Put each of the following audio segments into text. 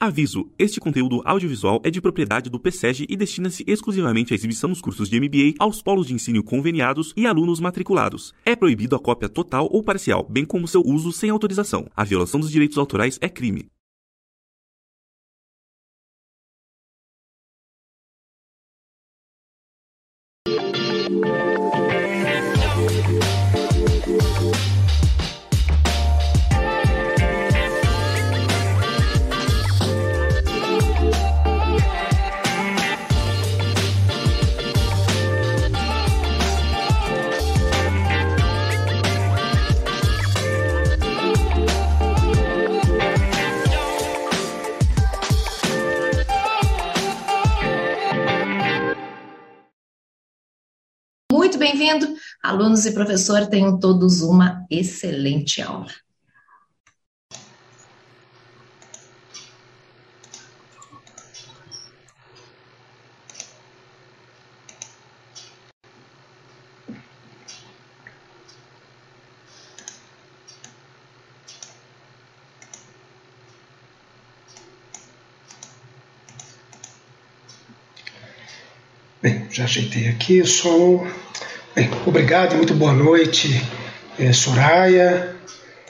Aviso: este conteúdo audiovisual é de propriedade do PSEG e destina-se exclusivamente à exibição nos cursos de MBA aos polos de ensino conveniados e alunos matriculados. É proibido a cópia total ou parcial, bem como seu uso sem autorização. A violação dos direitos autorais é crime. Alunos e professor, tenham todos uma excelente aula. Bem, já ajeitei aqui. Bem, obrigado muito boa noite, é, Soraya.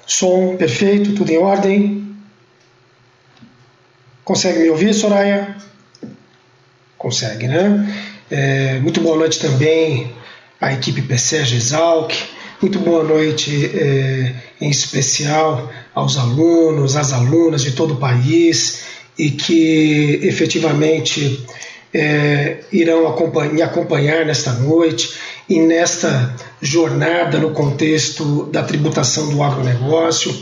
Som perfeito, tudo em ordem. Consegue me ouvir, Soraya? Consegue, né? É, muito boa noite também à equipe PC Exalc. Muito boa noite, é, em especial aos alunos, às alunas de todo o país e que efetivamente é, irão acompanhar, me acompanhar nesta noite e nesta jornada no contexto da tributação do agronegócio.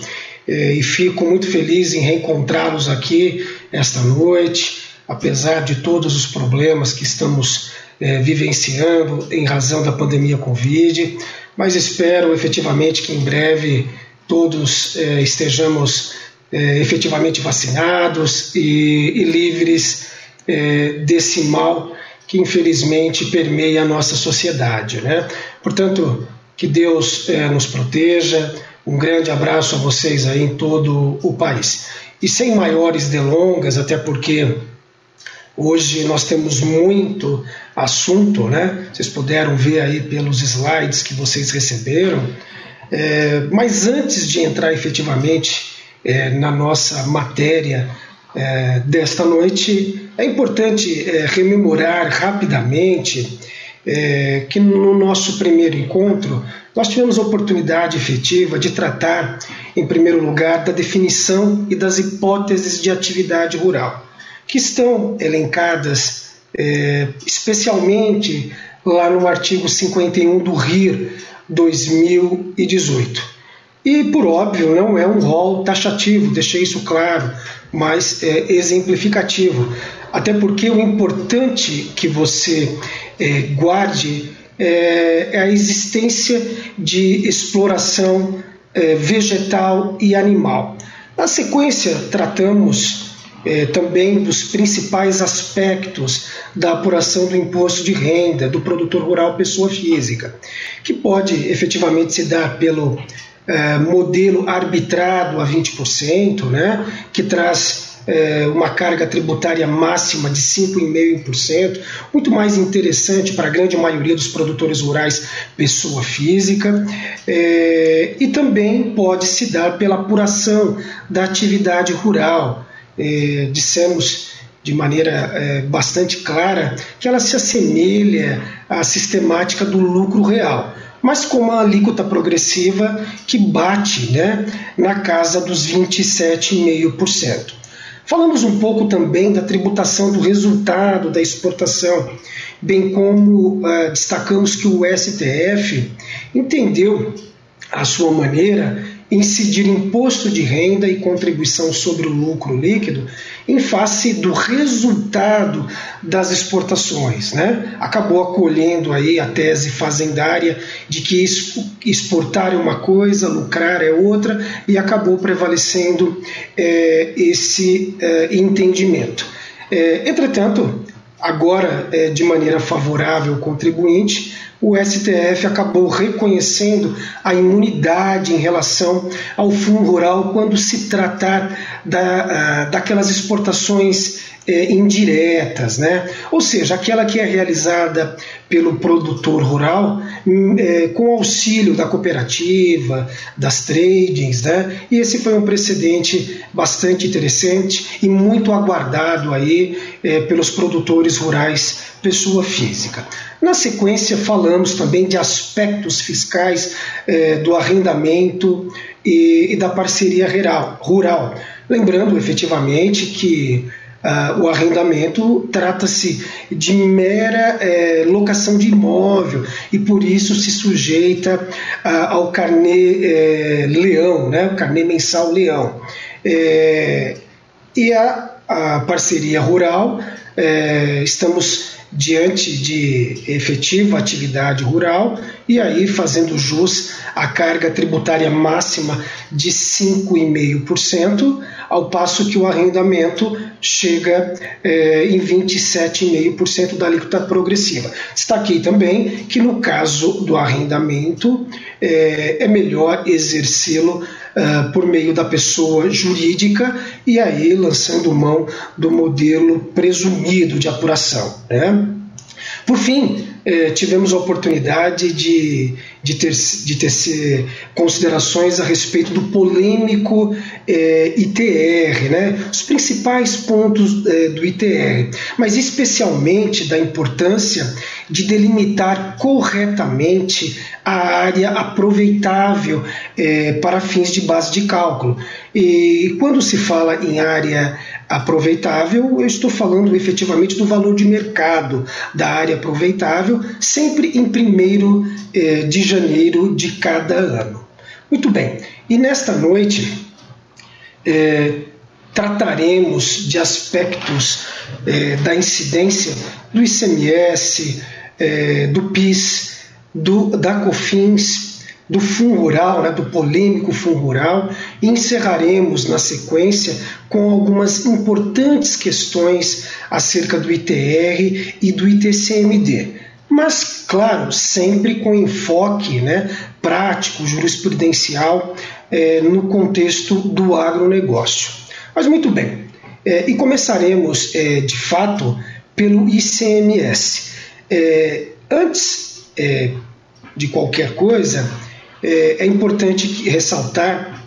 É, e fico muito feliz em reencontrá-los aqui esta noite, apesar de todos os problemas que estamos é, vivenciando em razão da pandemia Covid, mas espero efetivamente que em breve todos é, estejamos é, efetivamente vacinados e, e livres é, desse mal que infelizmente permeia a nossa sociedade. Né? Portanto, que Deus é, nos proteja. Um grande abraço a vocês aí em todo o país. E sem maiores delongas, até porque hoje nós temos muito assunto, né? Vocês puderam ver aí pelos slides que vocês receberam. É, mas antes de entrar efetivamente é, na nossa matéria é, desta noite, é importante é, rememorar rapidamente é, que no nosso primeiro encontro nós tivemos a oportunidade efetiva de tratar, em primeiro lugar, da definição e das hipóteses de atividade rural, que estão elencadas é, especialmente lá no artigo 51 do RIR 2018. E, por óbvio, não é um rol taxativo, deixei isso claro, mas é exemplificativo. Até porque o importante que você é, guarde é, é, a existência de exploração é, vegetal e animal. Na sequência, tratamos é, também dos principais aspectos da apuração do imposto de renda do produtor rural pessoa física, que pode efetivamente se dar pelo é, modelo arbitrado a 20%, né, que traz é, uma carga tributária máxima de 5,5%, muito mais interessante para a grande maioria dos produtores rurais, pessoa física, é, e também pode se dar pela apuração da atividade rural. É, dissemos de maneira é, bastante clara que ela se assemelha à sistemática do lucro real mas com uma alíquota progressiva que bate né, na casa dos 27,5%. Falamos um pouco também da tributação do resultado da exportação, bem como uh, destacamos que o STF entendeu, à sua maneira, incidir imposto de renda e contribuição sobre o lucro líquido em face do resultado das exportações. Né? Acabou acolhendo aí a tese fazendária de que exportar é uma coisa, lucrar é outra, e acabou prevalecendo é, esse é, entendimento. É, entretanto, agora, é, de maneira favorável ao contribuinte, o STF acabou reconhecendo a imunidade em relação ao fundo rural quando se tratar da, uh, daquelas exportações é, indiretas, né? ou seja, aquela que é realizada pelo produtor rural é, com auxílio da cooperativa, das tradings, né? e esse foi um precedente bastante interessante e muito aguardado aí é, pelos produtores rurais pessoa física. Na sequência, falamos também de aspectos fiscais do arrendamento e, e da parceria rural, rural. Lembrando efetivamente que Uh, o arrendamento trata-se de mera é, locação de imóvel e por isso se sujeita uh, ao carnê é, leão, né, o carnê mensal leão. É, e a, a, parceria rural, é, estamos diante de efetiva atividade rural e aí fazendo jus à carga tributária máxima de 5,5%, ao passo que o arrendamento chega é, em 27,5% da alíquota progressiva. Destaquei também que no caso do arrendamento é, é melhor exercê-lo uh, por meio da pessoa jurídica e aí lançando mão do modelo presumido de apuração. Né? Por fim, eh, tivemos a oportunidade de, de, ter, de ter considerações a respeito do polêmico eh, ITR, né? os principais pontos eh, do ITR, mas especialmente da importância de delimitar corretamente a área aproveitável eh, para fins de base de cálculo. E quando se fala em área aproveitável, eu estou falando efetivamente do valor de mercado da área aproveitável, sempre em 1 eh, de janeiro de cada ano. Muito bem, e nesta noite eh, trataremos de aspectos eh, da incidência do ICMS, do PIS, do, da COFINS, do Fundo Rural, né, do polêmico Fundo Rural, e encerraremos na sequência com algumas importantes questões acerca do ITR e do ITCMD. Mas, claro, sempre com enfoque né, prático, jurisprudencial, é, no contexto do agronegócio. Mas muito bem, é, e começaremos é, de fato pelo ICMS. É, antes é, de qualquer coisa, é, é importante ressaltar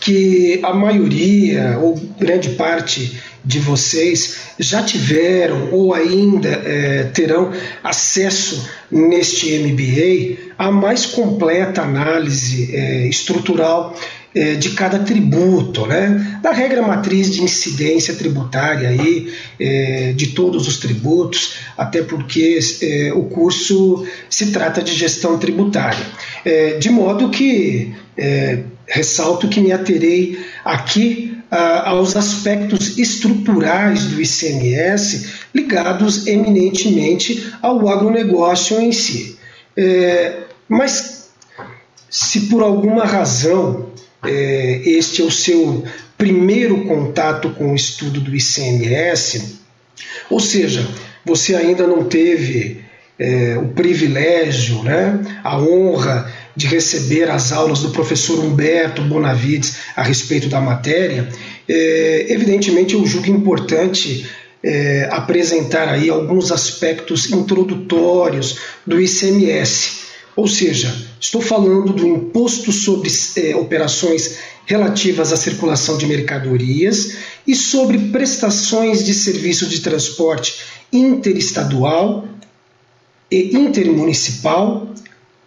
que a maioria ou grande parte de vocês já tiveram ou ainda é, terão acesso neste MBA à mais completa análise é, estrutural de cada tributo, né? da regra matriz de incidência tributária aí, é, de todos os tributos, até porque é, o curso se trata de gestão tributária. De modo que ressalto que me aterei aqui aos aspectos estruturais do ICMS ligados eminentemente ao agronegócio em si. Mas se por alguma razão é, este é o seu primeiro contato com o estudo do ICMS, ou seja, você ainda não teve é, o privilégio, né, a honra de receber as aulas do professor Humberto Bonavides a respeito da matéria, é, evidentemente eu julgo importante é, apresentar aí alguns aspectos introdutórios do ICMS ou seja, estou falando do imposto sobre é, operações relativas à circulação de mercadorias e sobre prestações de serviço de transporte interestadual e intermunicipal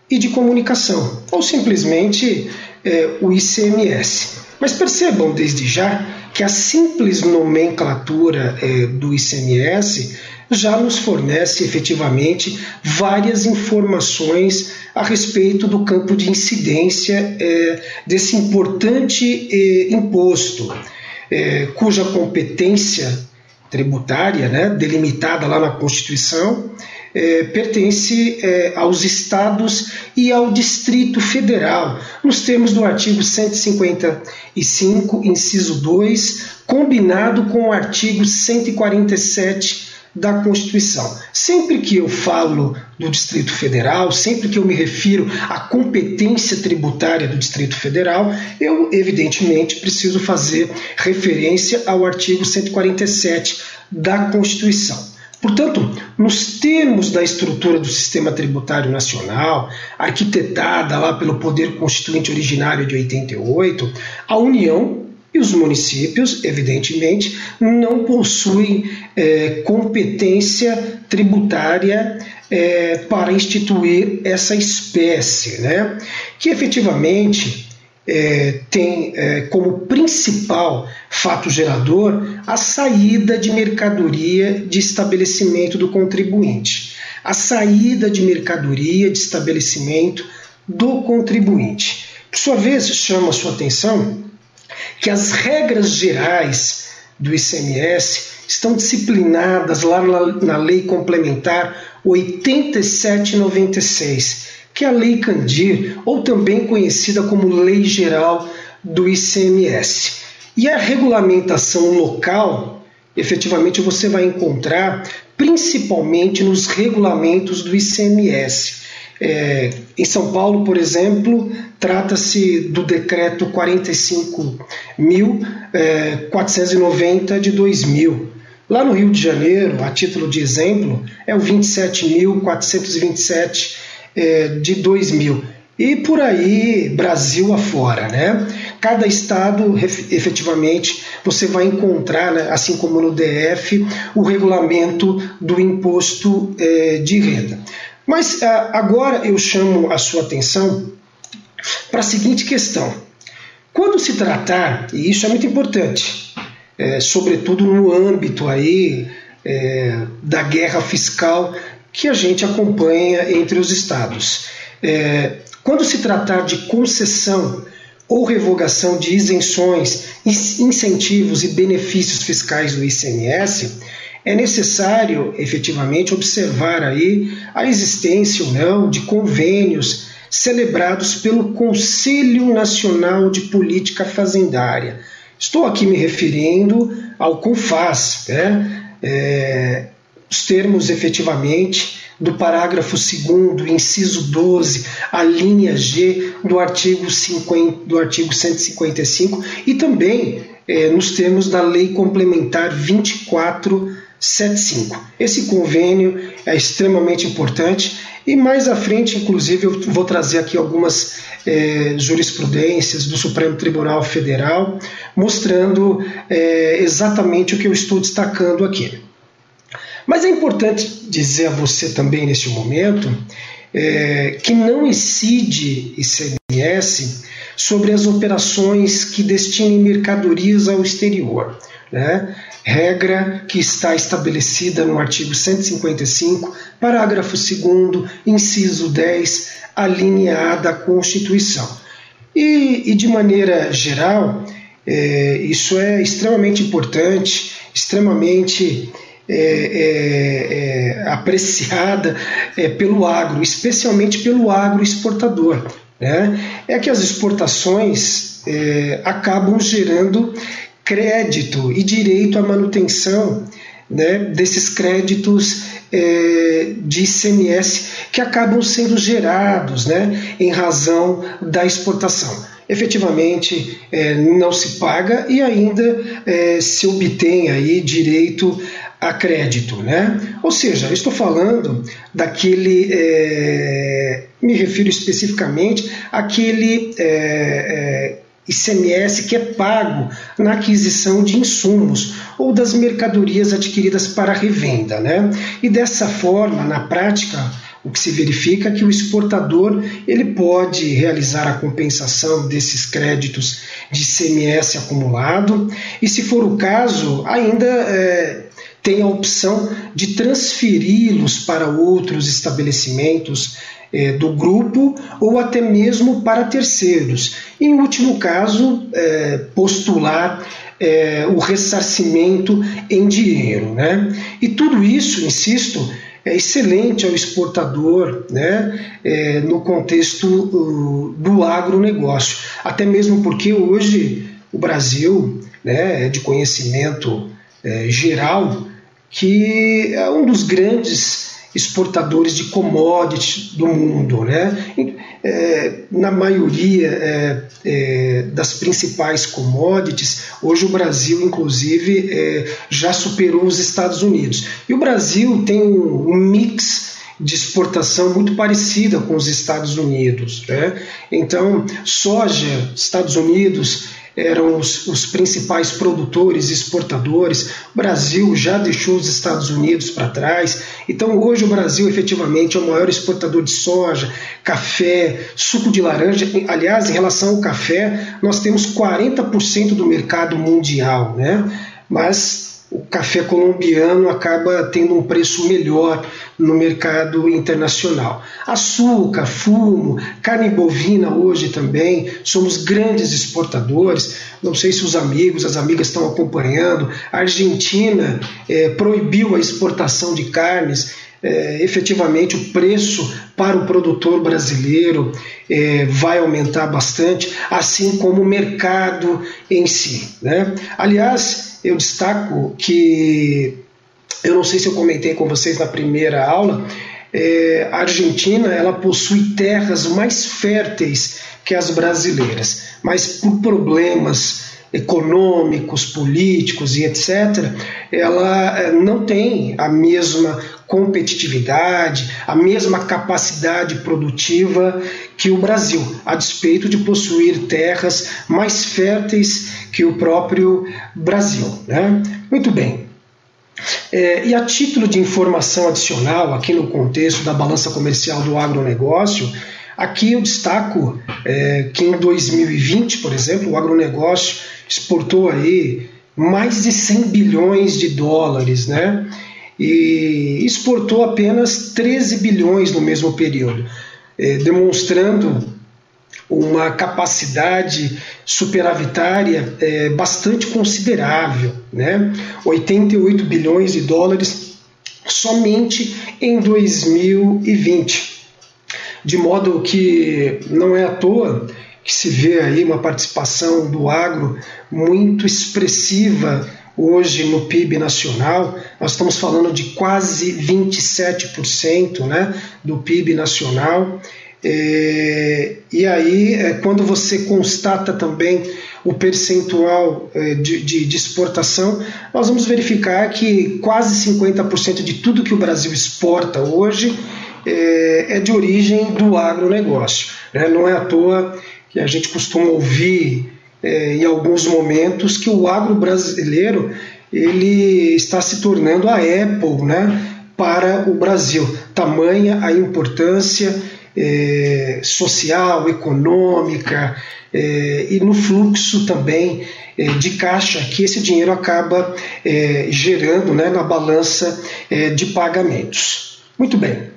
e de comunicação, ou simplesmente é, o ICMS. Mas percebam desde já que a simples nomenclatura é, do ICMS já nos fornece efetivamente várias informações a respeito do campo de incidência é, desse importante é, imposto, é, cuja competência tributária, né, delimitada lá na Constituição, é, pertence é, aos estados e ao Distrito Federal, nos termos do artigo 155, inciso 2, combinado com o artigo 147 da Constituição. Sempre que eu falo do Distrito Federal, sempre que eu me refiro à competência tributária do Distrito Federal, eu evidentemente preciso fazer referência ao artigo 147 da Constituição. Portanto, nos termos da estrutura do sistema tributário nacional, arquitetada lá pelo Poder Constituinte originário de 88, a União e os municípios, evidentemente, não possuem é, competência tributária é, para instituir essa espécie, né? que efetivamente é, tem é, como principal fato gerador a saída de mercadoria de estabelecimento do contribuinte. A saída de mercadoria de estabelecimento do contribuinte. Por sua vez, chama sua atenção que as regras gerais do ICMS estão disciplinadas lá na Lei Complementar 8796, que é a Lei Candir, ou também conhecida como Lei Geral do ICMS. E a regulamentação local, efetivamente, você vai encontrar principalmente nos regulamentos do ICMS. É, em São Paulo, por exemplo, trata-se do decreto 45.490 é, de 2000. Lá no Rio de Janeiro, a título de exemplo, é o 27.427 é, de 2000. E por aí, Brasil afora, né? Cada estado, efetivamente, você vai encontrar, né, assim como no DF, o regulamento do imposto é, de renda. Mas ah, agora eu chamo a sua atenção para a seguinte questão. Quando se tratar, e isso é muito importante, é, sobretudo no âmbito aí é, da guerra fiscal que a gente acompanha entre os estados. É, quando se tratar de concessão ou revogação de isenções, incentivos e benefícios fiscais do ICMS, é necessário efetivamente observar aí a existência ou não de convênios celebrados pelo Conselho Nacional de Política Fazendária. Estou aqui me referindo ao CONFAS, né? É, os termos efetivamente do parágrafo 2 inciso 12, a linha G do artigo, 50, do artigo 155 e também é, nos termos da Lei Complementar 24 75. Esse convênio é extremamente importante e mais à frente, inclusive, eu vou trazer aqui algumas é, jurisprudências do Supremo Tribunal Federal mostrando é, exatamente o que eu estou destacando aqui. Mas é importante dizer a você também neste momento é, que não incide ICMS sobre as operações que destinem mercadorias ao exterior. Né? regra que está estabelecida no artigo 155, parágrafo 2, inciso 10, a linha A da Constituição. E, e de maneira geral, é, isso é extremamente importante, extremamente é, é, é apreciada é, pelo agro, especialmente pelo agro exportador. Né? É que as exportações é, acabam gerando crédito e direito à manutenção né, desses créditos é, de ICMS que acabam sendo gerados né, em razão da exportação. Efetivamente é, não se paga e ainda é, se obtém aí direito a crédito, né? Ou seja, estou falando daquele, é, me refiro especificamente àquele é, é, ICMS que é pago na aquisição de insumos ou das mercadorias adquiridas para revenda. Né? E dessa forma, na prática, o que se verifica é que o exportador ele pode realizar a compensação desses créditos de ICMS acumulado e, se for o caso, ainda é, tem a opção de transferi-los para outros estabelecimentos é, do grupo ou até mesmo para terceiros. Em último caso, é, postular é, o ressarcimento em dinheiro. Né? E tudo isso, insisto, é excelente ao exportador né, é, no contexto do agronegócio. Até mesmo porque hoje o Brasil né, é de conhecimento é, geral que é um dos grandes exportadores de commodities do mundo. Né? É, na maioria é, é, das principais commodities, hoje o Brasil, inclusive, é, já superou os Estados Unidos. E o Brasil tem um, um mix de exportação muito parecida com os Estados Unidos. Né? Então, soja, Estados Unidos, eram os, os, principais produtores e exportadores. O Brasil já deixou os Estados Unidos para trás. Então, hoje, o Brasil efetivamente é o maior exportador de soja, café, suco de laranja. Aliás, em relação ao café, nós temos 40% do mercado mundial, né? Mas o café colombiano acaba tendo um preço melhor no mercado internacional. Açúcar, fumo, carne bovina hoje também, somos grandes exportadores. Não sei se os amigos, as amigas estão acompanhando. A Argentina é, proibiu a exportação de carnes. É, efetivamente o preço para o produtor brasileiro é, vai aumentar bastante, assim como o mercado em si. Né? Aliás, eu destaco que, eu não sei se eu comentei com vocês na primeira aula, é, a Argentina ela possui terras mais férteis que as brasileiras, mas por problemas econômicos, políticos e etc., ela é, não tem a mesma competitividade, a mesma capacidade produtiva que o Brasil, a despeito de possuir terras mais férteis que o próprio Brasil. Né? Muito bem. É, e a título de informação adicional, aqui no contexto da balança comercial do agronegócio, aqui eu destaco é, que em 2020, por exemplo, o agronegócio exportou aí mais de 100 bilhões de dólares, né? e exportou apenas 13 bilhões no mesmo período, é, demonstrando uma capacidade superavitária é, bastante considerável, né? 88 bilhões de dólares somente em 2020. De modo que não é à toa que se vê aí uma participação do agro muito expressiva hoje no PIB nacional, nós estamos falando de quase 27% né, do PIB nacional. É, e aí, é, quando você constata também o percentual é, de, de, de, exportação, nós vamos verificar que quase 50% de tudo que o Brasil exporta hoje é, é de origem do agronegócio. Né? Não é à toa que a gente costuma ouvir é, em alguns momentos que o agro brasileiro ele está se tornando a Apple né, para o Brasil. Tamanha a importância é, social, econômica é, e no fluxo também é, de caixa que esse dinheiro acaba é, gerando né, na balança é, de pagamentos. Muito bem.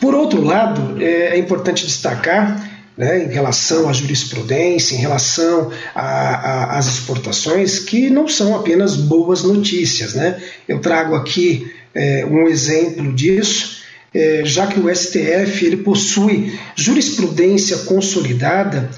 Por outro lado, é importante destacar né, em relação à jurisprudência, em relação às exportações, que não são apenas boas notícias. Né? Eu trago aqui é, um exemplo disso, é, já que o STF ele possui jurisprudência consolidada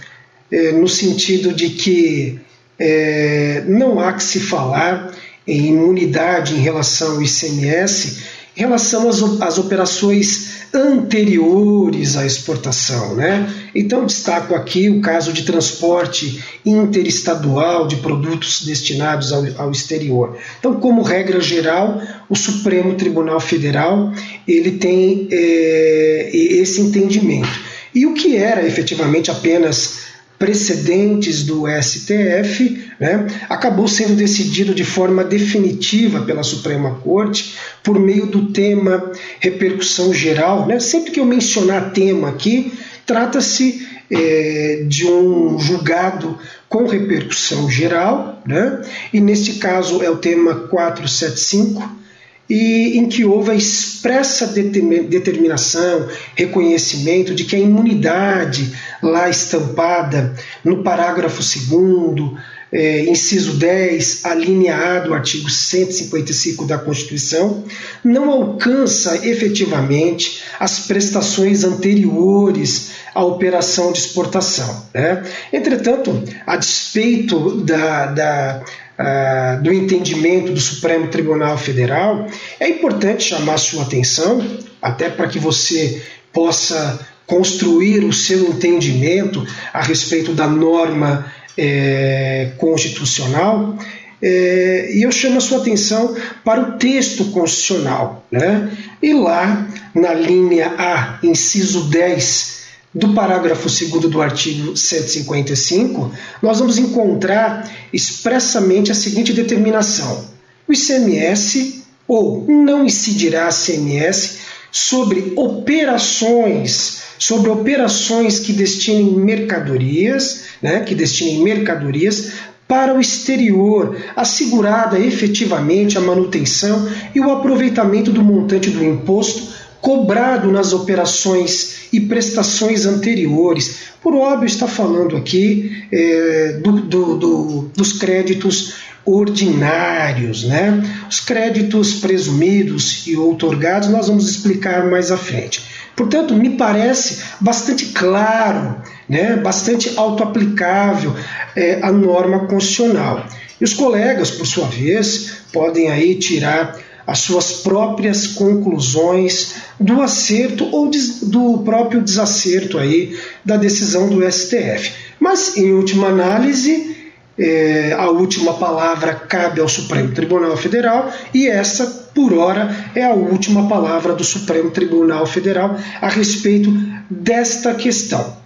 é, no sentido de que é, não há que se falar em imunidade em relação ao ICMS, em relação às, às operações anteriores à exportação. Né? Então, destaco aqui o caso de transporte interestadual de produtos destinados ao, ao, exterior. Então, como regra geral, o Supremo Tribunal Federal ele tem é, esse entendimento. E o que era efetivamente apenas precedentes do STF, né, acabou sendo decidido de forma definitiva pela Suprema Corte por meio do tema repercussão geral. Né? Sempre que eu mencionar tema aqui, trata-se é, de um julgado com repercussão geral, né? e neste caso é o tema 475 e em que houve a expressa determinação, reconhecimento de que a imunidade lá estampada no parágrafo 2 é, inciso 10, alineado ao artigo 155 da Constituição, não alcança efetivamente as prestações anteriores à operação de exportação. Né? Entretanto, a despeito da, da ah, do entendimento do Supremo Tribunal Federal, é importante chamar sua atenção, até para que você possa construir o seu entendimento a respeito da norma é, constitucional. É, e eu chamo a sua atenção para o texto constitucional. Né? E lá, na linha A, inciso 10 do parágrafo 2 do artigo 155, nós vamos encontrar expressamente a seguinte determinação: o ICMS ou não incidirá CMS sobre operações, sobre operações que destinem mercadorias, né, que destinem mercadorias para o exterior, assegurada efetivamente a manutenção e o aproveitamento do montante do imposto cobrado nas operações e prestações anteriores. Por óbvio, está falando aqui é, do, do, do, dos créditos ordinários, né? Os créditos presumidos e outorgados nós vamos explicar mais à frente. Portanto, me parece bastante claro, né? Bastante autoaplicável é, a norma constitucional. E os colegas, por sua vez, podem aí tirar as suas próprias conclusões do acerto ou do próprio desacerto aí da decisão do STF. Mas, em última análise, é, a última palavra cabe ao Supremo Tribunal Federal e essa, por hora, é a última palavra do Supremo Tribunal Federal a respeito desta questão.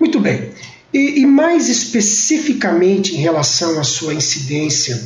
Muito bem. E, e mais especificamente em relação à sua incidência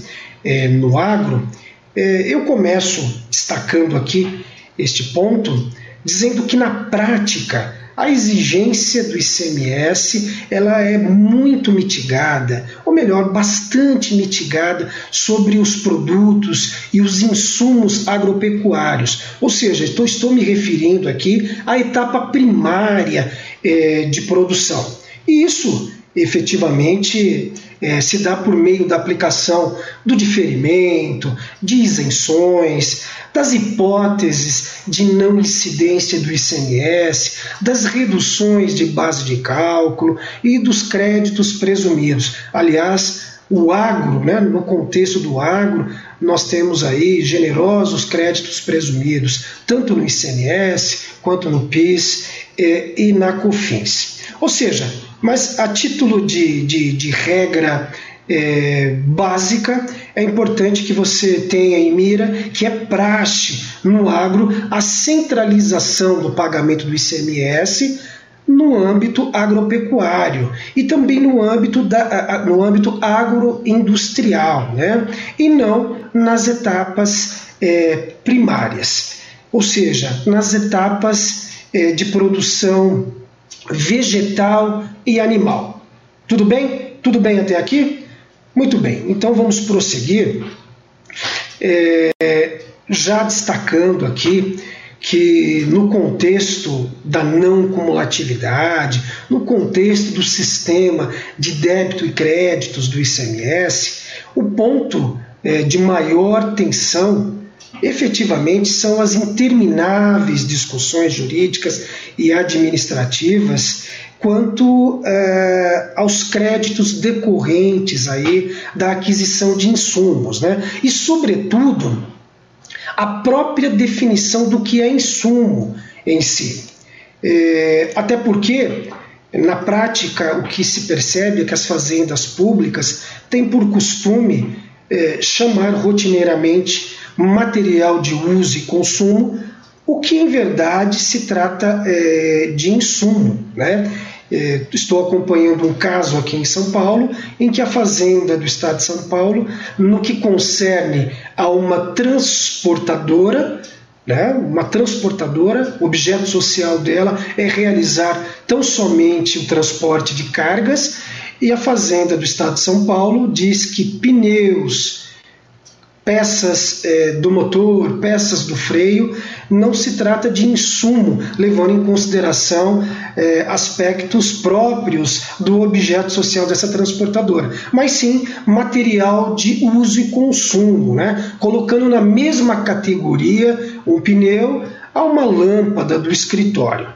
é, no agro, eu começo destacando aqui este ponto, dizendo que na prática a exigência do ICMS ela é muito mitigada, ou melhor, bastante mitigada sobre os produtos e os insumos agropecuários. Ou seja, estou, estou me referindo aqui à etapa primária é, de produção. E isso efetivamente é, se dá por meio da aplicação do diferimento, de isenções, das hipóteses de não incidência do ICMS, das reduções de base de cálculo e dos créditos presumidos. Aliás, o agro, né, no contexto do agro, nós temos aí generosos créditos presumidos, tanto no ICMS quanto no PIS eh, e na COFINS. Ou seja, mas a título de, de, de regra é, básica, é importante que você tenha em mira que é praxe no agro a centralização do pagamento do ICMS no âmbito agropecuário e também no âmbito, da, no âmbito agroindustrial, né? e não nas etapas é, primárias, ou seja, nas etapas é, de produção vegetal e animal. Tudo bem? Tudo bem até aqui? Muito bem, então vamos prosseguir. É, já destacando aqui que no contexto da não cumulatividade, no contexto do sistema de débito e créditos do ICMS, o ponto é, de maior tensão efetivamente são as intermináveis discussões jurídicas e administrativas quanto eh, aos créditos decorrentes aí da aquisição de insumos, né? E sobretudo a própria definição do que é insumo em si, eh, até porque na prática o que se percebe é que as fazendas públicas têm por costume eh, chamar rotineiramente material de uso e consumo, o que em verdade se trata é, de insumo. Né? É, estou acompanhando um caso aqui em São Paulo, em que a Fazenda do Estado de São Paulo, no que concerne a uma transportadora, né, uma transportadora, o objeto social dela é realizar tão somente o transporte de cargas, e a Fazenda do Estado de São Paulo diz que pneus, peças é, do motor, peças do freio, não se trata de insumo, levando em consideração é, aspectos próprios do objeto social dessa transportadora, mas sim material de uso e consumo, né? colocando na mesma categoria um pneu a uma lâmpada do escritório.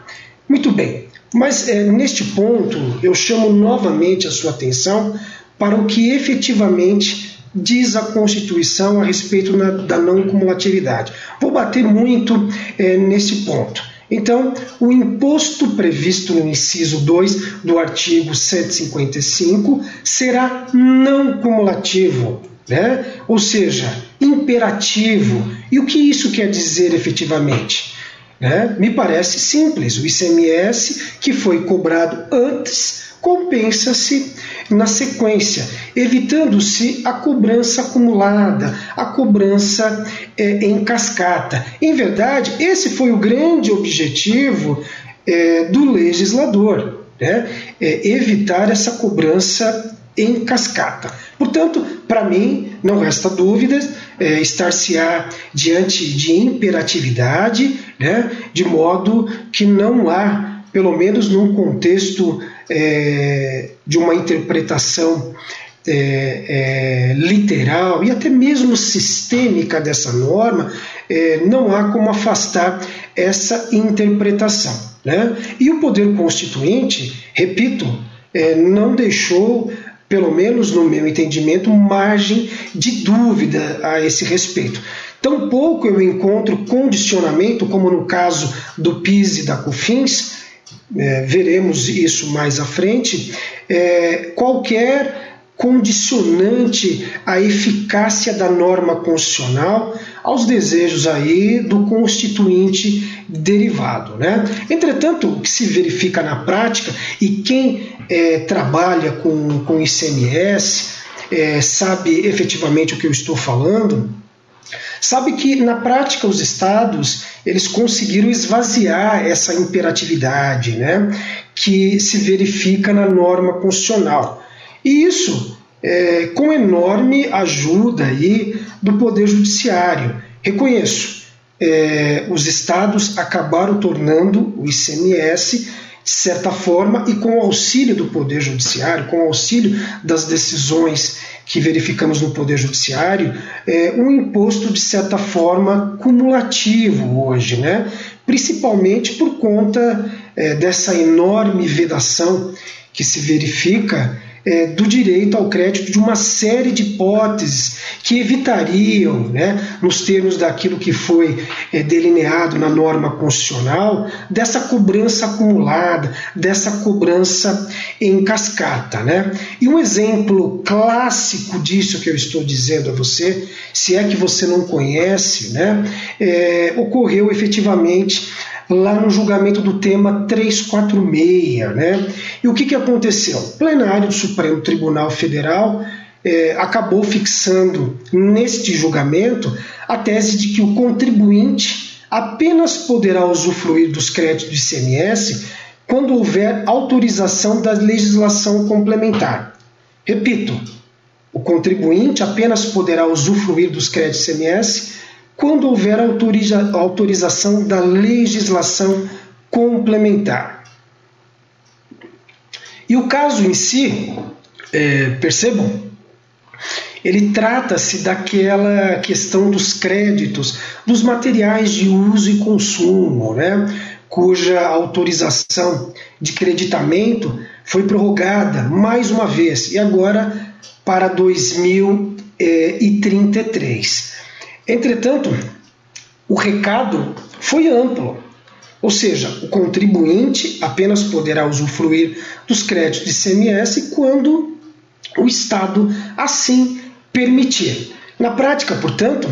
Muito bem, mas é, neste ponto eu chamo novamente a sua atenção para o que efetivamente diz a Constituição a respeito na, da não cumulatividade. Vou bater muito é, nesse ponto. Então, o imposto previsto no inciso 2 do artigo 155 será não cumulativo, né? ou seja, imperativo. E o que isso quer dizer efetivamente? Né? Me parece simples: o ICMS que foi cobrado antes compensa-se na sequência, evitando-se a cobrança acumulada, a cobrança é, em cascata. Em verdade, esse foi o grande objetivo é, do legislador, né? é, evitar essa cobrança em cascata. Portanto, para mim, não resta dúvidas, é, estar-se-á diante de imperatividade, né, de modo que não há, pelo menos num contexto é, de uma interpretação é, é, literal e até mesmo sistêmica dessa norma, é, não há como afastar essa interpretação. Né? E o poder constituinte, repito, é, não deixou, pelo menos no meu entendimento, margem de dúvida a esse respeito. Tampouco eu encontro condicionamento, como no caso do PIS e da COFINS, é, veremos isso mais à frente, é, qualquer condicionante à eficácia da norma constitucional aos desejos aí do constituinte derivado. Né? Entretanto, o que se verifica na prática, e quem é, trabalha com, com ICMS é, sabe efetivamente o que eu estou falando, Sabe que na prática os estados eles conseguiram esvaziar essa imperatividade, né, que se verifica na norma constitucional. E isso é, com enorme ajuda aí do poder judiciário. Reconheço, é, os estados acabaram tornando o ICMS de certa forma, e com o auxílio do Poder Judiciário, com o auxílio das decisões que verificamos no Poder Judiciário, é um imposto, de certa forma, cumulativo hoje, né? principalmente por conta é, dessa enorme vedação que se verifica é, do direito ao crédito de uma série de hipóteses que evitariam, né, nos termos daquilo que foi é, delineado na norma constitucional, dessa cobrança acumulada, dessa cobrança em cascata. Né? E um exemplo clássico disso que eu estou dizendo a você, se é que você não conhece, né, é, ocorreu efetivamente lá no julgamento do tema 346. Né? E o que, que aconteceu? O plenário do Supremo Tribunal Federal é, acabou fixando neste julgamento a tese de que o contribuinte apenas poderá usufruir dos créditos do ICMS quando houver autorização da legislação complementar. Repito, o contribuinte apenas poderá usufruir dos créditos ICMS quando houver autoriza autorização da legislação complementar. E o caso em si, é, percebam, ele trata-se daquela questão dos créditos, dos materiais de uso e consumo, né, cuja autorização de creditamento foi prorrogada mais uma vez e agora para 2033. Entretanto, o recado foi amplo, ou seja, o contribuinte apenas poderá usufruir dos créditos de CMS quando o Estado assim permitir. Na prática, portanto,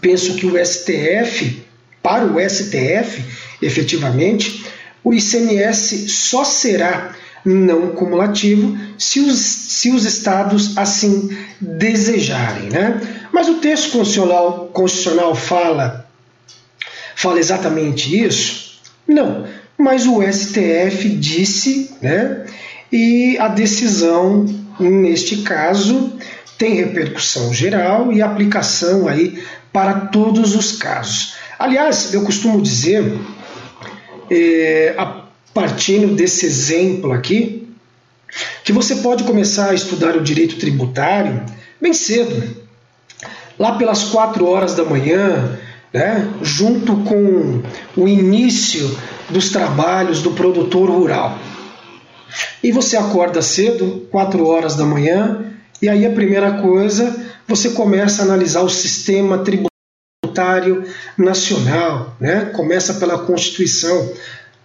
penso que o STF, para o STF, efetivamente, o ICMS só será não cumulativo se os, se os estados assim desejarem. Né? Mas o texto constitucional, constitucional fala, fala exatamente isso? Não, mas o STF disse, né? e a decisão, neste caso, tem repercussão geral e aplicação aí para todos os casos. Aliás, eu costumo dizer, é, partindo desse exemplo aqui, que você pode começar a estudar o direito tributário bem cedo, lá pelas quatro horas da manhã, né, junto com o início dos trabalhos do produtor rural. E você acorda cedo, quatro horas da manhã, e aí a primeira coisa, você começa a analisar o sistema tributário nacional, né? começa pela Constituição,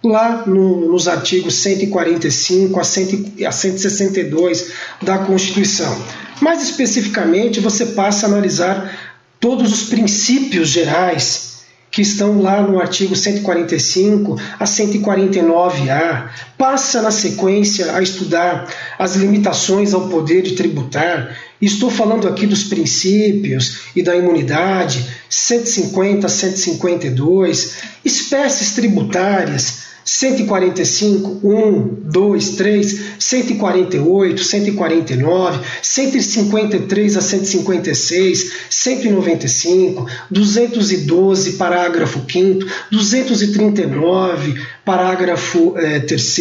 lá no, nos artigos 145 a, 100, a 162 da Constituição. Mais especificamente, você passa a analisar todos os princípios gerais que estão lá no artigo 145 a 149A, passa na sequência a estudar as limitações ao poder de tributar. Estou falando aqui dos princípios e da imunidade, 150 a 152, espécies tributárias, 145, 1, 2, 3, 148, 149, 153 a 156, 195, 212, parágrafo 5, 239, parágrafo é, 3,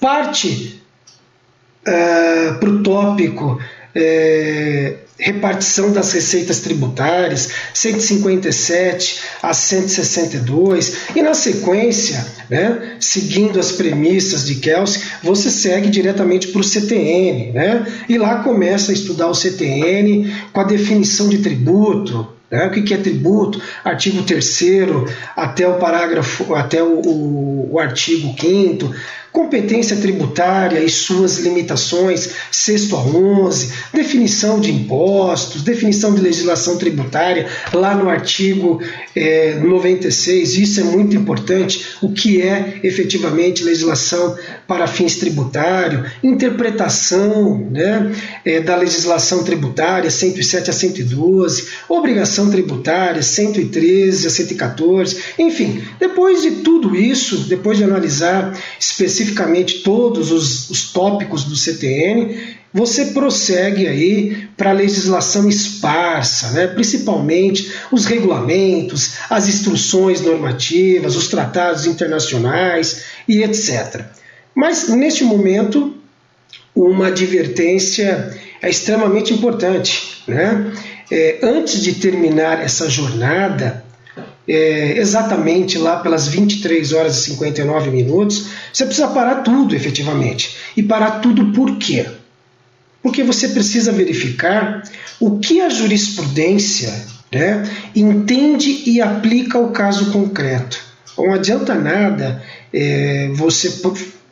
parte é, para o tópico. É, repartição das receitas tributárias, 157 a 162, e na sequência, né, seguindo as premissas de Kelsey, você segue diretamente para o CTN, né, e lá começa a estudar o CTN com a definição de tributo, né? O que é tributo? Artigo 3 até o parágrafo, até o, o, o artigo 5 competência tributária e suas limitações, 6 a 11, definição de impostos, definição de legislação tributária, lá no artigo é, 96, isso é muito importante, o que é efetivamente legislação para fins tributários, interpretação né, é, da legislação tributária, 107 a 112, obrigação tributária, 113 a 114, enfim, depois de tudo isso, depois de analisar especificamente especificamente todos os, os tópicos do CTN, você prossegue aí para a legislação esparsa, né? principalmente os regulamentos, as instruções normativas, os tratados internacionais e etc. Mas neste momento, uma advertência é extremamente importante. Né? É, antes de terminar essa jornada, é, exatamente lá pelas 23 horas e 59 minutos, você precisa parar tudo efetivamente. E parar tudo por quê? Porque você precisa verificar o que a jurisprudência né, entende e aplica ao caso concreto. Não adianta nada é, você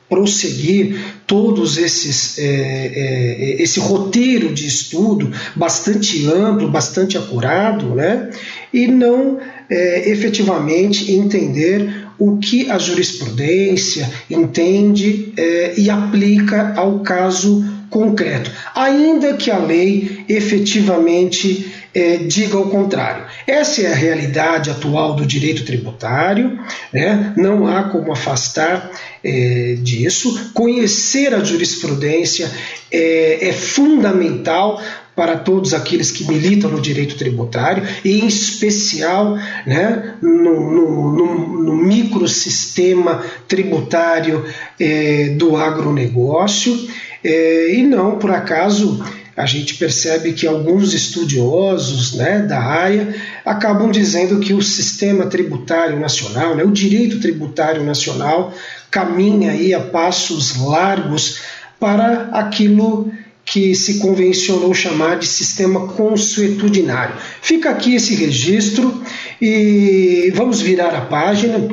prosseguir todos esses é, é, esse roteiro de estudo bastante amplo, bastante acurado, né, e não é, efetivamente entender o que a jurisprudência entende é, e aplica ao caso concreto, ainda que a lei efetivamente é, diga o contrário. Essa é a realidade atual do direito tributário, né? não há como afastar é, disso. Conhecer a jurisprudência é, é fundamental para todos aqueles que militam no direito tributário, e em especial né, no, no, no, no microsistema tributário é, do agronegócio. É, e não por acaso a gente percebe que alguns estudiosos né, da área acabam dizendo que o sistema tributário nacional, né, o direito tributário nacional, caminha aí a passos largos para aquilo que se convencionou chamar de sistema consuetudinário. Fica aqui esse registro e vamos virar a página.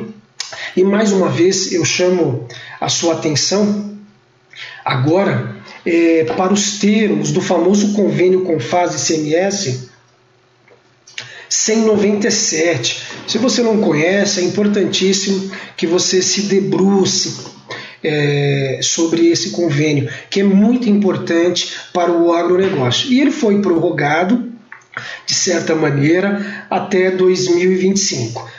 E mais uma vez eu chamo a sua atenção agora é, para os termos do famoso convênio com fase CMS 197. Se você não conhece, é importantíssimo que você se debruce é, sobre esse convênio, que é muito importante para o agronegócio. E ele foi prorrogado, de certa maneira, até 2025.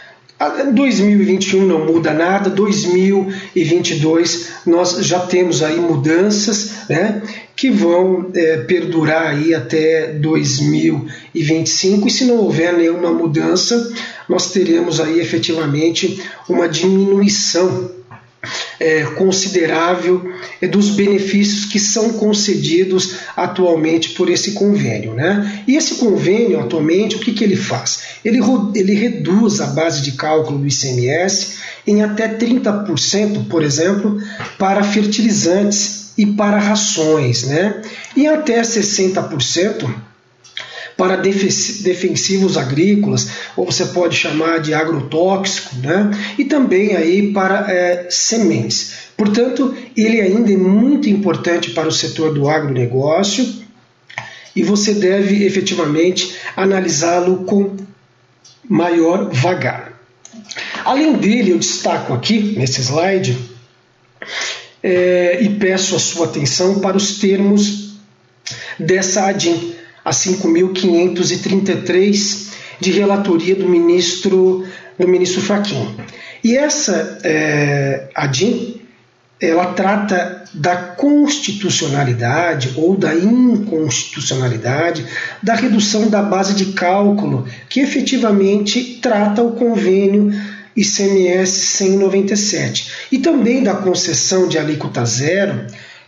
2021 não muda nada, 2022 nós já temos aí mudanças né, que vão é, perdurar aí até 2025 e se não houver nenhuma mudança, nós teremos aí efetivamente uma diminuição é, considerável é, dos benefícios que são concedidos atualmente por esse convênio. Né? E esse convênio, atualmente, o que, que ele faz? Ele, ele reduz a base de cálculo do ICMS em até 30%, por exemplo, para fertilizantes e para rações, né? e até 60% para defensivos agrícolas, ou você pode chamar de agrotóxico, né? e também aí para é, sementes. Portanto, ele ainda é muito importante para o setor do agronegócio e você deve efetivamente analisá-lo com maior vagar. Além dele, eu destaco aqui nesse slide é, e peço a sua atenção para os termos dessa ADIM, a 5.533 de relatoria do ministro do ministro Fachin. E essa é, ADIM ela trata da constitucionalidade ou da inconstitucionalidade da redução da base de cálculo que efetivamente trata o convênio ICMS 197 e também da concessão de alíquota zero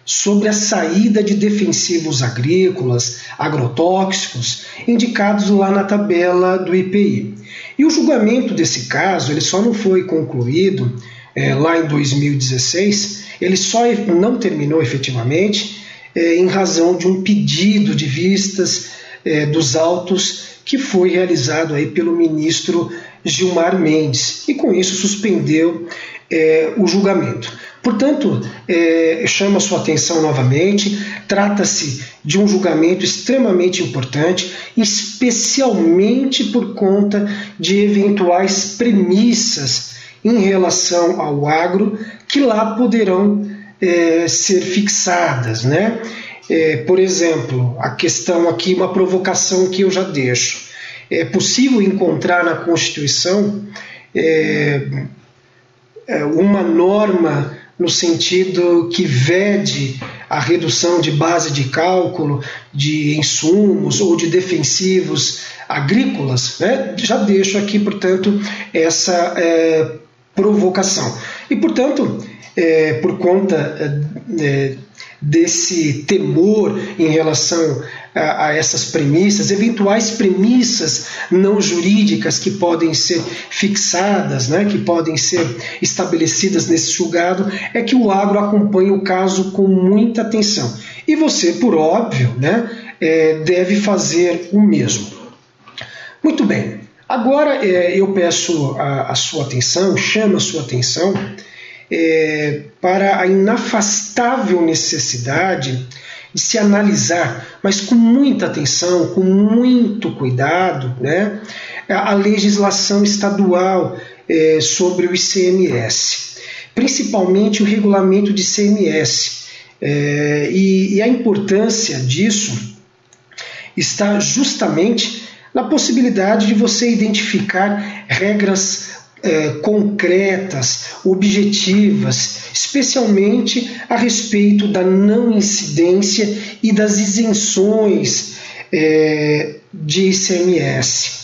sobre a saída de defensivos agrícolas, agrotóxicos, indicados lá na tabela do IPI. E o julgamento desse caso ele só não foi concluído é, lá em 2016, ele só não terminou efetivamente é, em razão de um pedido de vistas é, dos autos que foi realizado aí pelo ministro Gilmar Mendes e com isso suspendeu é, o julgamento. Portanto, é, chamo a sua atenção novamente, trata-se de um julgamento extremamente importante, especialmente por conta de eventuais premissas em relação ao agro que lá poderão é, ser fixadas. Né? É, por exemplo, a questão aqui, uma provocação que eu já deixo. É possível encontrar na Constituição é, é uma norma no sentido que vede a redução de base de cálculo de insumos ou de defensivos agrícolas, né? já deixo aqui, portanto, essa é, provocação. E, portanto, é, por conta é, é, desse temor em relação a, a, essas premissas, eventuais premissas não jurídicas que podem ser fixadas, né, que podem ser estabelecidas nesse julgado, é que o agro acompanha o caso com muita atenção. E você, por óbvio, né, é, deve fazer o mesmo. Muito bem. Agora é, eu peço a, a, sua atenção, chamo a sua atenção é, para a inafastável necessidade de se analisar, mas com muita atenção, com muito cuidado, né, a legislação estadual é, sobre o ICMS, principalmente o regulamento de ICMS. É, e, e a importância disso está justamente na possibilidade de você identificar regras é, concretas, objetivas, especialmente a respeito da não incidência e das isenções é, de ICMS.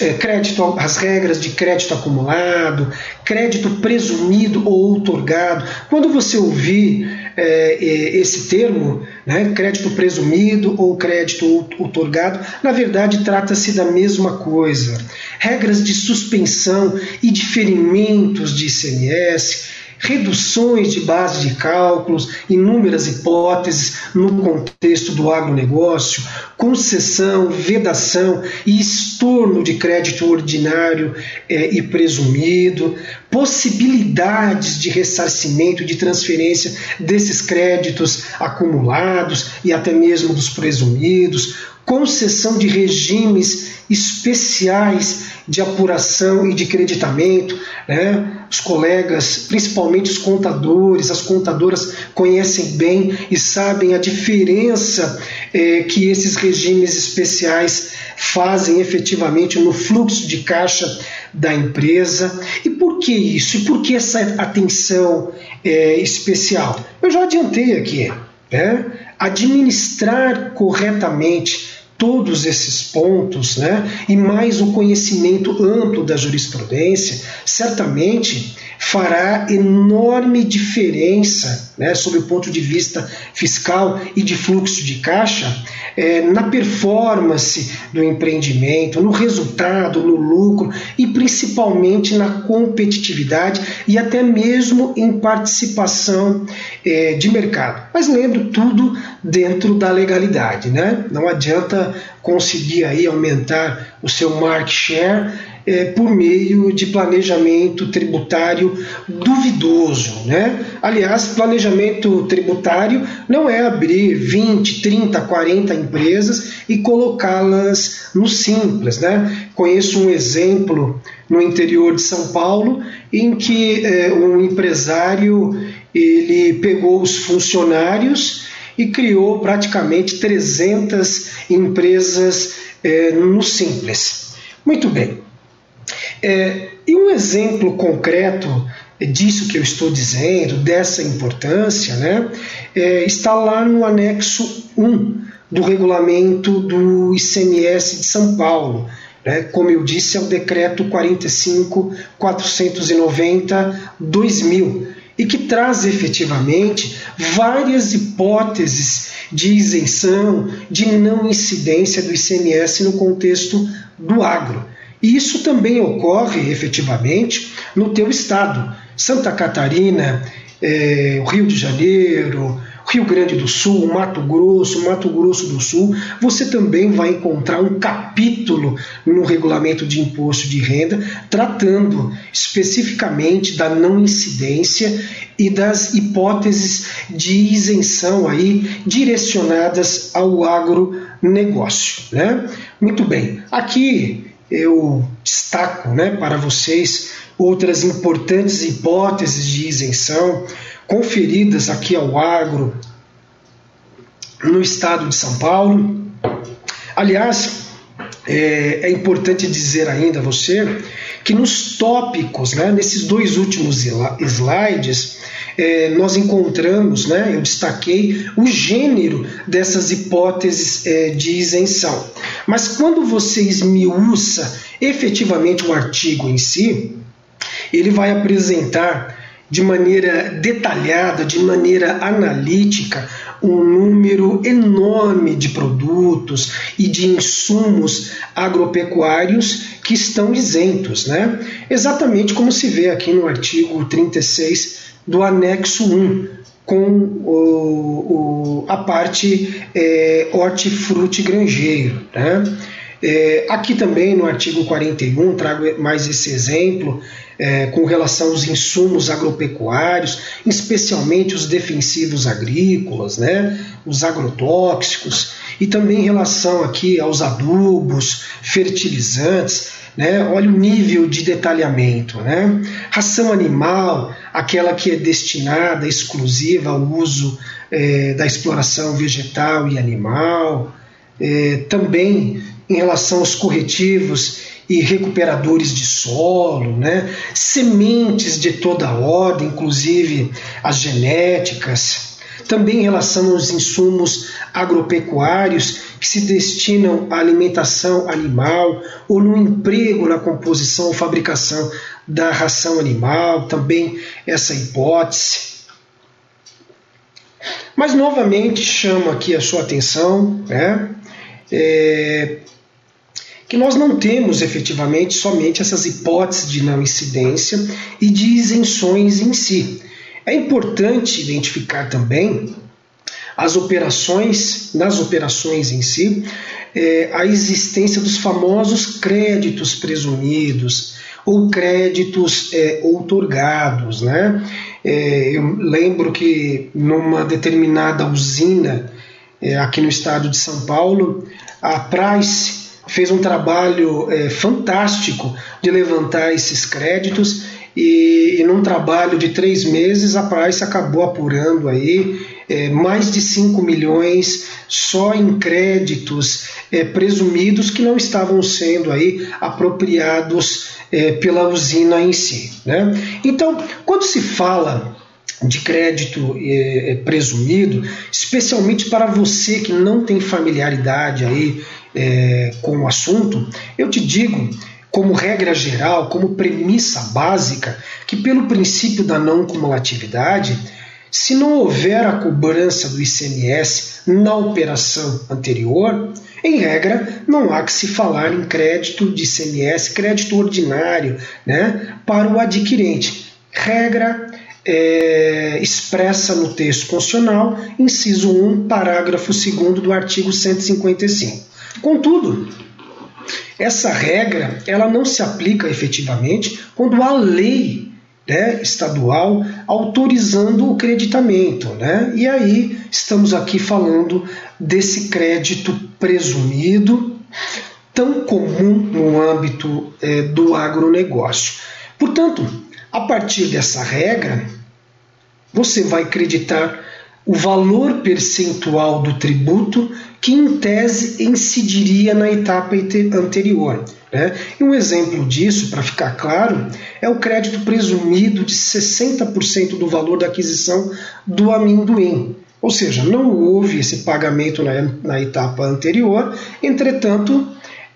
É, crédito, as regras de crédito acumulado, crédito presumido ou outorgado. Quando você ouvir é, é, esse termo, né, crédito presumido ou crédito outorgado, na verdade trata-se da mesma coisa. Regras de suspensão e diferimentos de ICMS, reduções de base de cálculos, inúmeras hipóteses no contexto do agronegócio, concessão, vedação e estorno de crédito ordinário é, e presumido, possibilidades de ressarcimento, de transferência desses créditos acumulados e até mesmo dos presumidos, concessão de regimes especiais de apuração e de creditamento. Né? Os colegas, principalmente os contadores, as contadoras, conhecem bem e sabem a diferença é, que esses regimes especiais fazem efetivamente no fluxo de caixa da empresa. E por que isso? E por que essa atenção é, especial? Eu já adiantei aqui. Né? Administrar corretamente todos esses pontos, né, e mais o conhecimento amplo da jurisprudência, certamente fará enorme diferença, né, sob o ponto de vista fiscal e de fluxo de caixa, é, na performance do empreendimento, no resultado, no lucro e principalmente na competitividade e até mesmo em participação é, de mercado. Mas lembro tudo dentro da legalidade, né? Não adianta conseguir aí aumentar o seu market share é, por meio de planejamento tributário duvidoso. Né? Aliás, planejamento tributário não é abrir 20, 30, 40 empresas e colocá-las no simples. Né? Conheço um exemplo no interior de São Paulo em que é, um empresário ele pegou os funcionários e criou praticamente 300 empresas é, no simples. Muito bem. É, e um exemplo concreto disso que eu estou dizendo, dessa importância, né, é, está lá no anexo 1 do regulamento do ICMS de São Paulo. Né, como eu disse, é o decreto 45.490-2000 e que traz efetivamente várias hipóteses de isenção, de não incidência do ICMS no contexto do agro. Isso também ocorre efetivamente no teu estado. Santa Catarina, é, Rio de Janeiro, Rio Grande do Sul, Mato Grosso, Mato Grosso do Sul, você também vai encontrar um capítulo no regulamento de imposto de renda tratando especificamente da não incidência e das hipóteses de isenção aí direcionadas ao agronegócio, né? Muito bem. Aqui eu destaco né, para vocês outras importantes hipóteses de isenção conferidas aqui ao agro no estado de São Paulo. Aliás, é, é importante dizer ainda a você que nos tópicos, né, nesses dois últimos slides, é, nós encontramos, né, eu destaquei o gênero dessas hipóteses é, de isenção. Mas quando você esmiuça efetivamente o artigo em si, ele vai apresentar de maneira detalhada, de maneira analítica, um número enorme de produtos e de insumos agropecuários que estão isentos, né? Exatamente como se vê aqui no artigo 36 do anexo 1, com o, o, a parte é, hortifruti granjeiro. Né? É, aqui também no artigo 41 trago mais esse exemplo é, com relação aos insumos agropecuários, especialmente os defensivos agrícolas, né, os agrotóxicos, e também em relação aqui aos adubos, fertilizantes, né, olha o nível de detalhamento. Né? Ração animal, aquela que é destinada exclusiva ao uso é, da exploração vegetal e animal, é, também em relação aos corretivos e recuperadores de solo, né? sementes de toda ordem, inclusive as genéticas, também em relação aos insumos agropecuários que se destinam à alimentação animal ou no emprego na composição ou fabricação da ração animal, também essa hipótese. Mas novamente chamo aqui a sua atenção né, é, que nós não temos efetivamente somente essas hipóteses de não incidência e de isenções em si. É importante identificar também as operações, nas operações em si, é, a existência dos famosos créditos presumidos ou créditos é, outorgados. Né? É, eu lembro que numa determinada usina é, aqui no estado de São Paulo, a Price fez um trabalho é, fantástico de levantar esses créditos e, e, num trabalho de três meses a Price acabou apurando aí é, mais de 5 milhões só em créditos é, presumidos que não estavam sendo aí apropriados é, pela usina em si. Né? Então, quando se fala de crédito é, é, presumido, especialmente para você que não tem familiaridade aí é, com o assunto, eu te digo, como regra geral, como premissa básica, que pelo princípio da não cumulatividade, se não houver a cobrança do ICMS na operação anterior, em regra, não há que se falar em crédito de ICMS, crédito ordinário, né, para o adquirente. Regra é, expressa no texto constitucional, inciso 1, parágrafo 2 do artigo 155. Contudo, essa regra ela não se aplica efetivamente quando há lei né, estadual autorizando o creditamento. Né? E aí estamos aqui falando desse crédito presumido, tão comum no âmbito é, do agronegócio. Portanto, a partir dessa regra, você vai creditar o valor percentual do tributo que, em tese, incidiria na etapa anterior. Né? E um exemplo disso, para ficar claro, é o crédito presumido de 60% do valor da aquisição do amendoim. Ou seja, não houve esse pagamento na, na etapa anterior, entretanto,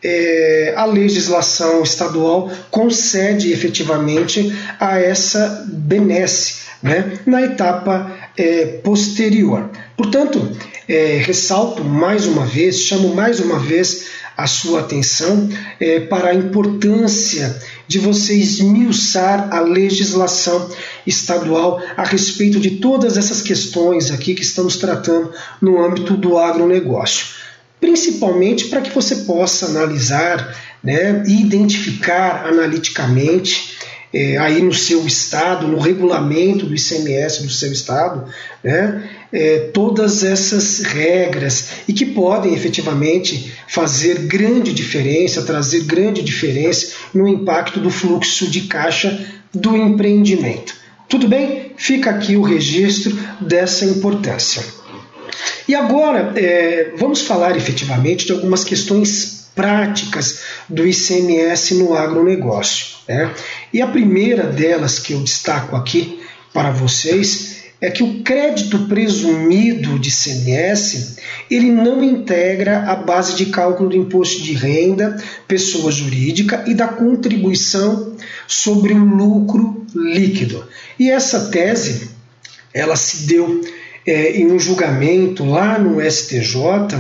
é, a legislação estadual concede efetivamente a essa benesse né, na etapa é, posterior. Portanto, é, ressalto mais uma vez, chamo mais uma vez a sua atenção é, para a importância de você esmiuçar a legislação estadual a respeito de todas essas questões aqui que estamos tratando no âmbito do agronegócio. Principalmente para que você possa analisar né, e identificar analiticamente é, aí no seu estado, no regulamento do ICMS do seu estado, né, é, todas essas regras e que podem efetivamente fazer grande diferença, trazer grande diferença no impacto do fluxo de caixa do empreendimento. Tudo bem? Fica aqui o registro dessa importância. E agora é, vamos falar efetivamente de algumas questões práticas do ICMS no agronegócio. Né? E a primeira delas que eu destaco aqui para vocês é que o crédito presumido de ICMS ele não integra a base de cálculo do imposto de renda, pessoa jurídica e da contribuição sobre o lucro líquido. E essa tese ela se deu é, em um julgamento lá no STJ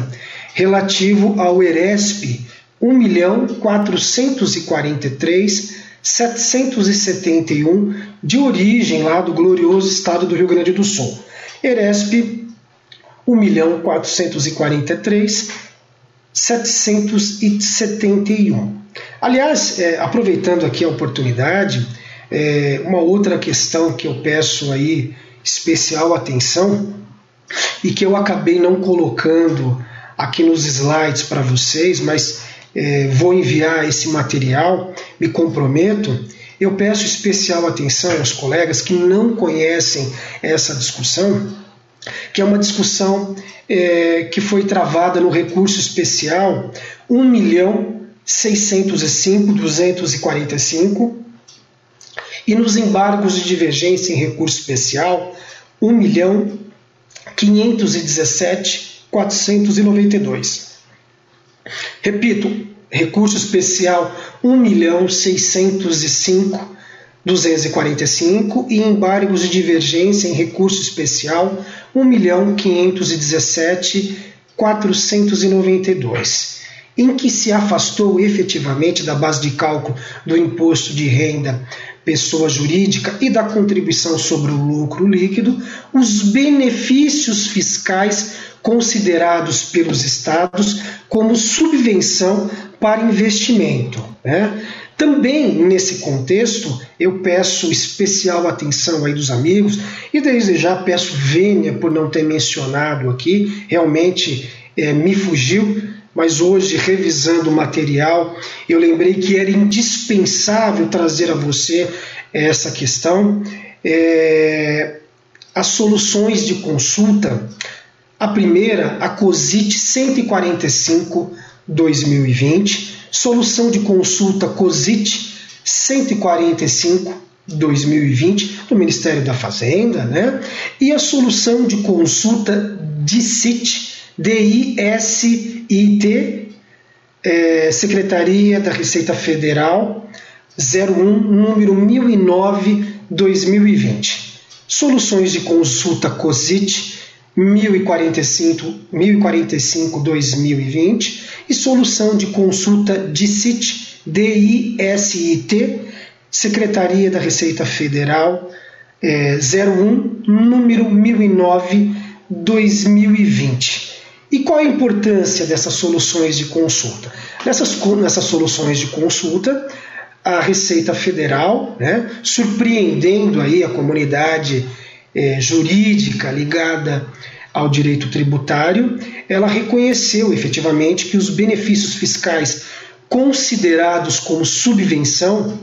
relativo ao ERESP 1.443.771 de origem lá do glorioso estado do Rio Grande do Sul. ERESP 1.443.771. Aliás, é, aproveitando aqui a oportunidade, é, uma outra questão que eu peço aí especial atenção e que eu acabei não colocando aqui nos slides para vocês, mas é, vou enviar esse material, me comprometo. Eu peço especial atenção aos colegas que não conhecem essa discussão, que é uma discussão é, que foi travada no recurso especial 1 milhão 605.245 e nos embargos de divergência em recurso especial 1 milhão 517.492. Repito, recurso especial 1.605.245 e embargos de divergência em recurso especial 1.517.492, em que se afastou efetivamente da base de cálculo do imposto de renda pessoa jurídica e da contribuição sobre o lucro líquido os benefícios fiscais considerados pelos estados como subvenção para investimento. Né? Também nesse contexto, eu peço especial atenção aí dos amigos e desde já peço vênia por não ter mencionado aqui, realmente é, me fugiu, mas hoje, revisando o material, eu lembrei que era indispensável trazer a você essa questão. É, as soluções de consulta a primeira, a COSIT 145-2020, solução de consulta COSIT 145-2020 do Ministério da Fazenda, né? e a solução de consulta DICIT, D-I-S-I-T, é, Secretaria da Receita Federal, 01, número 1009-2020. Soluções de consulta COSIT 1045, 1045 2020 e solução de consulta DICIT, DISIT, Secretaria da Receita Federal, é, 01, número 1009-2020. E qual a importância dessas soluções de consulta? Nessas, nessas soluções de consulta, a Receita Federal, né, surpreendendo aí a comunidade é, jurídica ligada ao direito tributário, ela reconheceu efetivamente que os benefícios fiscais considerados como subvenção,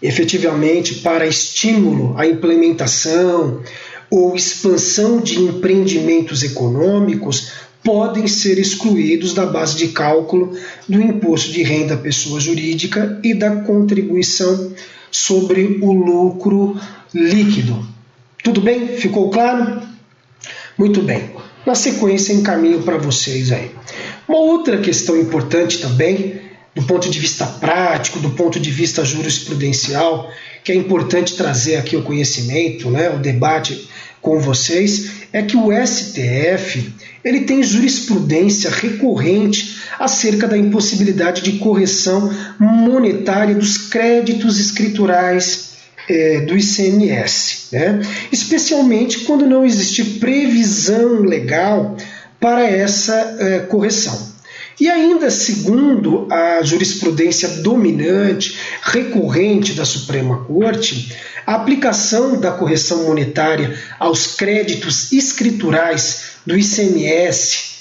efetivamente para estímulo à implementação ou expansão de empreendimentos econômicos, podem ser excluídos da base de cálculo do imposto de renda à pessoa jurídica e da contribuição sobre o lucro líquido. Tudo bem? Ficou claro? Muito bem. Na sequência, encaminho para vocês aí. Uma outra questão importante também, do ponto de vista prático, do ponto de vista jurisprudencial, que é importante trazer aqui o conhecimento, né, o debate com vocês, é que o STF ele tem jurisprudência recorrente acerca da impossibilidade de correção monetária dos créditos escriturais é, do ICMS, né? especialmente quando não existe previsão legal para essa é, correção. E ainda segundo a jurisprudência dominante, recorrente da Suprema Corte, a aplicação da correção monetária aos créditos escriturais do ICMS,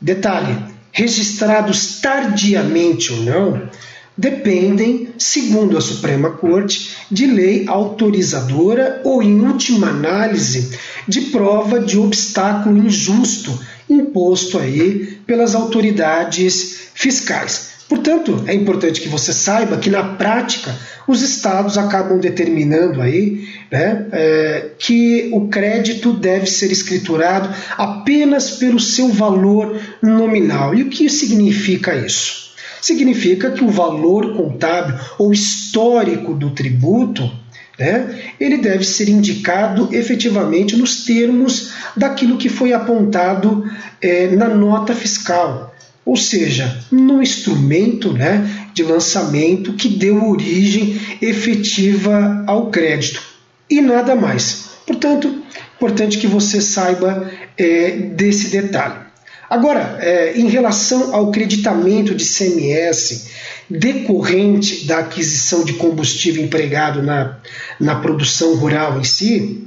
detalhe, registrados tardiamente ou não, dependem, segundo a Suprema Corte, de lei autorizadora ou, em última análise, de prova de obstáculo injusto imposto aí pelas autoridades fiscais. Portanto, é importante que você saiba que na prática os estados acabam determinando aí né, é, que o crédito deve ser escriturado apenas pelo seu valor nominal. E o que significa isso? significa que o valor contábil ou histórico do tributo né, ele deve ser indicado efetivamente nos termos daquilo que foi apontado é, na nota fiscal, ou seja, no instrumento né, de lançamento que deu origem efetiva ao crédito e nada mais. Portanto, importante que você saiba é, desse detalhe. Agora, é, em relação ao creditamento de CMS decorrente da aquisição de combustível empregado na, na produção rural em si,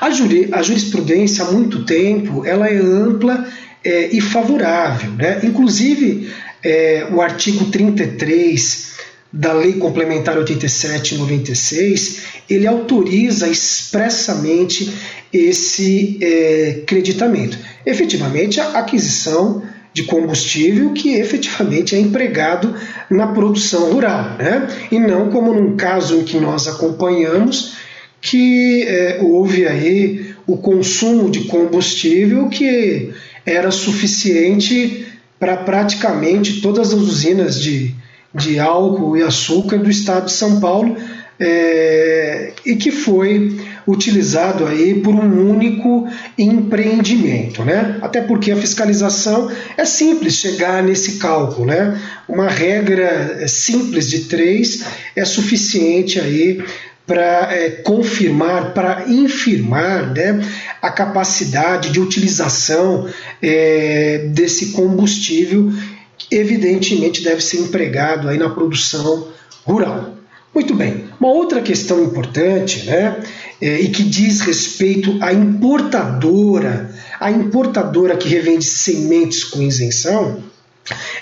a, juri, a jurisprudência há muito tempo ela é ampla é, e favorável. Né? Inclusive, é, o artigo 33 da Lei Complementar 87/96, ele autoriza expressamente esse é, creditamento. Efetivamente, a aquisição de combustível que efetivamente é empregado na produção rural, né? e não como num caso em que nós acompanhamos que é, houve aí o consumo de combustível que era suficiente para praticamente todas as usinas de, de álcool e açúcar do estado de São Paulo é, e que foi utilizado aí por um único empreendimento, né? Até porque a fiscalização é simples chegar nesse cálculo, né? Uma regra simples de três é suficiente aí para é, confirmar, para infirmar né, a capacidade de utilização é, desse combustível, que evidentemente deve ser empregado aí na produção rural. Muito bem, uma outra questão importante, né, é, e que diz respeito à importadora, a importadora que revende sementes com isenção,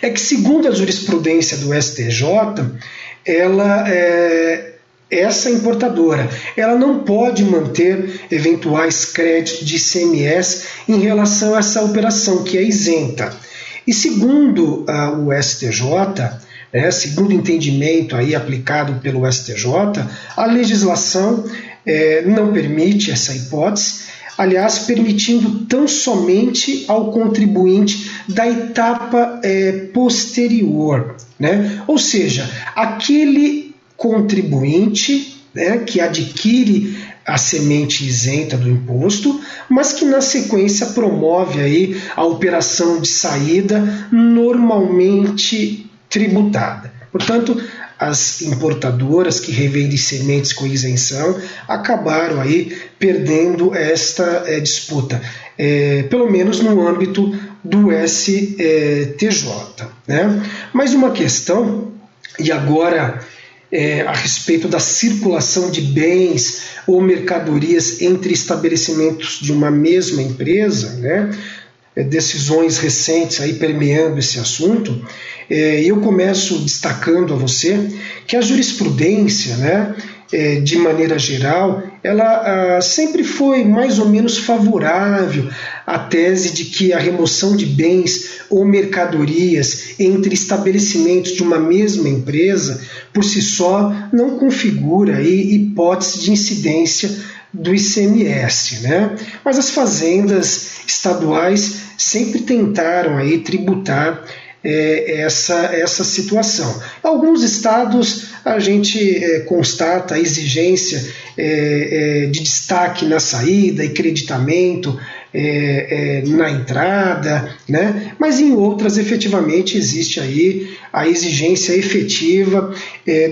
é que segundo a jurisprudência do STJ, ela é, essa importadora, ela não pode manter eventuais créditos de ICMS em relação a essa operação que é isenta. E segundo uh, o STJ, né, segundo entendimento aí aplicado pelo STJ, a legislação é, não permite essa hipótese, aliás, permitindo tão somente ao contribuinte da etapa é, posterior. Né? Ou seja, aquele contribuinte né, que adquire a semente isenta do imposto, mas que na sequência promove aí a operação de saída normalmente tributada. Portanto, as importadoras que revendem sementes com isenção acabaram aí perdendo esta é, disputa, é, pelo menos no âmbito do STJ. Né? Mais uma questão, e agora é, a respeito da circulação de bens ou mercadorias entre estabelecimentos de uma mesma empresa, né? É, decisões recentes aí permeando esse assunto, é, eu começo destacando a você que a jurisprudência, né, é, de maneira geral, ela ah, sempre foi mais ou menos favorável à tese de que a remoção de bens ou mercadorias entre estabelecimentos de uma mesma empresa, por si só, não configura hipótese de incidência do ICMS, né? Mas as fazendas estaduais sempre tentaram aí tributar é, essa, essa situação. Alguns estados a gente é, constata a exigência é, é de destaque na saída e creditamento é, é, na entrada, né? mas em outras efetivamente existe aí a exigência efetiva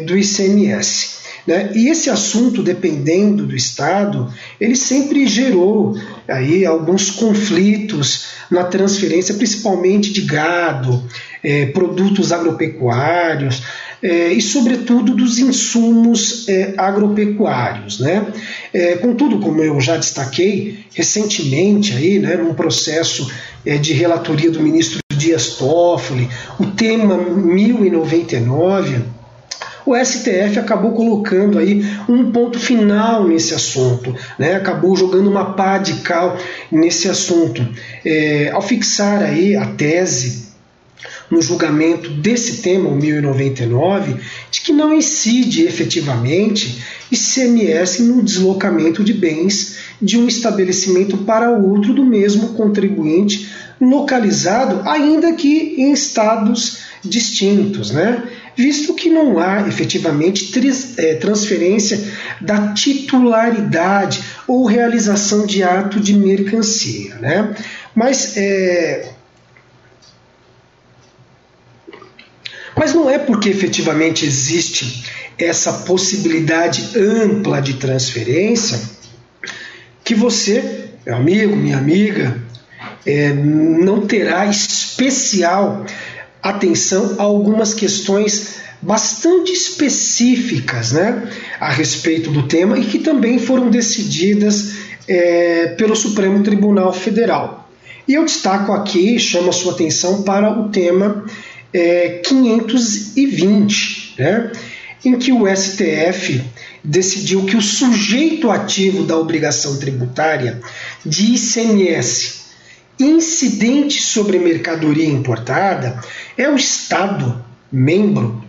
do ICMS. Né? E esse assunto, dependendo do Estado, ele sempre gerou aí alguns conflitos na transferência, principalmente de gado, é, produtos agropecuários é, e, sobretudo, dos insumos é, agropecuários. Né? Contudo, como eu já destaquei recentemente, aí, né, num processo de relatoria do ministro Dias Toffoli, o tema 1099 o STF acabou colocando aí um ponto final nesse assunto, né? acabou jogando uma pá de cal nesse assunto, é, ao fixar aí a tese no julgamento desse tema, o 1099, de que não incide efetivamente ICMS no deslocamento de bens de um estabelecimento para outro do mesmo contribuinte localizado, ainda que em estados distintos, né? Visto que não há efetivamente é, transferência da titularidade ou realização de ato de mercancia. Né? Mas, é... Mas não é porque efetivamente existe essa possibilidade ampla de transferência que você, meu amigo, minha amiga, é, não terá especial atenção a algumas questões bastante específicas né, a respeito do tema e que também foram decididas é, pelo Supremo Tribunal Federal. E eu destaco aqui, chamo a sua atenção para o tema é, 520, né, em que o STF decidiu que o sujeito ativo da obrigação tributária de ICMS incidente sobre mercadoria importada é o Estado membro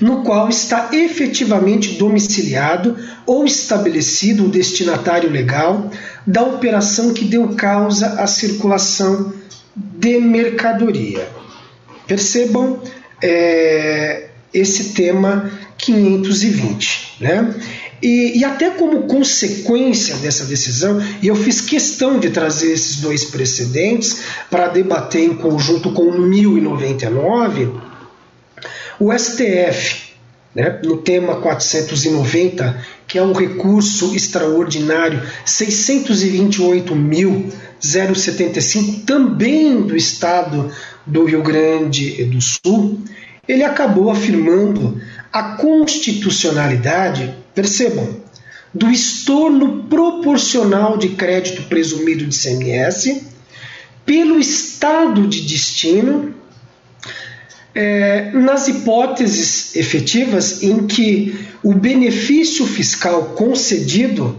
no qual está efetivamente domiciliado ou estabelecido o destinatário legal da operação que deu causa à circulação de mercadoria. Percebam é, esse tema 520. Né? E, e, até como consequência dessa decisão, e eu fiz questão de trazer esses dois precedentes para debater em conjunto com o 1099, o STF, né, no tema 490, que é o recurso extraordinário 628.075, também do estado do Rio Grande do Sul, ele acabou afirmando a constitucionalidade percebam, do estorno proporcional de crédito presumido de CMS pelo estado de destino é, nas hipóteses efetivas em que o benefício fiscal concedido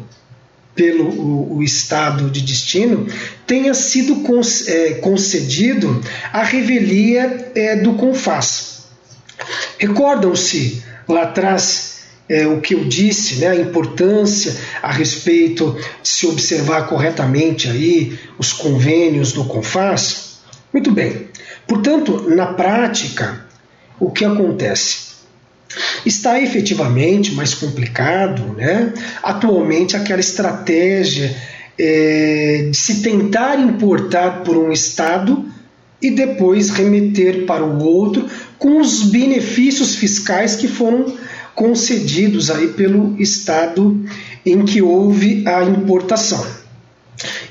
pelo o, o estado de destino tenha sido é, concedido à revelia é, do CONFAS. Recordam-se lá atrás é, o que eu disse, né, a importância a respeito de se observar corretamente aí os convênios do CONFAS? Muito bem. Portanto, na prática, o que acontece? Está efetivamente mais complicado, né? Atualmente, aquela estratégia é, de se tentar importar por um Estado e depois remeter para o outro com os benefícios fiscais que foram concedidos aí pelo estado em que houve a importação.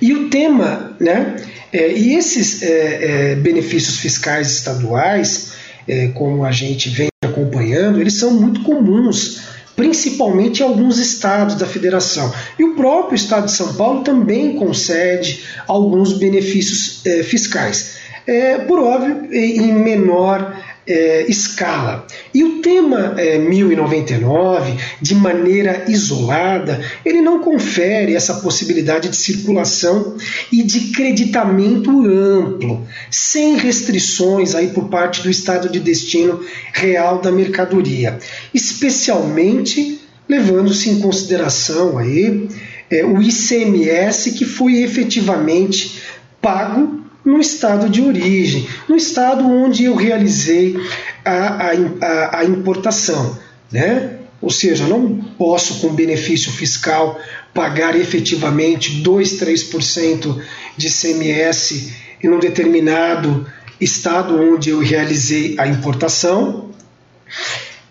E o tema, né? É, e esses é, é, benefícios fiscais estaduais, é, como a gente vem acompanhando, eles são muito comuns, principalmente em alguns estados da federação. E o próprio estado de São Paulo também concede alguns benefícios é, fiscais. É, por óbvio, em menor é, escala. E o tema é, 1099, de maneira isolada, ele não confere essa possibilidade de circulação e de creditamento amplo, sem restrições aí por parte do estado de destino real da mercadoria, especialmente levando-se em consideração aí é, o ICMS que foi efetivamente pago no estado de origem, no estado onde eu realizei a, a, a importação. Né? Ou seja, não posso, com benefício fiscal, pagar efetivamente 2, 3% de CMS em um determinado estado onde eu realizei a importação.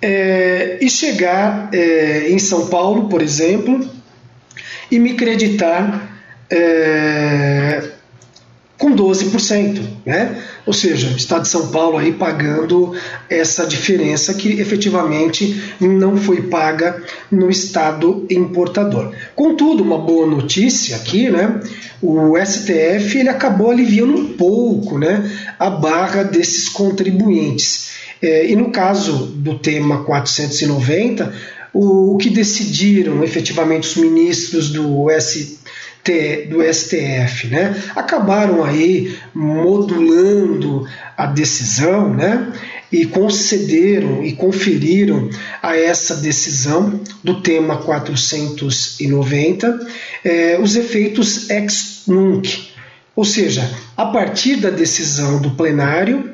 É, e chegar é, em São Paulo, por exemplo, e me creditar é, com 12%, né? Ou seja, o Estado de São Paulo aí pagando essa diferença que efetivamente não foi paga no Estado importador. Contudo, uma boa notícia aqui, né? O STF ele acabou aliviando um pouco, né, a barra desses contribuintes. É, e no caso do tema 490, o, o que decidiram efetivamente os ministros do STF do STF, né? Acabaram aí modulando a decisão, né? E concederam e conferiram a essa decisão do tema 490 eh, os efeitos ex nunc, ou seja, a partir da decisão do plenário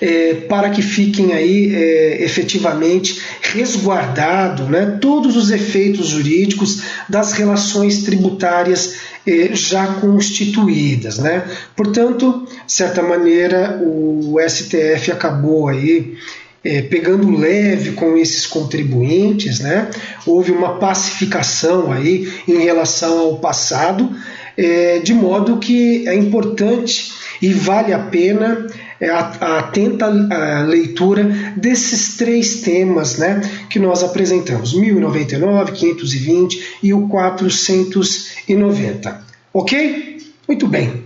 é, para que fiquem aí é, efetivamente resguardado né, todos os efeitos jurídicos das relações tributárias é, já constituídas. Né? Portanto, de certa maneira, o STF acabou aí é, pegando leve com esses contribuintes, né? houve uma pacificação aí em relação ao passado, é, de modo que é importante e vale a pena a, a atenta a leitura desses três temas né, que nós apresentamos: 1099, 520 e o 490. Ok? Muito bem.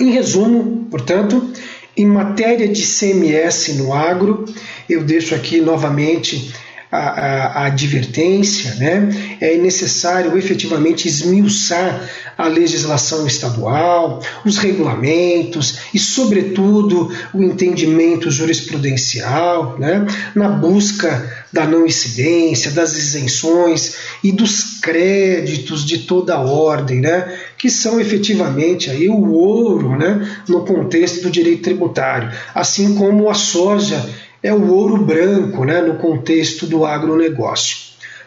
Em resumo, portanto, em matéria de CMS no agro, eu deixo aqui novamente a, a, a, advertência, né? é necessário efetivamente esmiuçar a legislação estadual, os regulamentos e, sobretudo, o entendimento jurisprudencial, né? na busca da não incidência, das isenções e dos créditos de toda ordem, né? que são efetivamente aí o ouro né? no contexto do direito tributário, assim como a soja é o ouro branco né, no contexto do agronegócio.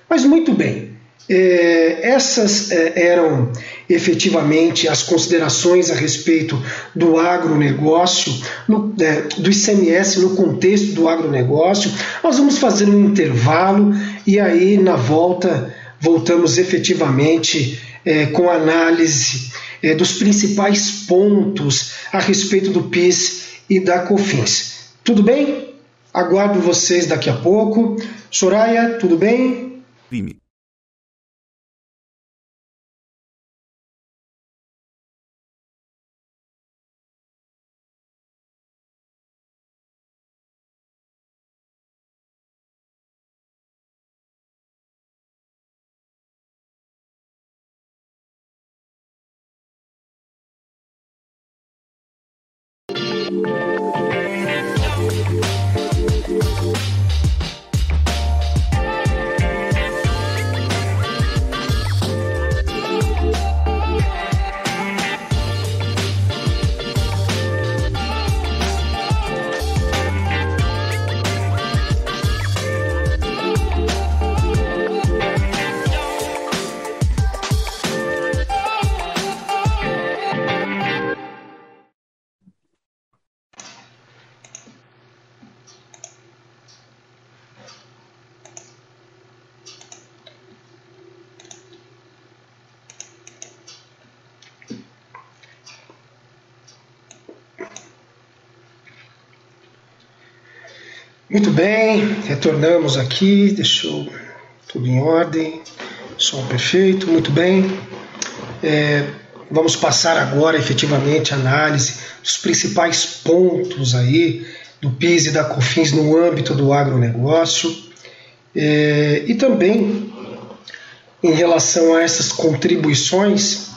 Mas muito bem, é, essas é, eram efetivamente as considerações a respeito do agronegócio, no, é, do ICMS no contexto do agronegócio. Nós vamos fazer um intervalo e aí na volta voltamos efetivamente é, com análise é, dos principais pontos a respeito do PIS e da COFINS. Tudo bem? Aguardo vocês daqui a pouco. Soraya, tudo bem? Vime. Muito bem, retornamos aqui, deixou tudo em ordem, som perfeito, muito bem. É, vamos passar agora efetivamente a análise dos principais pontos aí do PIS e da COFINS no âmbito do agronegócio é, e também em relação a essas contribuições,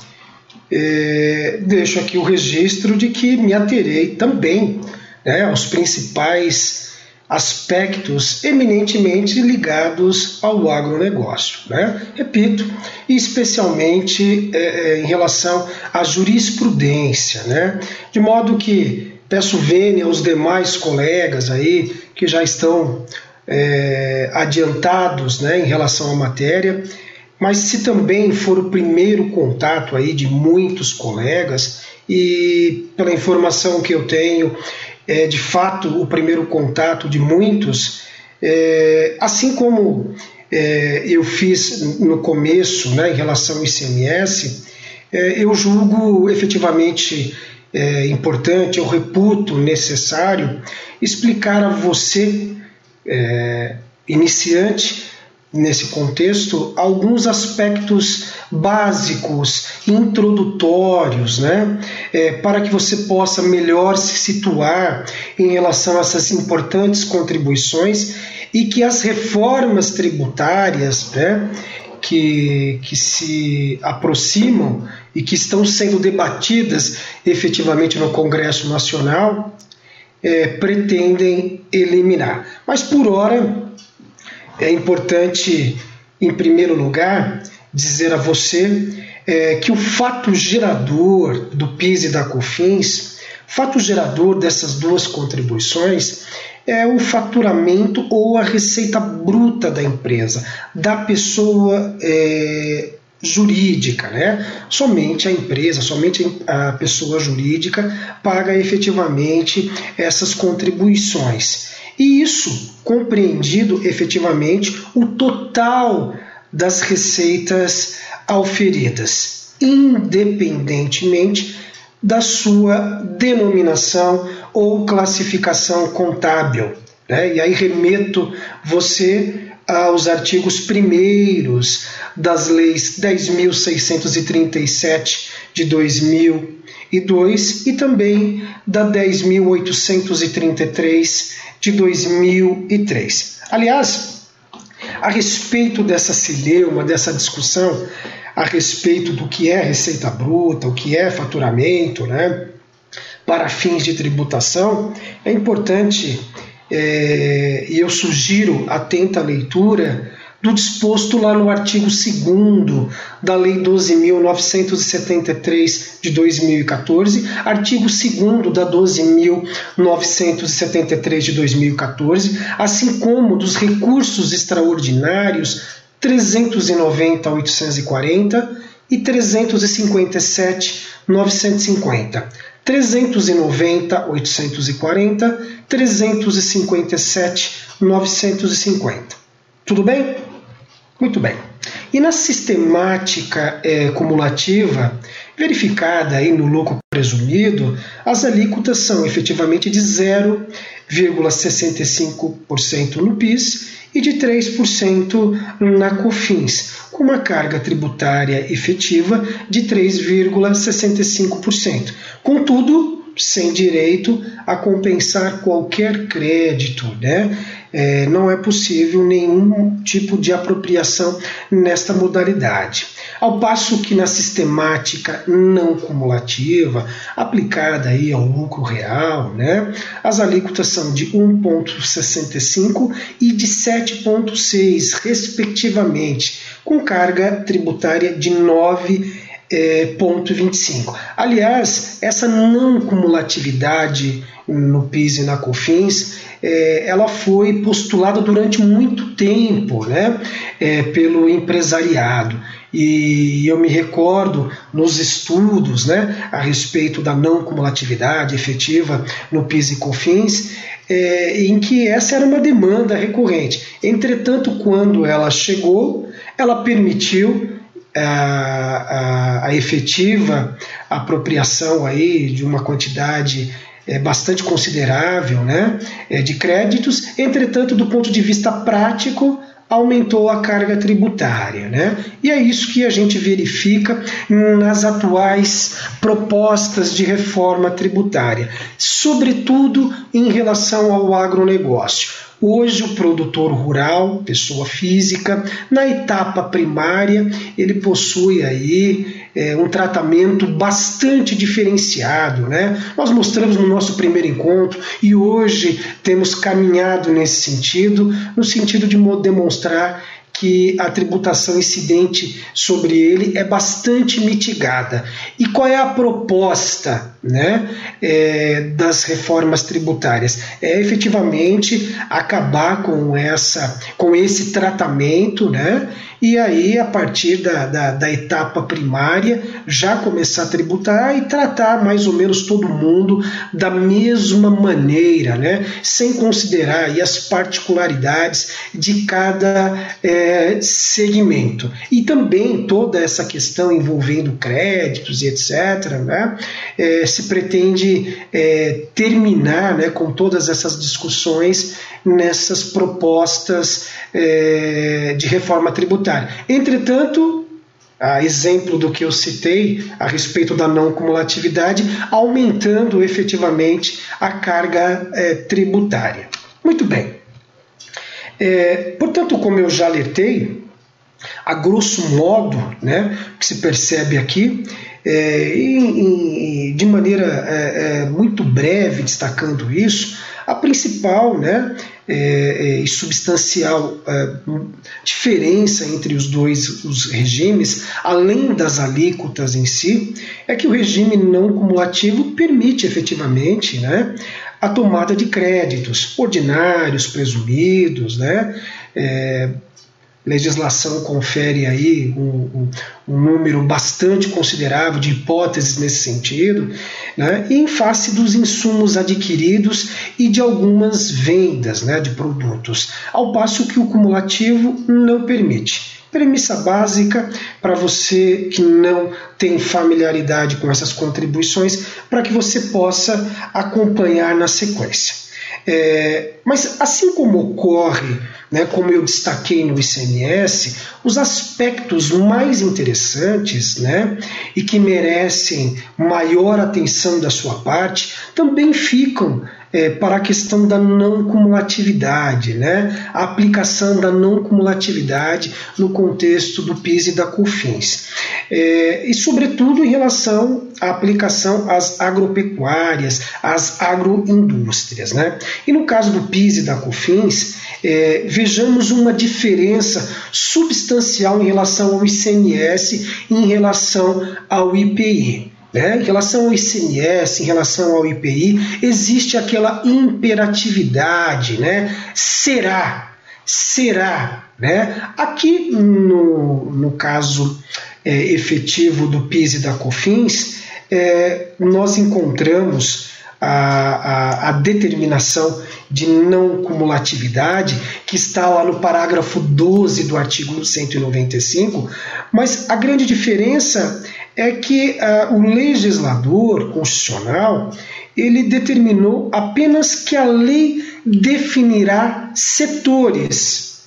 é, deixo aqui o registro de que me aterei também né, aos principais aspectos eminentemente ligados ao agronegócio. Né? Repito, especialmente é, é, em relação à jurisprudência, né? de modo que peço vênia aos demais colegas aí que já estão é, adiantados né, em relação à matéria, mas se também for o primeiro contato aí de muitos colegas e pela informação que eu tenho é de fato o primeiro contato de muitos, é, assim como é, eu fiz no começo né, em relação ao ICMS, é, eu julgo efetivamente é, importante, eu reputo necessário explicar a você, é, iniciante, nesse contexto, alguns aspectos básicos, introdutórios, né? É, para que você possa melhor se situar em relação a essas importantes contribuições e que as reformas tributárias, né? Que, que se aproximam e que estão sendo debatidas efetivamente no Congresso Nacional é, pretendem eliminar. Mas por hora é importante, em primeiro lugar, dizer a você é, que o fato gerador do PIS e da COFINS, fato gerador dessas duas contribuições, é o faturamento ou a receita bruta da empresa, da pessoa é, jurídica, né? Somente a empresa, somente a pessoa jurídica paga efetivamente essas contribuições. E isso compreendido efetivamente o total das receitas auferidas, independentemente da sua denominação ou classificação contábil. Né? E aí remeto você aos artigos primeiros das leis 10.637 de 2002 e também da 10.833 de 2003. Aliás, a respeito dessa cileuma, dessa discussão a respeito do que é receita bruta, o que é faturamento, né, para fins de tributação, é importante é, e eu sugiro atenta leitura do disposto lá no artigo 2 da Lei 12.973 de 2014, artigo 2 da 12.973 de 2014, assim como dos recursos extraordinários 390.840 e 357.950. 390, 840, 357, 950. Tudo bem? Muito bem. E na sistemática é, cumulativa, verificada aí no lucro presumido, as alíquotas são efetivamente de 0,65% no PIS e de 3% na COFINS, com uma carga tributária efetiva de 3,65%. Contudo, sem direito a compensar qualquer crédito, né? É, não é possível nenhum tipo de apropriação nesta modalidade. Ao passo que na sistemática não cumulativa, aplicada aí ao lucro real, né, as alíquotas são de 1,65 e de 7,6, respectivamente, com carga tributária de 9 é, ponto 25. Aliás, essa não cumulatividade no PIS e na COFINS, é, ela foi postulada durante muito tempo né, é, pelo empresariado. E eu me recordo nos estudos né, a respeito da não cumulatividade efetiva no PIS e COFINS, é, em que essa era uma demanda recorrente. Entretanto, quando ela chegou, ela permitiu a, a, a efetiva apropriação aí de uma quantidade é, bastante considerável né, é, de créditos, entretanto, do ponto de vista prático, aumentou a carga tributária. Né? E é isso que a gente verifica nas atuais propostas de reforma tributária, sobretudo em relação ao agronegócio. Hoje, o produtor rural, pessoa física, na etapa primária, ele possui aí é, um tratamento bastante diferenciado. Né? Nós mostramos no nosso primeiro encontro e hoje temos caminhado nesse sentido, no sentido de demonstrar que a tributação incidente sobre ele é bastante mitigada. E qual é a proposta né, é, das reformas tributárias? É efetivamente acabar com, essa, com esse tratamento né, e aí, a partir da, da, da, etapa primária, já começar a tributar e tratar mais ou menos todo mundo da mesma maneira, né? sem considerar as particularidades de cada é, segmento. E também toda essa questão envolvendo créditos e etc., né? É, se pretende é, terminar né, com todas essas discussões nessas propostas é, de reforma tributária. Entretanto, a exemplo do que eu citei a respeito da não cumulatividade, aumentando efetivamente a carga é, tributária. Muito bem. É, portanto, como eu já alertei, a grosso modo, né, que se percebe aqui, é, e, de maneira é, é, muito breve, destacando isso, a principal né, é, é, e substancial é, diferença entre os dois os regimes, além das alíquotas em si, é que o regime não cumulativo permite efetivamente né, a tomada de créditos ordinários, presumidos, né, é, legislação confere aí um, um, um, número bastante considerável de hipóteses nesse sentido, né, em face dos insumos adquiridos e de algumas vendas né, de produtos, ao passo que o cumulativo não permite. Premissa básica para você que não tem familiaridade com essas contribuições, para que você possa acompanhar na sequência. É, mas assim como ocorre, né, como eu destaquei no ICMS, os aspectos mais interessantes né, e que merecem maior atenção da sua parte também ficam é, para a questão da não cumulatividade, né? a aplicação da não cumulatividade no contexto do PIS e da COFINS. É, e, sobretudo, em relação à aplicação às agropecuárias, às agroindústrias. Né? E no caso do PIS e da COFINS, é, vejamos uma diferença substancial em relação ao ICMS e em relação ao IPI. Né? Em relação ao ICMS, em relação ao IPI, existe aquela imperatividade, né? Será, será, né? Aqui no, no caso é, efetivo do PIS e da COFINS, é, nós encontramos a, a, a, determinação de não cumulatividade, que está lá no parágrafo 12 do artigo 195, mas a grande diferença é que uh, o legislador constitucional ele determinou apenas que a lei definirá setores,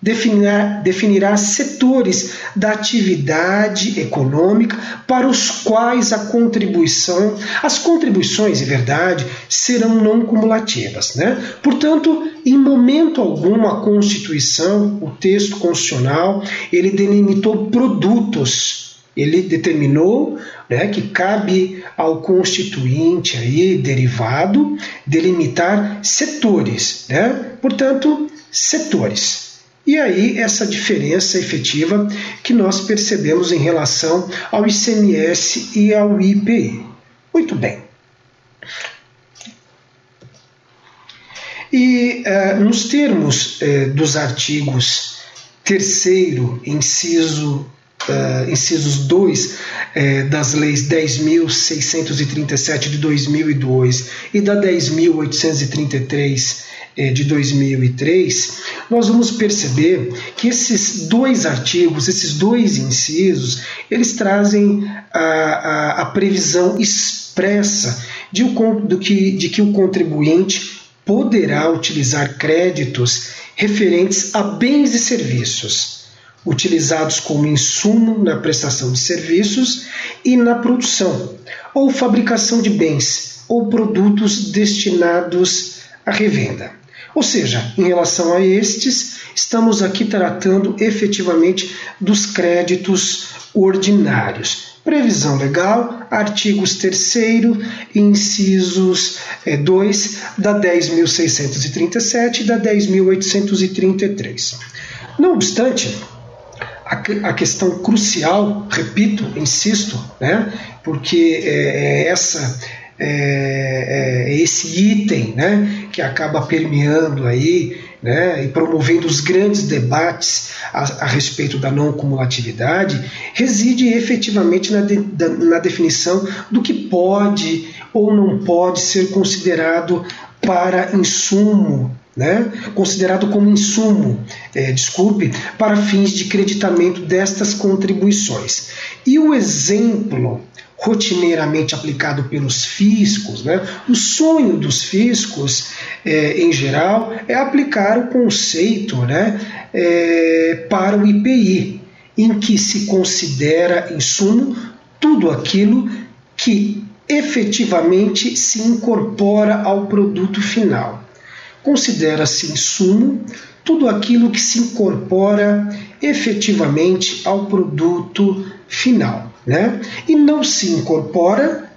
definirá, definirá setores da atividade econômica para os quais a contribuição, as contribuições, em verdade, serão não cumulativas. Né? Portanto, em momento algum a Constituição, o texto constitucional, ele delimitou produtos ele determinou né, que cabe ao constituinte aí, derivado delimitar setores, né? portanto, setores. E aí essa diferença efetiva que nós percebemos em relação ao ICMS e ao IPI. Muito bem. E uh, nos termos uh, dos artigos terceiro, inciso uh, incisos 2 uh, eh, das leis 10.637 de 2002 e da 10.833 eh, de 2003, nós vamos perceber que esses dois artigos, esses dois incisos, eles trazem a, a, a previsão expressa de, do que, de que o contribuinte poderá utilizar créditos referentes a bens e serviços, utilizados como insumo na prestação de serviços e na produção ou fabricação de bens ou produtos destinados à revenda. Ou seja, em relação a estes, estamos aqui tratando efetivamente dos créditos ordinários. Previsão legal, artigos 3 incisos 2 é, da 10.637 e da 10.833. Não obstante, a questão crucial, repito, insisto, né, porque é, é essa é, é, esse item né, que acaba permeando aí né, e promovendo os grandes debates a, a, respeito da não cumulatividade, reside efetivamente na, de, da, na definição do que pode ou não pode ser considerado para insumo né, considerado como insumo, é, desculpe, para fins de creditamento destas contribuições. E o exemplo rotineiramente aplicado pelos fiscos, né? o sonho dos fiscos, é, em geral, é aplicar o conceito né, é, para o IPI, em que se considera insumo tudo aquilo que efetivamente se incorpora ao produto final. Considera-se insumo tudo aquilo que se incorpora efetivamente ao produto final né? e não se incorpora,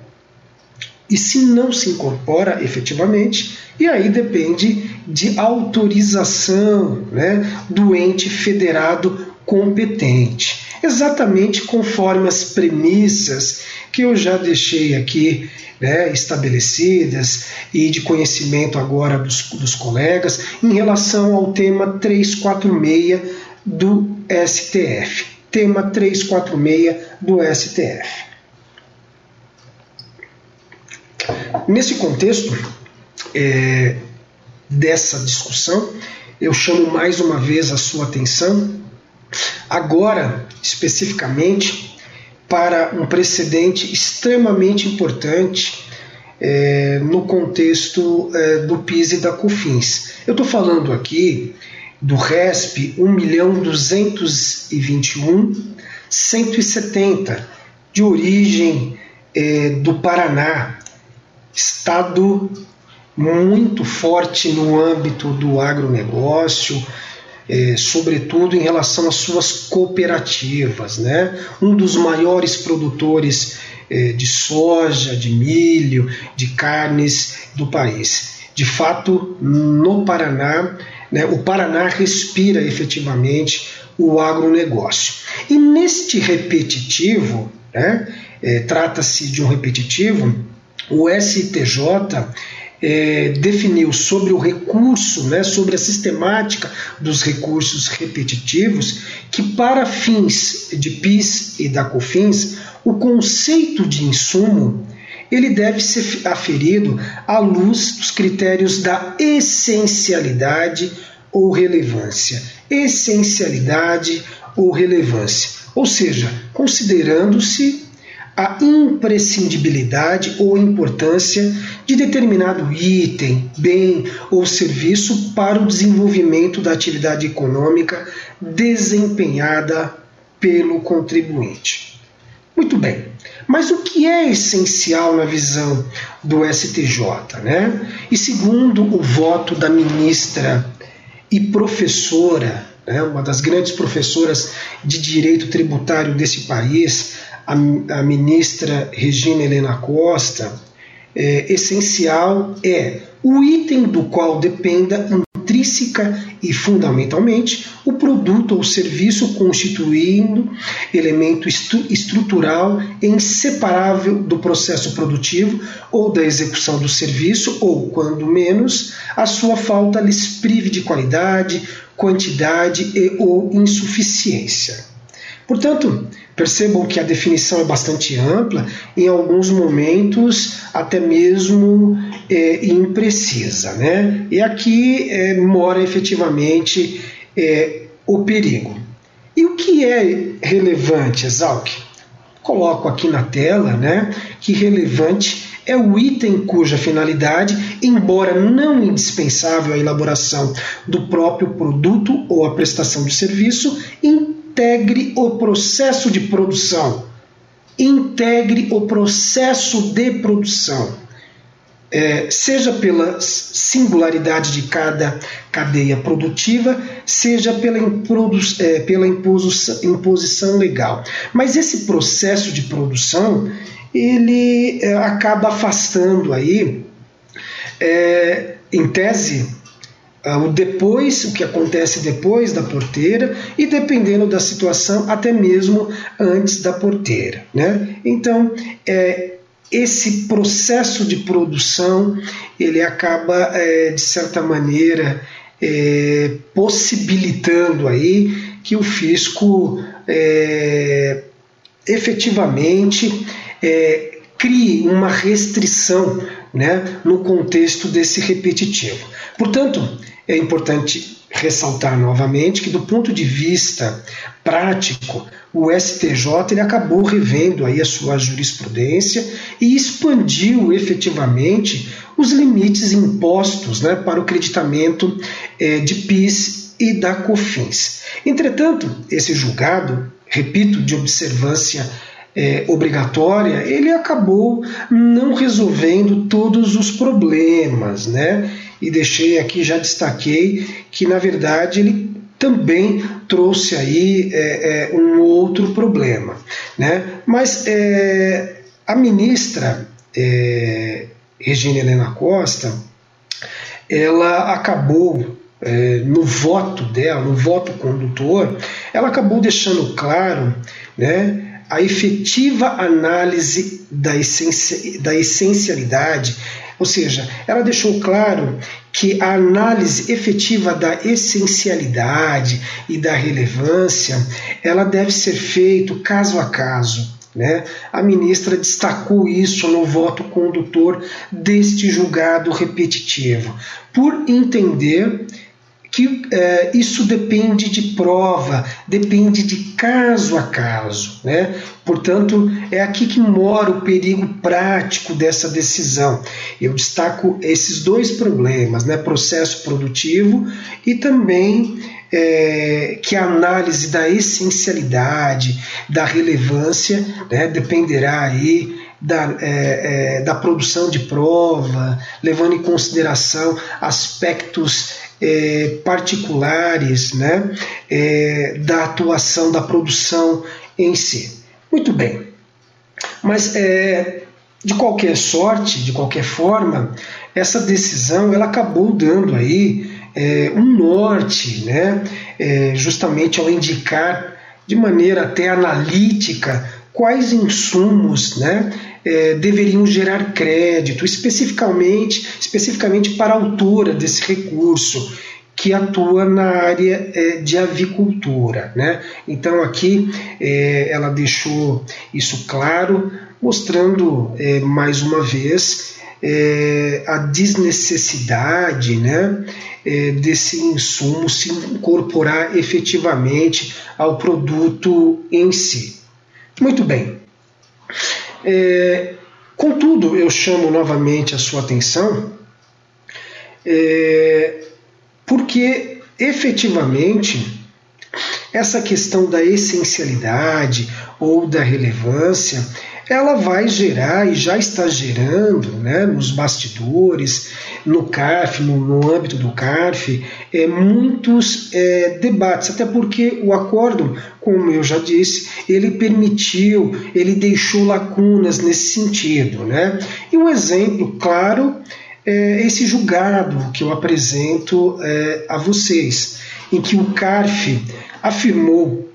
e se não se incorpora efetivamente, e aí depende de autorização né, do ente federado competente, exatamente conforme as premissas que eu já deixei aqui né, estabelecidas e de conhecimento agora dos, dos colegas em relação ao tema 346 do STF tema 346 do STF. Nesse contexto é, dessa discussão, eu chamo mais uma vez a sua atenção, agora especificamente, para um precedente extremamente importante é, no contexto é, do PIS e da COFINS. Eu estou falando aqui do RESP 1.221.170, de origem é, do Paraná, estado muito forte no âmbito do agronegócio, é, sobretudo em relação às suas cooperativas, né? um dos maiores produtores é, de soja, de milho, de carnes do país. De fato, no Paraná, né, o Paraná respira efetivamente o agronegócio. E neste repetitivo, né, é, trata-se de um repetitivo, o STJ é, definiu sobre o recurso, né, sobre a sistemática dos recursos repetitivos, que para fins de PIS e da COFINS, o conceito de insumo ele deve ser aferido à luz dos critérios da essencialidade ou relevância. Essencialidade ou relevância. Ou seja, considerando-se a imprescindibilidade ou importância de determinado item, bem ou serviço para o desenvolvimento da atividade econômica desempenhada pelo contribuinte. Muito bem. Mas o que é essencial na visão do STJ? Né? E segundo o voto da ministra e professora, né, uma das grandes professoras de direito tributário desse país, a, a ministra Regina Helena Costa, é, essencial é o item do qual dependa intrínseca e fundamentalmente o produto ou serviço constituindo elemento estru estrutural e inseparável do processo produtivo ou da execução do serviço, ou, quando menos, a sua falta lhes prive de qualidade, quantidade e ou insuficiência. Portanto, percebam que a definição é bastante ampla, em alguns momentos até mesmo é, imprecisa. Né? E aqui é, mora efetivamente é, o perigo. E o que é relevante, Exalc? coloco aqui na tela né, que relevante é o item cuja finalidade, embora não indispensável à elaboração do próprio produto ou à prestação de serviço, integre o processo de produção. Integre o processo de produção. É, seja pela singularidade de cada cadeia produtiva, seja pela, é, pela imposição, imposição legal. Mas esse processo de produção ele é, acaba afastando aí, é, em tese, o depois, o que acontece depois da porteira e dependendo da situação até mesmo antes da porteira, né? Então, é, esse processo de produção ele acaba é, de certa maneira é, possibilitando aí que o fisco é, efetivamente é, crie uma restrição né, no contexto desse repetitivo. Portanto, é importante ressaltar novamente que, do ponto de vista prático, o STJ ele acabou revendo aí a sua jurisprudência e expandiu efetivamente os limites impostos né, para o creditamento é, de PIS e da COFINS. Entretanto, esse julgado, repito, de observância é, obrigatória, ele acabou não resolvendo todos os problemas, né? E deixei aqui, já destaquei que na verdade ele também trouxe aí é, é, um outro problema, né? Mas é, a ministra é, Regina Helena Costa, ela acabou é, no voto dela, no voto condutor, ela acabou deixando claro, né? a efetiva análise da, essenci da essencialidade, ou seja, ela deixou claro que a análise efetiva da essencialidade e da relevância, ela deve ser feita caso a caso. Né? A ministra destacou isso no voto condutor deste julgado repetitivo, por entender que é, isso depende de prova, depende de caso a caso. Né? Portanto, é aqui que mora o perigo prático dessa decisão. Eu destaco esses dois problemas, né? processo produtivo e também é, que a análise da essencialidade, da relevância, né, dependerá aí da, é, é, da produção de prova, levando em consideração aspectos é, particulares né, é, da atuação, da produção em si. Muito bem, mas é, de qualquer sorte, de qualquer forma, essa decisão ela acabou dando aí é, um norte, né, é, justamente ao indicar de maneira até analítica quais insumos né, é, deveriam gerar crédito, especificamente, especificamente para a autora desse recurso, que atua na área é, de avicultura. Né? Então, aqui é, ela deixou isso claro, mostrando mais uma vez a desnecessidade né, desse insumo se incorporar efetivamente ao produto em si. Muito bem. É, contudo, eu chamo novamente a sua atenção, é, porque efetivamente essa questão da essencialidade ou da relevância ela vai gerar e já está gerando né, nos bastidores, no CARF, no, no âmbito do CARF, é, muitos é, debates, até porque o acordo, como eu já disse, ele permitiu, ele deixou lacunas nesse sentido. Né? E um exemplo claro é esse julgado que eu apresento é, a vocês, em que o CARF afirmou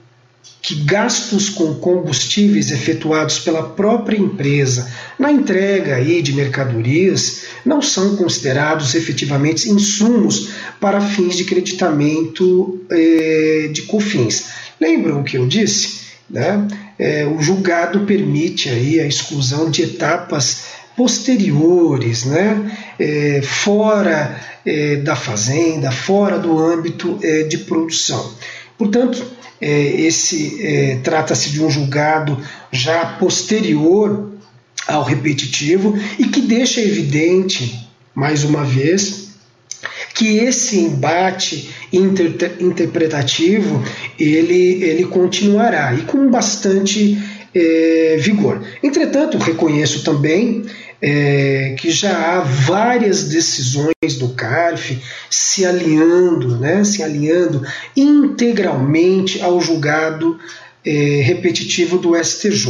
que gastos com combustíveis efetuados pela própria empresa na entrega aí de mercadorias não são considerados efetivamente insumos para fins de creditamento eh, de COFINS. Lembram o que eu disse? Né? Eh, o julgado permite aí a exclusão de etapas posteriores, né? Eh, fora da fazenda, fora do âmbito de produção. Portanto, é, esse é, trata-se de um julgado já posterior ao repetitivo e que deixa evidente, mais uma vez, que esse embate inter interpretativo ele, ele continuará e com bastante é, vigor. Entretanto, reconheço também é, que já há várias decisões do CARF se alinhando, né, se alinhando integralmente ao julgado é, repetitivo do STJ,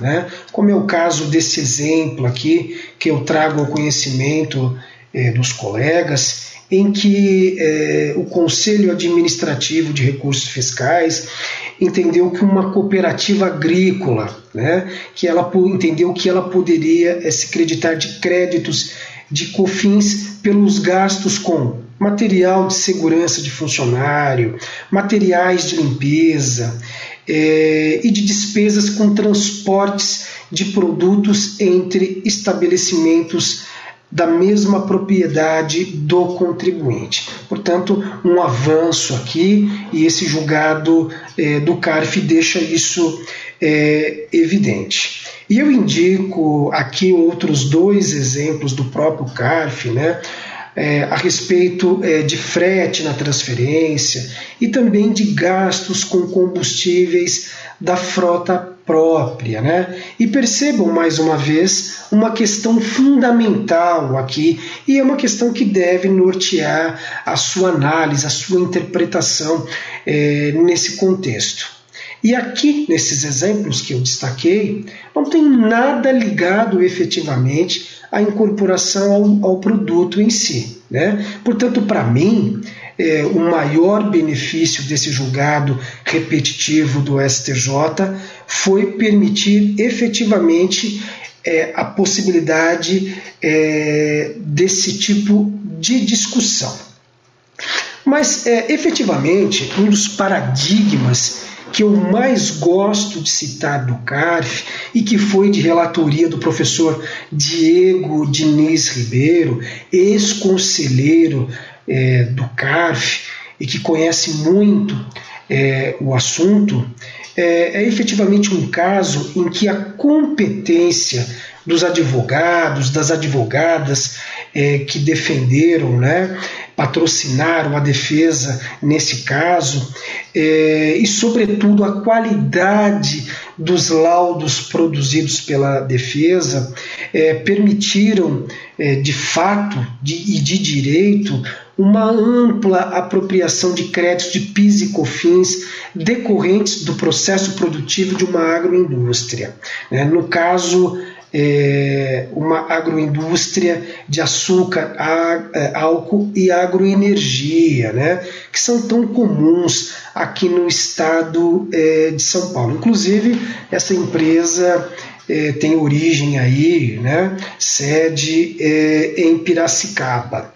né, como é o caso desse exemplo aqui que eu trago ao conhecimento é, dos colegas, em que é, o Conselho Administrativo de Recursos Fiscais entendeu que uma cooperativa agrícola, né, que ela entendeu que ela poderia é, se creditar de créditos de cofins pelos gastos com material de segurança de funcionário, materiais de limpeza é, e de despesas com transportes de produtos entre estabelecimentos da mesma propriedade do contribuinte. Portanto, um avanço aqui e esse julgado é, do CARF deixa isso é, evidente. E eu indico aqui outros dois exemplos do próprio CARF, né? É, a respeito de frete na transferência e também de gastos com combustíveis da frota própria, né? E percebam mais uma vez uma questão fundamental aqui, e é uma questão que deve nortear a sua análise, a sua interpretação é, nesse contexto. E aqui, nesses exemplos que eu destaquei, não tem nada ligado efetivamente à incorporação ao, ao produto em si. Né? Portanto, para mim, é, o maior benefício desse julgado repetitivo do STJ foi permitir efetivamente é, a possibilidade é, desse tipo de discussão. Mas, é, efetivamente, um dos paradigmas que eu mais gosto de citar do CARF e que foi de relatoria do professor Diego Diniz Ribeiro, ex-conselheiro é, do CARF e que conhece muito é, o assunto, é, é efetivamente um caso em que a competência dos advogados, das advogadas é, que defenderam, né, patrocinaram a defesa nesse caso, é, e, sobretudo, a qualidade dos laudos produzidos pela defesa é, permitiram, é, de fato de, e de direito, uma ampla apropriação de créditos de PIS e COFINS decorrentes do processo produtivo de uma agroindústria. Né? No caso, é, uma agroindústria de açúcar, é, álcool e agroenergia, né, que são tão comuns aqui no estado é, de São Paulo. Inclusive, essa empresa é, tem origem aí, né, sede é, em Piracicaba.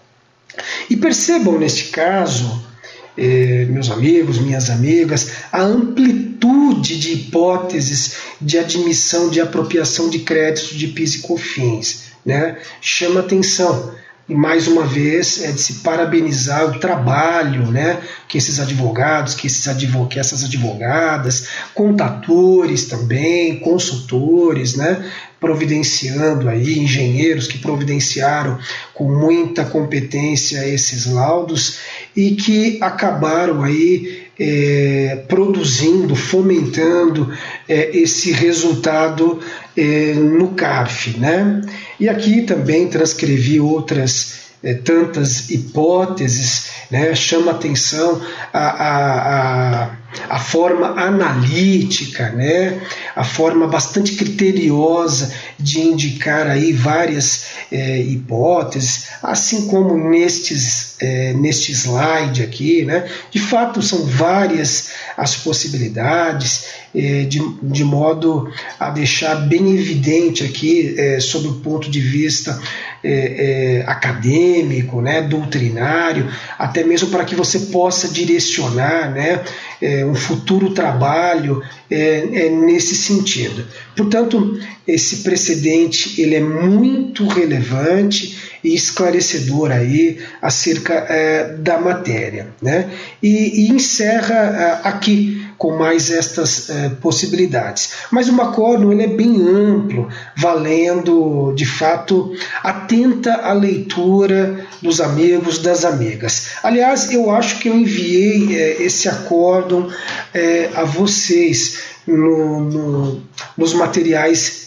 E percebam neste caso, eh, meus amigos, minhas amigas, a amplitude de hipóteses de admissão de apropriação de créditos de PIS e COFINS. Né? Chama atenção e mais uma vez é de se parabenizar o trabalho né, que esses advogados, que, esses advo que essas advogadas, contadores também, consultores, né, providenciando aí, engenheiros que providenciaram com muita competência esses laudos e que acabaram aí é, produzindo, fomentando é, esse resultado é, no CARF. Né? E aqui também transcrevi outras é, tantas hipóteses, né, chama atenção a, a, a, a, forma analítica, né, a forma bastante criteriosa de indicar aí várias é, hipóteses, assim como nestes, é, neste slide aqui, né, de fato são várias as possibilidades, é, de, de modo a deixar bem evidente aqui, é, sob o ponto de vista é, é, acadêmico, né, doutrinário, até mesmo para que você possa direcionar né, é, um futuro trabalho é, é, nesse sentido. Portanto, esse precedente ele é muito relevante e esclarecedor aí acerca é, da matéria, né? E, e encerra aqui com mais estas é, possibilidades. Mas o Macórnio ele é bem amplo, valendo de fato atenta à leitura dos amigos das amigas. Aliás, eu acho que eu enviei é, esse acórdão é, a vocês no, no, nos materiais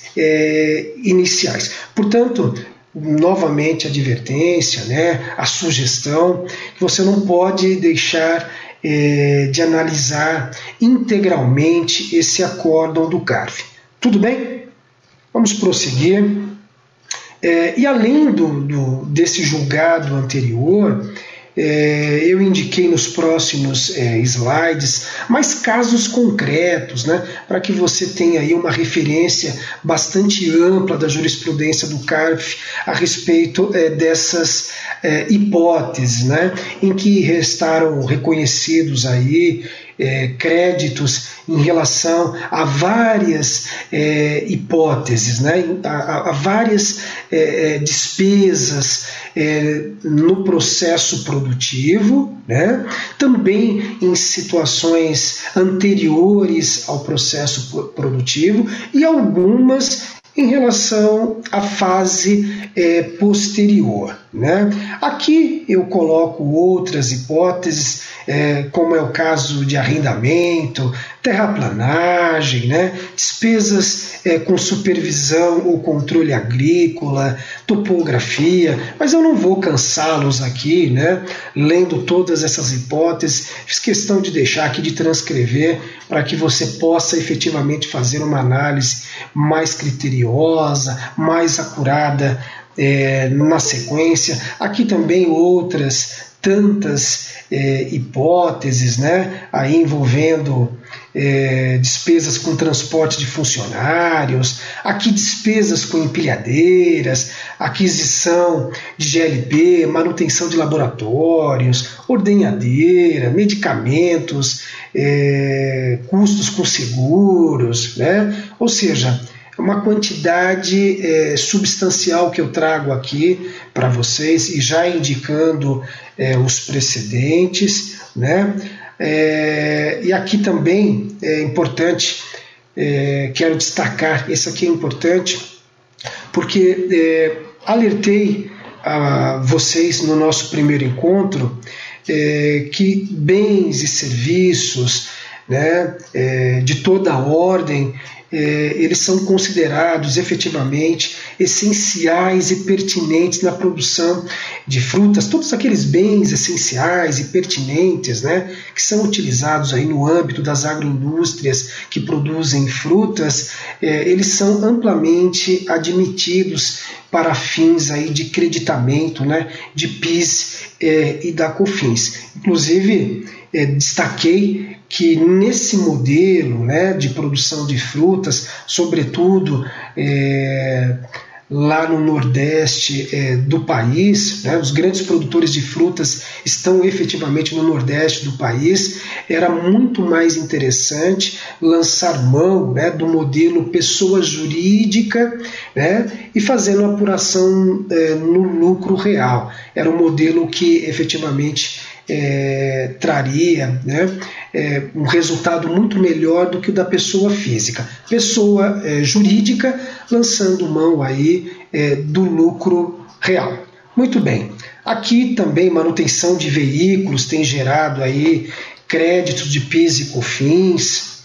iniciais. Portanto, novamente a advertência, né, a sugestão, que você não pode deixar é, de analisar integralmente esse acórdão do CARF. Tudo bem? Vamos prosseguir. É, e além do, do, desse julgado anterior, é, eu indiquei nos próximos é, slides mais casos concretos, né, para que você tenha aí uma referência bastante ampla da jurisprudência do CARF a respeito é, dessas é, hipóteses, né, em que restaram reconhecidos aí é, créditos em relação a várias é, hipóteses, né, a, a várias é, é despesas é, no processo produtivo, né, também em situações anteriores ao processo produtivo e algumas em relação à fase é, posterior. Né? Aqui eu coloco outras hipóteses, é, como é o caso de arrendamento, terraplanagem, né? despesas é, com supervisão ou controle agrícola, topografia, mas eu não vou cansá-los aqui, né? lendo todas essas hipóteses, fiz questão de deixar aqui de transcrever para que você possa efetivamente fazer uma análise mais criteriosa, mais acurada é, na sequência. Aqui também outras tantas é, hipóteses, né, aí envolvendo é, despesas com transporte de funcionários, aqui despesas com empilhadeiras, aquisição de GLP, manutenção de laboratórios, ordenhadeira, medicamentos, é, custos com seguros, né? ou seja, uma quantidade é, substancial que eu trago aqui para vocês e já indicando é, os precedentes, né? É, e aqui também é importante, quero destacar, esse aqui é importante, porque alertei a vocês no nosso primeiro encontro que bens e serviços né, de toda ordem é, eles são considerados efetivamente essenciais e pertinentes na produção de frutas, todos aqueles bens essenciais e pertinentes né, que são utilizados aí no âmbito das agroindústrias que produzem frutas, é, eles são amplamente admitidos para fins aí de creditamento né, de PIS é, e da COFINS. Inclusive, é, destaquei que nesse modelo né, de produção de frutas, sobretudo é, lá no nordeste é, do país, né, os grandes produtores de frutas estão efetivamente no nordeste do país, era muito mais interessante lançar mão né, do modelo pessoa jurídica né, e fazendo apuração é, no lucro real. Era um modelo que efetivamente é, traria né, é, um resultado muito melhor do que o da pessoa física. Pessoa é, jurídica lançando mão aí é, do lucro real. Muito bem. Aqui também manutenção de veículos tem gerado aí créditos de PIS e COFINS.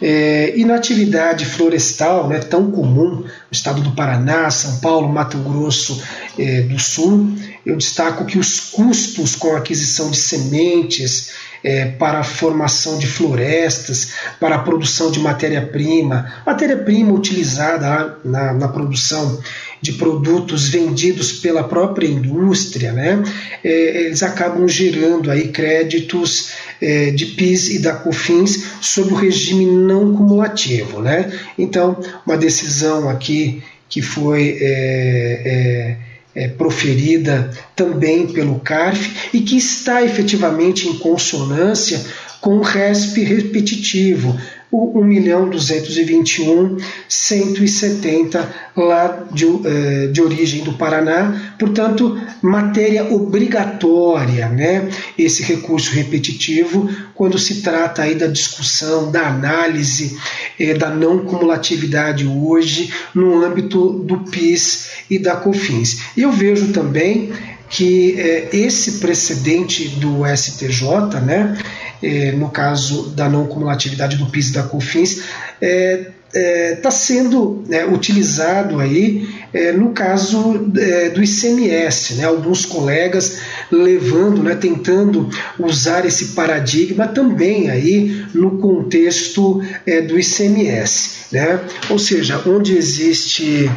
É, e na atividade florestal, né, tão comum no estado do Paraná, São Paulo, Mato Grosso é, do Sul, eu destaco que os custos com a aquisição de sementes é, para a formação de florestas, para a produção de matéria-prima, matéria-prima utilizada na, na, produção de produtos vendidos pela própria indústria, né, é, eles acabam gerando aí créditos é, de PIS e da COFINS sob o regime não cumulativo. Né? Então, uma decisão aqui que foi é, é, proferida também pelo CARF e que está efetivamente em consonância com RESP repetitivo, o 1.221.170 lá de, eh, de origem do Paraná, portanto, matéria obrigatória, né? Esse recurso repetitivo, quando se trata aí da discussão, da análise eh, da não cumulatividade hoje no âmbito do PIS e da COFINS. Eu vejo também que eh, esse precedente do STJ, né? É, no caso da não cumulatividade do PIS e da COFINS, está é, é, tá sendo né, utilizado aí é, no caso é, do ICMS, né, alguns colegas levando, né, tentando usar esse paradigma também aí no contexto é, do ICMS, né, ou seja, onde existe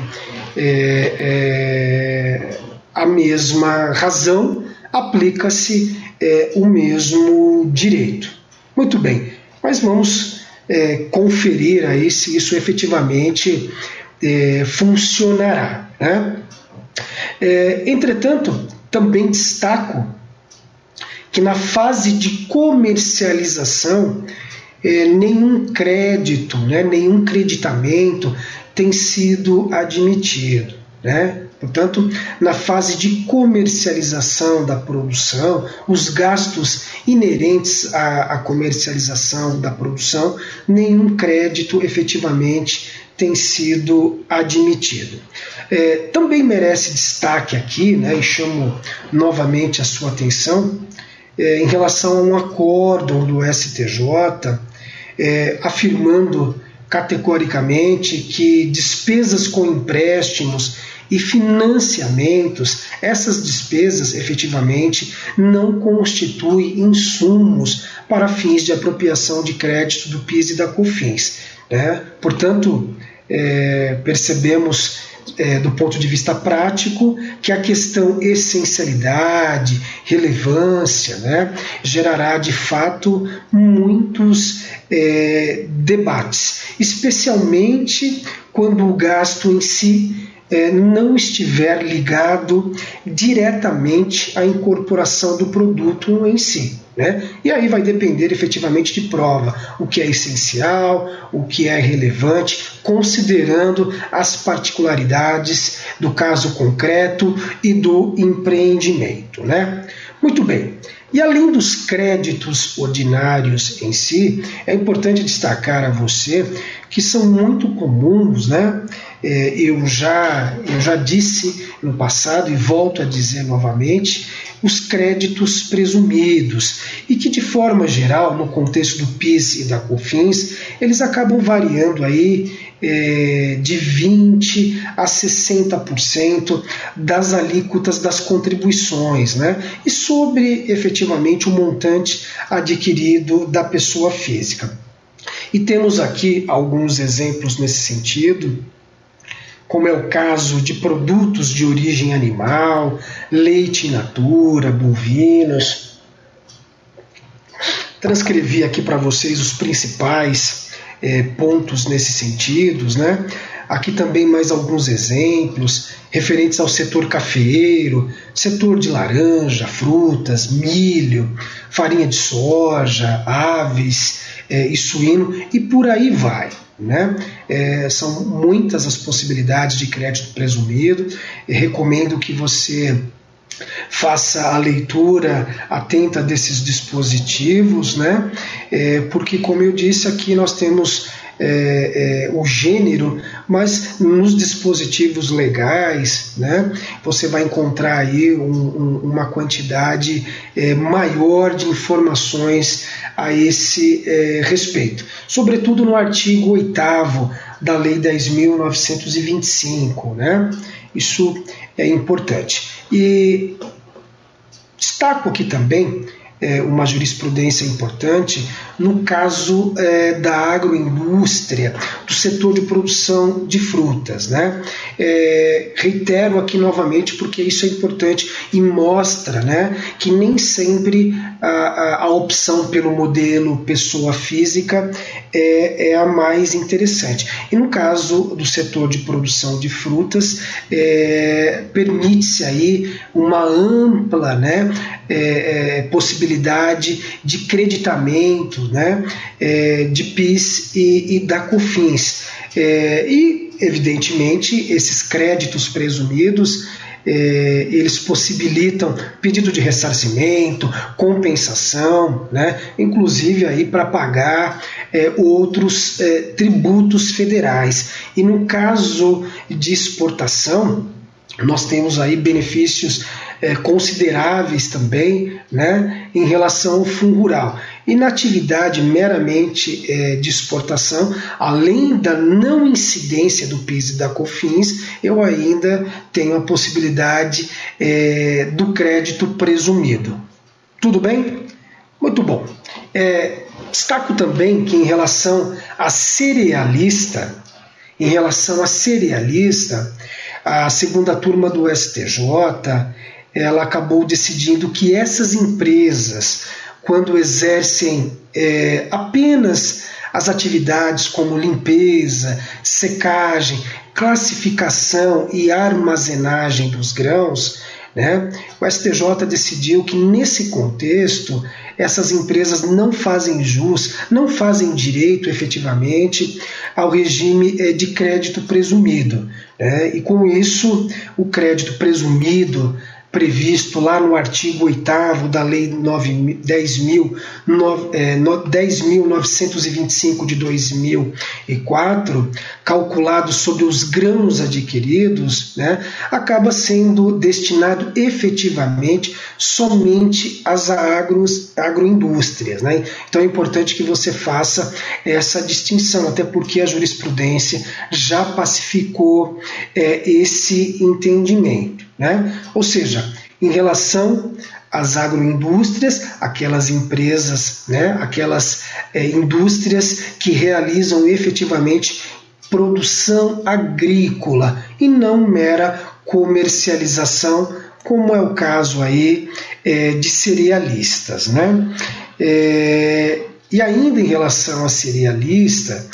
a mesma razão, aplica-se é, o mesmo direito. Muito bem, mas vamos é, conferir aí se isso efetivamente é, funcionará. Né? É, entretanto, também destaco que na fase de comercialização é, nenhum crédito, né, nenhum creditamento tem sido admitido. Né? Portanto, na fase de comercialização da produção, os gastos inerentes à, à, comercialização da produção, nenhum crédito efetivamente tem sido admitido. É, também merece destaque aqui, né, e chamo novamente a sua atenção, é, em relação a um acórdão do STJ, é, afirmando categoricamente que despesas com empréstimos e financiamentos, essas despesas efetivamente não constituem insumos para fins de apropriação de crédito do PIS e da COFINS. Né? Portanto, é, percebemos é, do ponto de vista prático que a questão essencialidade, relevância, né, gerará de fato muitos é, debates, especialmente quando o gasto em si é, não estiver ligado diretamente à incorporação do produto em si. Né? E aí vai depender efetivamente de prova, o que é essencial, o que é relevante, considerando as particularidades do caso concreto e do empreendimento. Né? Muito bem. E além dos créditos ordinários em si, é importante destacar a você que são muito comuns, né? É, eu, já, eu já disse no passado e volto a dizer novamente, os créditos presumidos e que de forma geral, no contexto do PIS e da COFINS, eles acabam variando aí é, de 20 a 60% das alíquotas das contribuições, né? E sobre efetivamente o montante adquirido da pessoa física. E temos aqui alguns exemplos nesse sentido como é o caso de produtos de origem animal, leite in natura, bovinos. Transcrevi aqui para vocês os principais é, pontos nesse sentido, né? Aqui também mais alguns exemplos referentes ao setor cafeeiro, setor de laranja, frutas, milho, farinha de soja, aves é, e suíno e por aí vai. Né? É, são muitas as possibilidades de crédito presumido. Eu recomendo que você faça a leitura atenta desses dispositivos, né? É, porque, como eu disse aqui, nós temos é, é, o gênero, mas nos dispositivos legais, né, você vai encontrar aí um, um, uma quantidade é, maior de informações a esse é, respeito, sobretudo no artigo 8 da Lei 10.925. Né? Isso é importante. E destaco aqui também é, uma jurisprudência importante no caso é, da agroindústria, do setor de produção de frutas. Né? É, reitero aqui novamente porque isso é importante e mostra né, que nem sempre a, a, opção pelo modelo pessoa física é, é, a mais interessante. E no caso do setor de produção de frutas, é, permite-se aí uma ampla né, é, é possibilidade de creditamento né, é, de PIS e, e da COFINS. É, e, evidentemente, esses créditos presumidos é, eles possibilitam pedido de ressarcimento, compensação, né, inclusive aí para pagar é, outros é, tributos federais. E no caso de exportação, nós temos aí benefícios é, consideráveis também né, em relação ao fundo rural. E na atividade meramente é, de exportação, além da não incidência do PIS e da COFINS, eu ainda tenho a possibilidade é, do crédito presumido. Tudo bem? Muito bom. É, destaco também que em relação a cerealista, em relação a cerealista, a segunda turma do STJ ela acabou decidindo que essas empresas, quando exercem é, apenas as atividades como limpeza, secagem, classificação e armazenagem dos grãos, né? O STJ decidiu que nesse contexto essas empresas não fazem jus, não fazem direito efetivamente ao regime eh, de crédito presumido. Né? E com isso, o crédito presumido previsto lá no artigo 8 da Lei 10.925 é, de 2004, calculado sobre os grãos adquiridos, né, acaba sendo destinado efetivamente somente às agros, agroindústrias. Né? Então é importante que você faça essa distinção, até porque a jurisprudência já pacificou é, esse entendimento. Né? Ou seja, em relação às agroindústrias, aquelas empresas, né, aquelas é, indústrias que realizam efetivamente produção agrícola e não mera comercialização, como é o caso aí é, de cerealistas. Né? É, e ainda em relação a cerealista,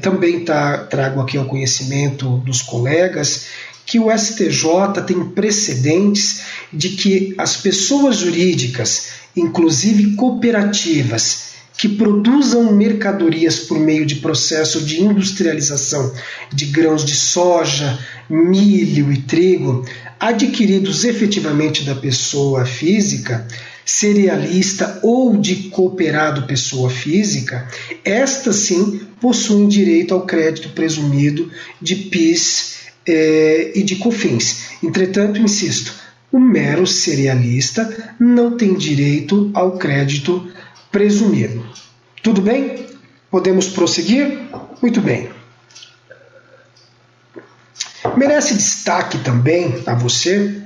também tá, trago aqui ao conhecimento dos colegas que o STJ tem precedentes de que as pessoas jurídicas, inclusive cooperativas, que produzam mercadorias por meio de processo de industrialização de grãos de soja, milho e trigo, adquiridos efetivamente da pessoa física, cerealista ou de cooperado pessoa física, estas sim possuem direito ao crédito presumido de PIS é, e de COFINS. Entretanto, insisto, o mero cerealista não tem direito ao crédito presumido. Tudo bem? Podemos prosseguir? Muito bem. Merece destaque também a você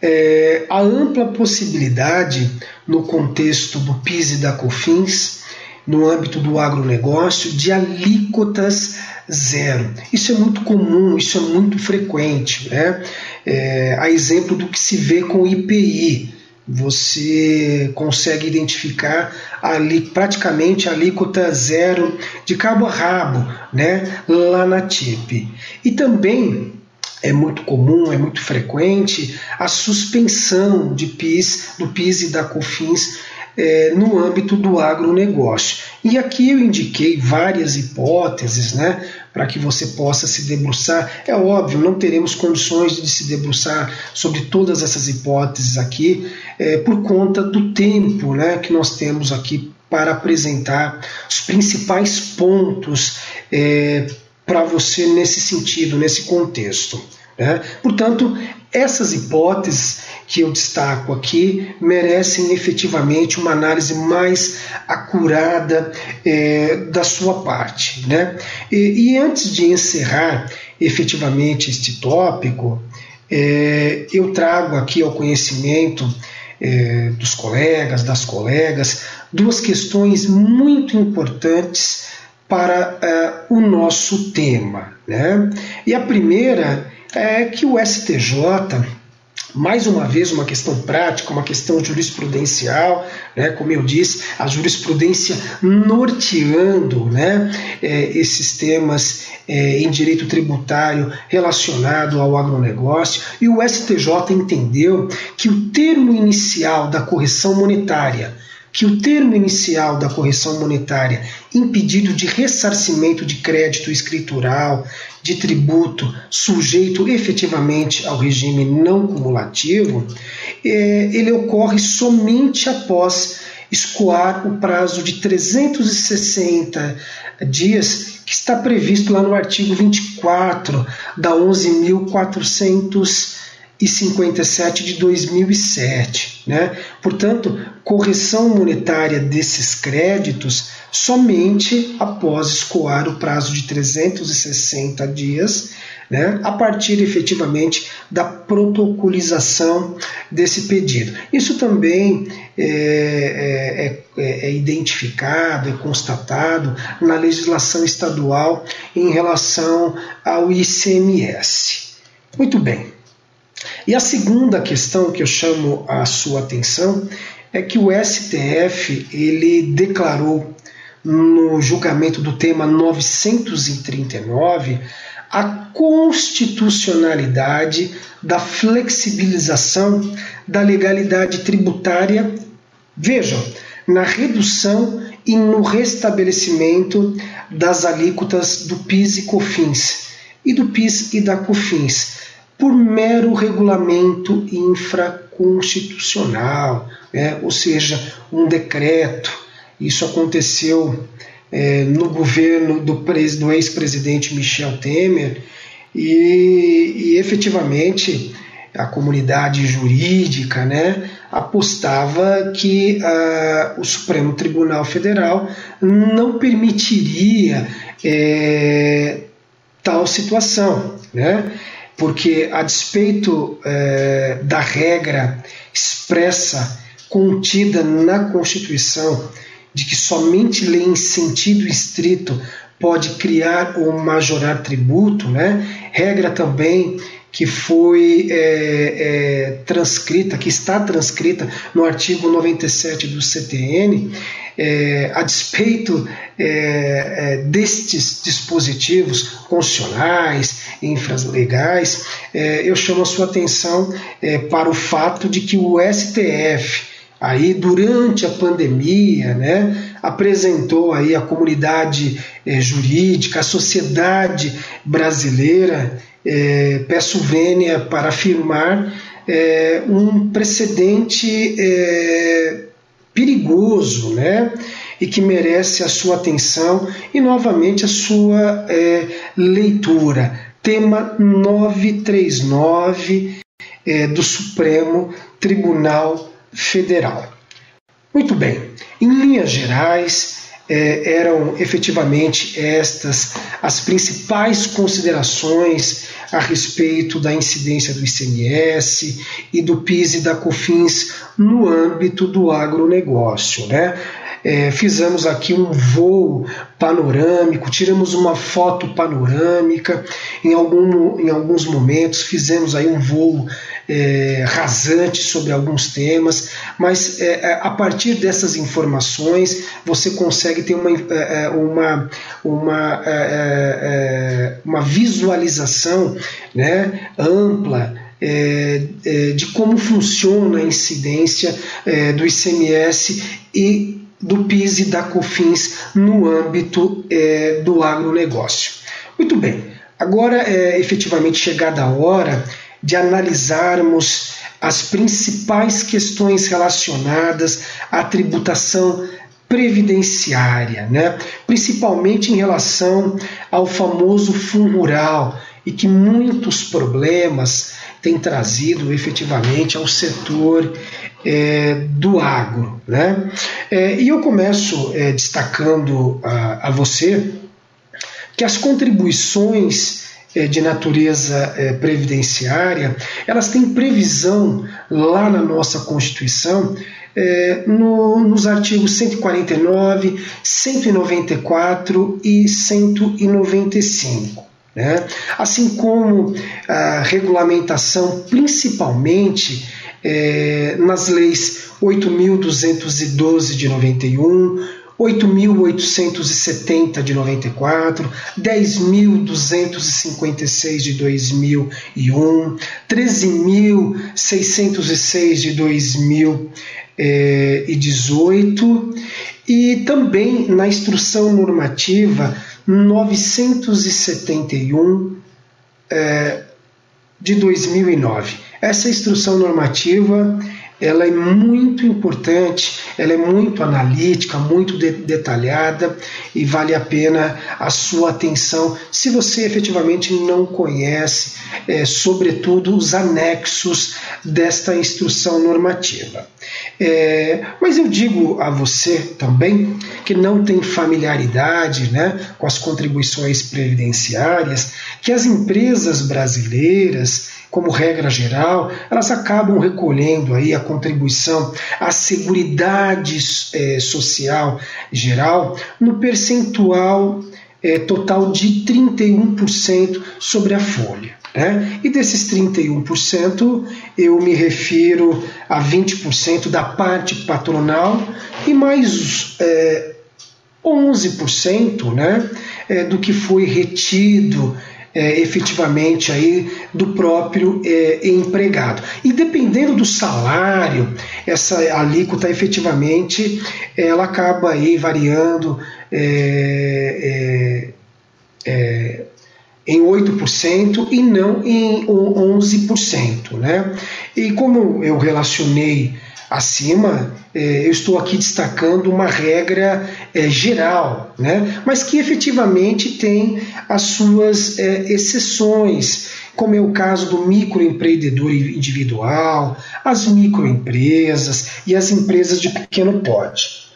é, a ampla possibilidade no contexto do PIS e da COFINS, no âmbito do agronegócio, de alíquotas zero. Isso é muito comum, isso é muito frequente. Né? É, a exemplo do que se vê com o IPI, você consegue identificar ali praticamente a alíquota zero de cabo a rabo, né, lá na TIP. E também é muito comum, é muito frequente a suspensão de PIS, do PIS e da COFINS é, no âmbito do agronegócio. E aqui eu indiquei várias hipóteses né, para que você possa se debruçar. É óbvio, não teremos condições de se debruçar sobre todas essas hipóteses aqui, é, por conta do tempo né, que nós temos aqui para apresentar os principais pontos é, para você nesse sentido, nesse contexto. Né? Portanto, essas hipóteses que eu destaco aqui merecem efetivamente uma análise mais acurada é, da sua parte. Né? E, e, antes de encerrar efetivamente este tópico, é, eu trago aqui ao conhecimento é, dos colegas, das colegas, duas questões muito importantes para é, o nosso tema. Né? E a primeira é que o STJ mais uma vez uma questão prática, uma questão jurisprudencial, né, como eu disse, a jurisprudência norteando né, é, esses temas é, em direito tributário relacionado ao agronegócio, e o STJ entendeu que o termo inicial da correção monetária que o termo inicial da correção monetária, impedido de ressarcimento de crédito escritural, de tributo sujeito efetivamente ao regime não cumulativo, é, ele ocorre somente após escoar o prazo de 360 dias que está previsto lá no artigo 24 da 11.400 e 57 de 2007. Né? Portanto, correção monetária desses créditos somente após escoar o prazo de 360 dias, né? a partir efetivamente da protocolização desse pedido. Isso também é, é, é, é identificado, é constatado na legislação estadual em relação ao ICMS. Muito bem. E a segunda questão que eu chamo a sua atenção é que o STF ele declarou no julgamento do tema 939 a constitucionalidade da flexibilização da legalidade tributária, vejam, na redução e no restabelecimento das alíquotas do PIS e COFINS e do PIS e da COFINS por mero regulamento infraconstitucional, né? ou seja, um decreto. Isso aconteceu é, no governo do, do ex-presidente Michel Temer e, e, efetivamente a comunidade jurídica né, apostava que uh, o Supremo Tribunal Federal não permitiria é, tal situação. Né? Porque a despeito é, da regra expressa contida na Constituição de que somente lei em sentido estrito pode criar ou majorar tributo, né? regra também que foi é, é, transcrita, que está transcrita no artigo 97 do CTN, é, a despeito é, é, destes dispositivos constitucionais, infralegais, é, eu chamo a sua atenção é, para o fato de que o STF, aí durante a pandemia, né, apresentou aí a comunidade é, jurídica, a sociedade brasileira, peço vênia para afirmar um precedente perigoso, né? E que merece a sua atenção e novamente a sua é, leitura. Tema 939 é, do Supremo Tribunal Federal. Muito bem, em linhas gerais, é, eram efetivamente estas as principais considerações a respeito da incidência do ICMS e do PIS e da COFINS no âmbito do agronegócio. Né? É, fizemos aqui um voo panorâmico, tiramos uma foto panorâmica, em, algum, em alguns momentos fizemos aí um voo é, rasante sobre alguns temas, mas é, é a partir dessas informações você consegue ter uma, é, é, uma, uma, uma visualização né, ampla. É, é, de como funciona a incidência é, do ICMS e do PIS e da COFINS no âmbito é, do agronegócio. Muito bem, agora é efetivamente chegada a hora de analisarmos as principais questões relacionadas à tributação previdenciária, né? principalmente em relação ao famoso fundo rural e que muitos problemas têm trazido efetivamente ao setor é, do agro. Né? É, e eu começo é, destacando a, a, você que as contribuições é, de natureza é, previdenciária elas têm previsão lá na nossa Constituição é, no, nos artigos 149, 194 e 195. Né? Assim como a regulamentação, principalmente é, nas leis 8.212 de 91, 8.870 de 94, 10.256 de 2001, 13.606 de 2018 e também na instrução normativa 971 é, de 2009. Essa instrução normativa ela é muito importante, ela é muito analítica, muito de detalhada e vale a pena a sua atenção se você efetivamente não conhece, é, sobretudo, os anexos desta instrução normativa. É, mas eu digo a você também que não tem familiaridade né, com as contribuições previdenciárias, que as empresas brasileiras como regra geral, elas acabam recolhendo aí a contribuição à Seguridade é, Social geral no percentual é, total de 31% sobre a folha. Né? E desses 31%, eu me refiro a 20% da parte patronal e mais é, 11% né, é, do que foi retido é, efetivamente aí do próprio é, empregado. E dependendo do salário, essa alíquota efetivamente ela acaba aí variando é, é, é em 8% e não em 11%. Né? E como eu relacionei acima, é, eu estou aqui destacando uma regra é, geral, né? mas que efetivamente tem as suas é, exceções, como é o caso do microempreendedor individual, as microempresas e as empresas de pequeno porte.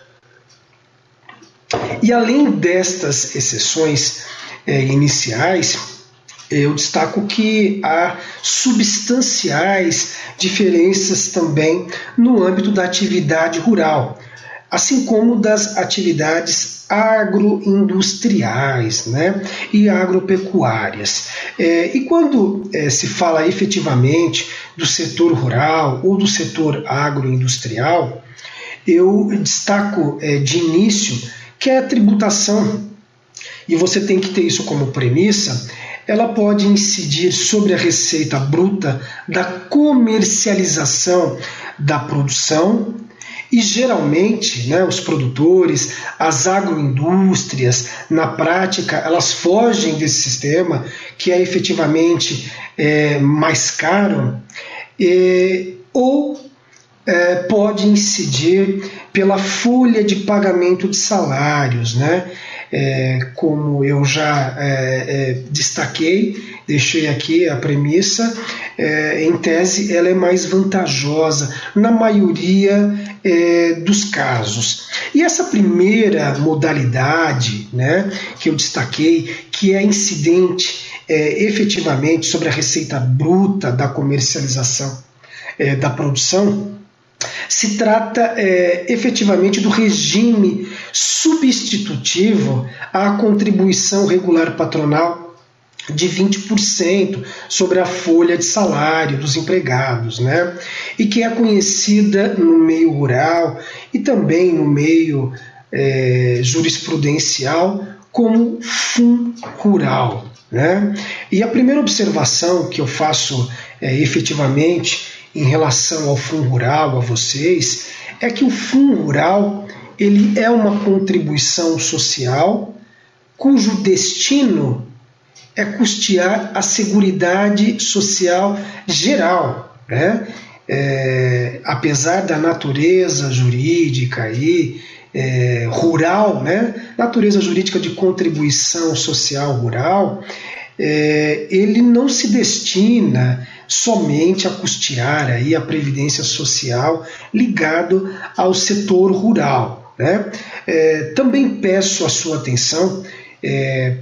E além destas exceções iniciais, eu destaco que há substanciais diferenças também no âmbito da atividade rural, assim como das atividades agroindustriais né, e agropecuárias. É, e quando é, se fala efetivamente do setor rural ou do setor agroindustrial, eu destaco é, de início que é a tributação, e você tem que ter isso como premissa, ela pode incidir sobre a receita bruta da comercialização da produção e geralmente, né, os produtores, as agroindústrias, na prática, elas fogem desse sistema que é efetivamente é, mais caro, e, ou é, pode incidir pela folha de pagamento de salários, né? É, como eu já é, é, destaquei, deixei aqui a premissa, é, em tese ela é mais vantajosa na maioria é, dos casos. E essa primeira modalidade né, que eu destaquei, que é incidente efetivamente sobre a receita bruta da comercialização da produção, se trata é, efetivamente do regime substitutivo à contribuição regular patronal de 20% sobre a folha de salário dos empregados, né? E que é conhecida no meio rural e também no meio é, jurisprudencial como FUM rural, né? E a primeira observação que eu faço é, efetivamente em relação ao Fundo Rural, a vocês, é que o Fundo Rural ele é uma contribuição social cujo destino é custear a seguridade social geral, né? É, apesar da natureza jurídica aí, é, rural, né? natureza jurídica de contribuição social rural, é, ele não se destina somente a custear aí a previdência social ligado ao setor rural. Né? É, também peço a sua atenção é,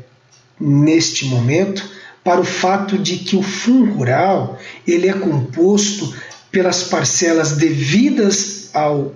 neste momento para o fato de que o fundo rural ele é composto pelas parcelas devidas ao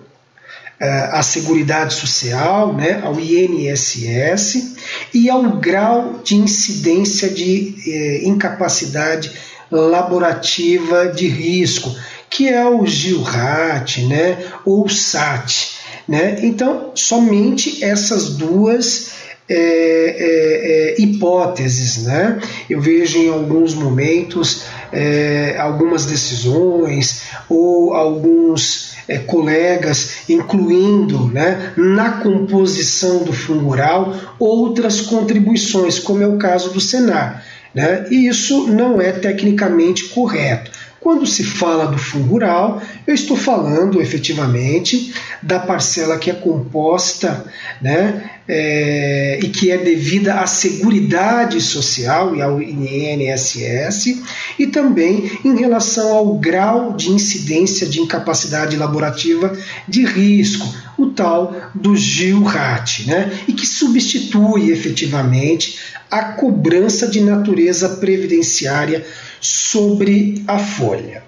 à Seguridade Social, né, ao INSS, e ao grau de incidência de eh, incapacidade laborativa de risco, que é o GILRAT, né, ou o SAT. Né? Então, somente essas duas é, é, é, hipóteses. Né? Eu vejo em alguns momentos é, algumas decisões ou alguns é, colegas incluindo né, na composição do fundo rural outras contribuições, como é o caso do Senar. Né? E isso não é tecnicamente correto. Quando se fala do fundo rural, eu estou falando efetivamente da parcela que é composta né, é, e que é devida à Seguridade Social e ao INSS, e também em relação ao grau de incidência de incapacidade laborativa de risco, o tal do GIL-RAT, né, e que substitui efetivamente a cobrança de natureza previdenciária sobre a folha.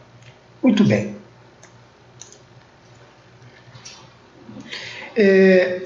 Muito bem. É,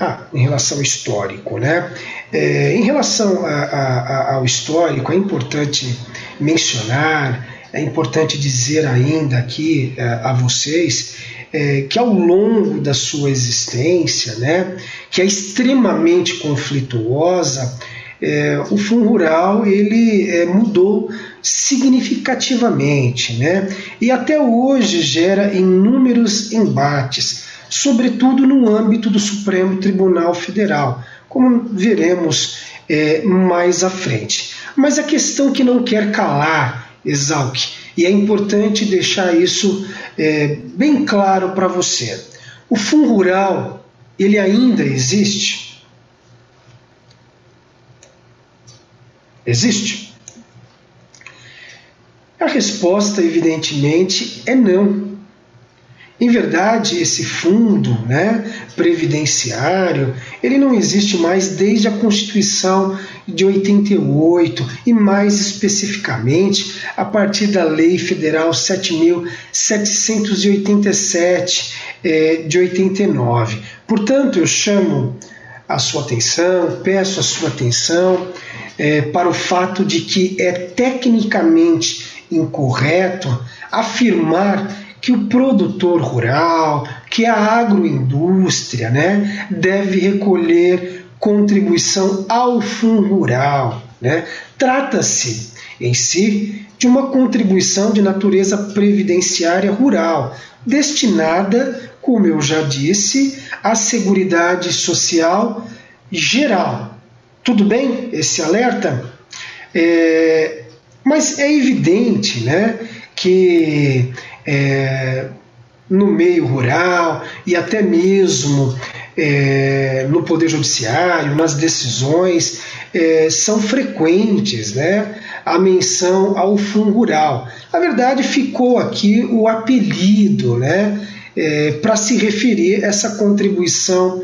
ah, em relação ao histórico, né? É, em relação a, a, ao histórico, é importante mencionar, é importante dizer ainda aqui é, a vocês é, que ao longo da sua existência, né, que é extremamente conflituosa, é, o fundo rural ele é, mudou significativamente, né, e até hoje gera inúmeros embates, sobretudo no âmbito do Supremo Tribunal Federal, como veremos é, mais à frente. Mas a questão que não quer calar, Exalc, e é importante deixar isso é, bem claro para você. O fundo rural, ele ainda existe? Existe? A resposta, evidentemente, é não. Em verdade, esse fundo né, previdenciário ele não existe mais desde a Constituição de 88 e mais especificamente a partir da Lei Federal 7.787 é, de 89. Portanto, eu chamo a sua atenção, peço a sua atenção é, para o fato de que é tecnicamente incorreto afirmar que o produtor rural, que a agroindústria né, deve recolher contribuição ao fundo rural. Né? Trata-se em si de uma contribuição de natureza previdenciária rural, destinada, como eu já disse, à Seguridade Social geral. Tudo bem esse alerta? É, mas é evidente né, que é, no meio rural e até mesmo é, no Poder Judiciário, nas decisões, é, são frequentes né, a menção ao fundo rural. Na verdade, ficou aqui o apelido né, é, para se referir a essa contribuição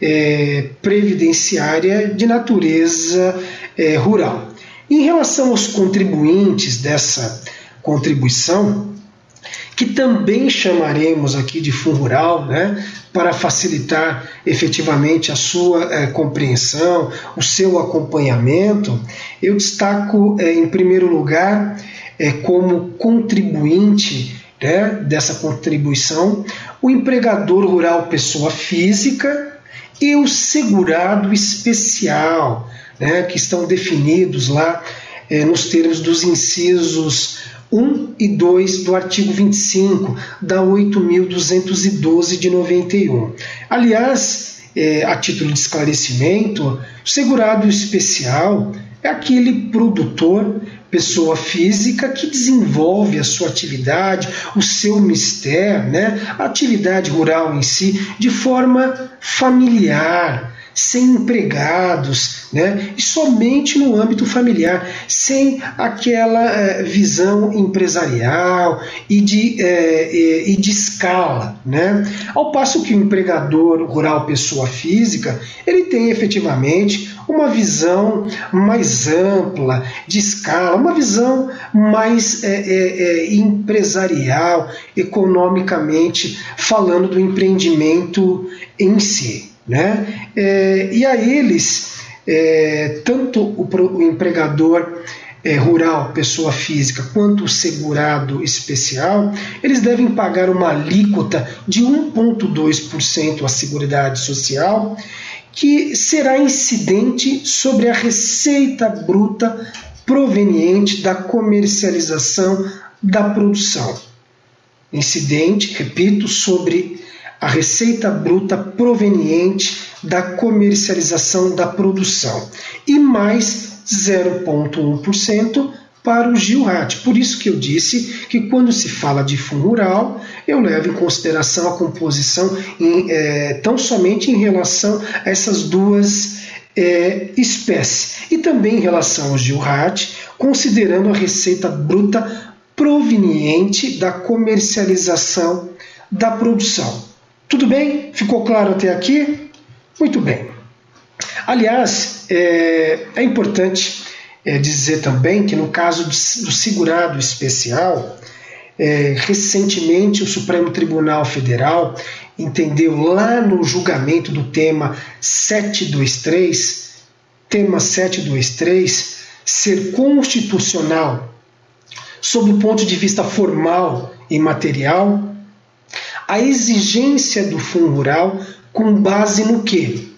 é, previdenciária de natureza é, rural. Em relação aos contribuintes dessa contribuição, que também chamaremos aqui de fundo rural, né, para facilitar efetivamente a sua é, compreensão, o seu acompanhamento, eu destaco é, em primeiro lugar é, como contribuinte né, dessa contribuição o empregador rural pessoa física e o segurado especial, né, que estão definidos lá nos termos dos incisos 1 e 2 do artigo 25 da 8.212 de 91. Aliás, é, a título de esclarecimento, o segurado especial é aquele produtor, pessoa física que desenvolve a sua atividade, o seu mistério, né, a atividade rural em si, de forma familiar, sem empregados, né? e somente no âmbito familiar, sem aquela é, visão empresarial e de, é, e de escala. Né? Ao passo que o empregador rural, pessoa física, ele tem efetivamente uma visão mais ampla, de escala, uma visão mais é, empresarial, economicamente falando do empreendimento em si. Né? É, e a eles, é, tanto o, o empregador é, rural, pessoa física, quanto o segurado especial, eles devem pagar uma alíquota de 1,2% à Seguridade Social que será incidente sobre a receita bruta proveniente da comercialização da produção. Incidente, repito, sobre a receita bruta proveniente da comercialização da produção e mais 0,1% para o GILRAT. Por isso que eu disse que quando se fala de fundo rural, eu levo em consideração a composição em, é, tão somente em relação a essas duas é, espécies. E também em relação ao GILRAT, considerando a receita bruta proveniente da comercialização da produção. Tudo bem? Ficou claro até aqui? Muito bem. Aliás, é, é importante é, dizer também que no caso do segurado especial, é, recentemente o Supremo Tribunal Federal entendeu lá no julgamento do tema 723, tema 723, ser constitucional sob o ponto de vista formal e material a exigência do fundo rural com base no que?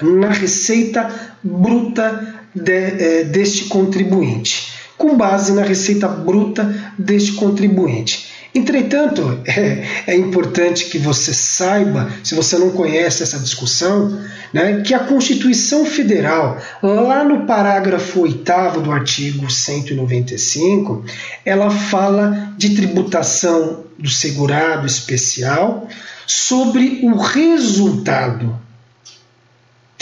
Na receita bruta de, é, deste contribuinte, com base na receita bruta deste contribuinte. Entretanto, é, é, importante que você saiba, se você não conhece essa discussão, né, que a Constituição Federal, lá no parágrafo 8 do artigo 195, ela fala de tributação do segurado especial sobre o resultado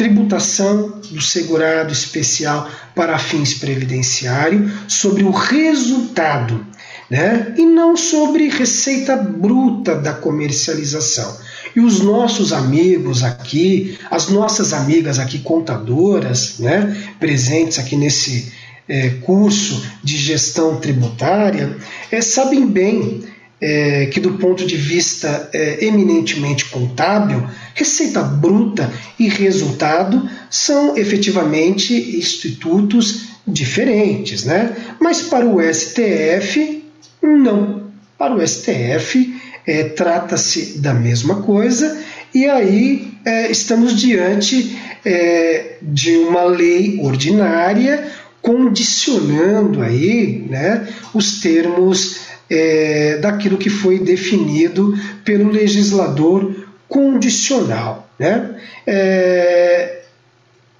tributação do segurado especial para fins previdenciários sobre o resultado, né? e não sobre receita bruta da comercialização. E os nossos amigos aqui, as nossas amigas aqui contadoras, né, presentes aqui nesse é, curso de gestão tributária, é, sabem bem é, que, do ponto de vista é, eminentemente contábil, receita bruta e resultado são efetivamente institutos diferentes, né? Mas para o STF, não. Para o STF, é, trata-se da mesma coisa e aí é, estamos diante é, de uma lei ordinária condicionando aí né, os termos é, daquilo que foi definido pelo legislador condicional. Né? É,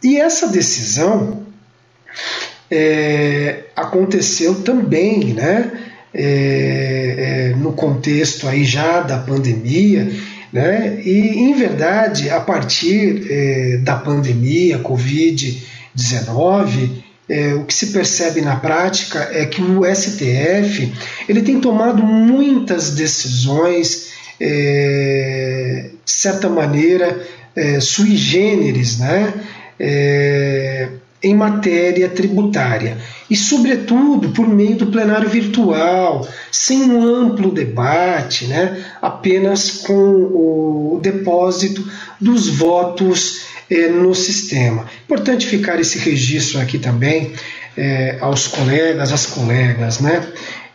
e essa decisão é, aconteceu também né, é, é, no contexto aí já da pandemia, né? e em verdade, a partir é, da pandemia, Covid-19, é, o que se percebe na prática é que o STF ele tem tomado muitas decisões, é, de certa maneira, é, sui generis, né? É, em matéria tributária e, sobretudo, por meio do plenário virtual, sem um amplo debate, né, apenas com o depósito dos votos é, no sistema. Importante ficar esse registro aqui também é, aos colegas, às colegas, né?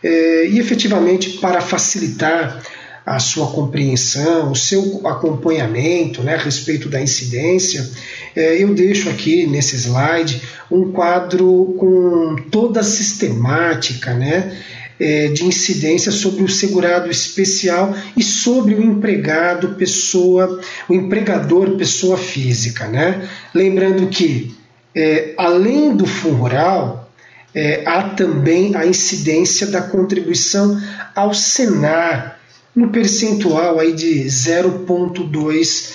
É, e efetivamente para facilitar a sua compreensão, o seu acompanhamento né, a respeito da incidência, eu deixo aqui nesse slide um quadro com toda a sistemática né, de incidência sobre o segurado especial e sobre o empregado, pessoa, o empregador, pessoa física. Né? Lembrando que, é, além do fundo rural, é, há também a incidência da contribuição ao Senar, no percentual aí de 0,2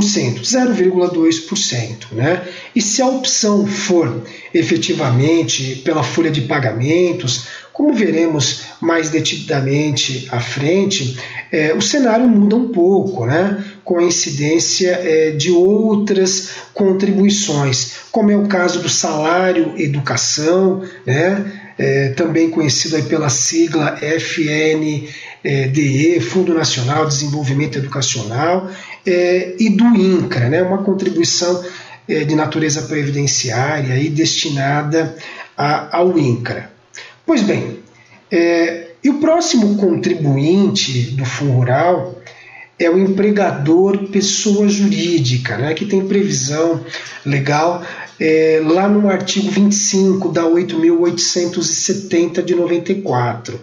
0,2%. Né? E se a opção for efetivamente pela folha de pagamentos, como veremos mais detidamente à frente, é, o cenário muda um pouco, né? com a incidência é, de outras contribuições, como é o caso do salário educação, né? É, também conhecido pela sigla FNDE, Fundo Nacional de Desenvolvimento Educacional, é, e do INCRA, né? uma contribuição é, de natureza previdenciária e destinada a, ao INCRA. Pois bem, é, e o próximo contribuinte do Fundo Rural é o empregador pessoa jurídica, né, que tem previsão legal é, lá no artigo 25 da 8.870 de 94,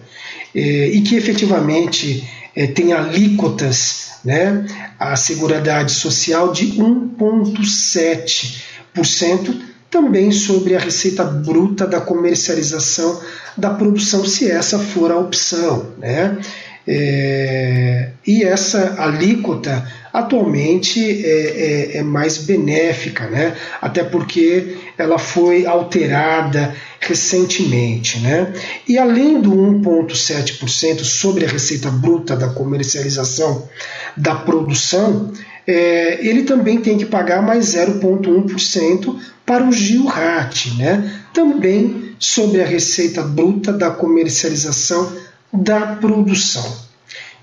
é, e que efetivamente é, tem alíquotas, né, a Seguridade Social de 1,7% também sobre a receita bruta da comercialização da produção, se essa for a opção. Né? É, e essa alíquota atualmente é, é, é, mais benéfica, né? até porque ela foi alterada recentemente. Né? E além do 1,7% sobre a receita bruta da comercialização da produção, é, ele também tem que pagar mais 0,1% para o GILRAT, né? também sobre a receita bruta da comercialização da produção.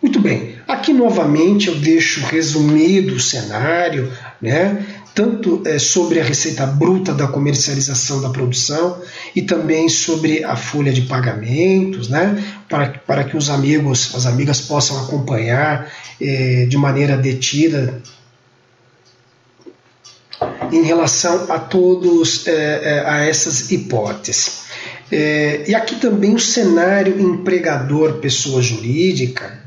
Muito bem, aqui novamente eu deixo resumido o cenário, né? tanto é, sobre a receita bruta da comercialização da produção e também sobre a folha de pagamentos, né? para, para que os amigos, as amigas possam acompanhar é, de maneira detida em relação a todos é, é, a essas hipóteses. É, e aqui também o cenário empregador pessoa jurídica,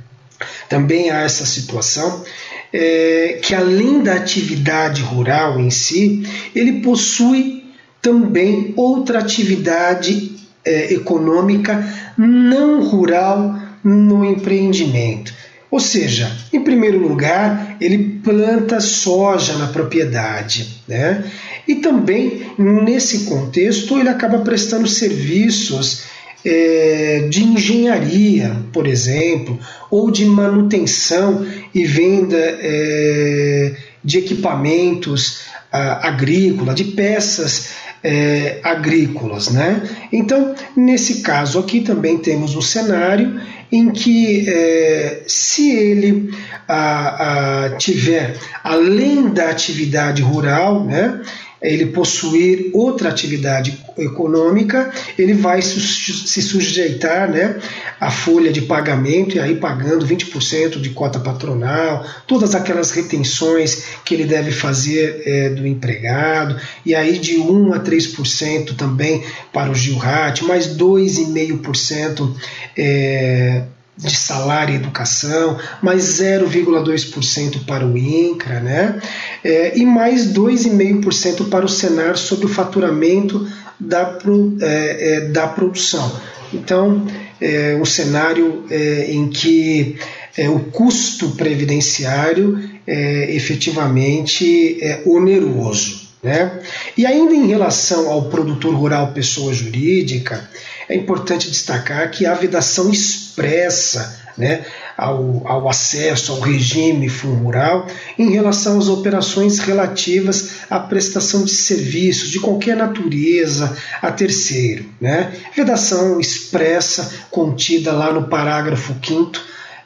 também há essa situação, é, que além da atividade rural em si, ele possui também outra atividade é, econômica não rural no empreendimento. Ou seja, em primeiro lugar, ele planta soja na propriedade, né? E também nesse contexto ele acaba prestando serviços é, de engenharia, por exemplo, ou de manutenção e venda é, de equipamentos a, agrícola, de peças é, agrícolas. Né? Então, nesse caso aqui também temos um cenário em que é, se ele a, a, tiver, além da atividade rural, né, ele possuir outra atividade econômica, ele vai se sujeitar né, à folha de pagamento e aí pagando 20% de cota patronal, todas aquelas retenções que ele deve fazer é, do empregado, e aí de 1 a 3% também para o Gilrat, mais 2,5% é, de salário e educação, mais 0,2% para o INCRA, né? É, e mais 2,5% para o Senar sobre o faturamento da, é, é, da produção. Então, é um cenário é, em que é, o custo previdenciário é efetivamente é oneroso. Né? E ainda em relação ao produtor rural pessoa jurídica, é importante destacar que a vedação expressa né, ao, ao, acesso ao regime fundo rural em relação às operações relativas à prestação de serviços de qualquer natureza a terceiro. Né? Vedação expressa contida lá no parágrafo 5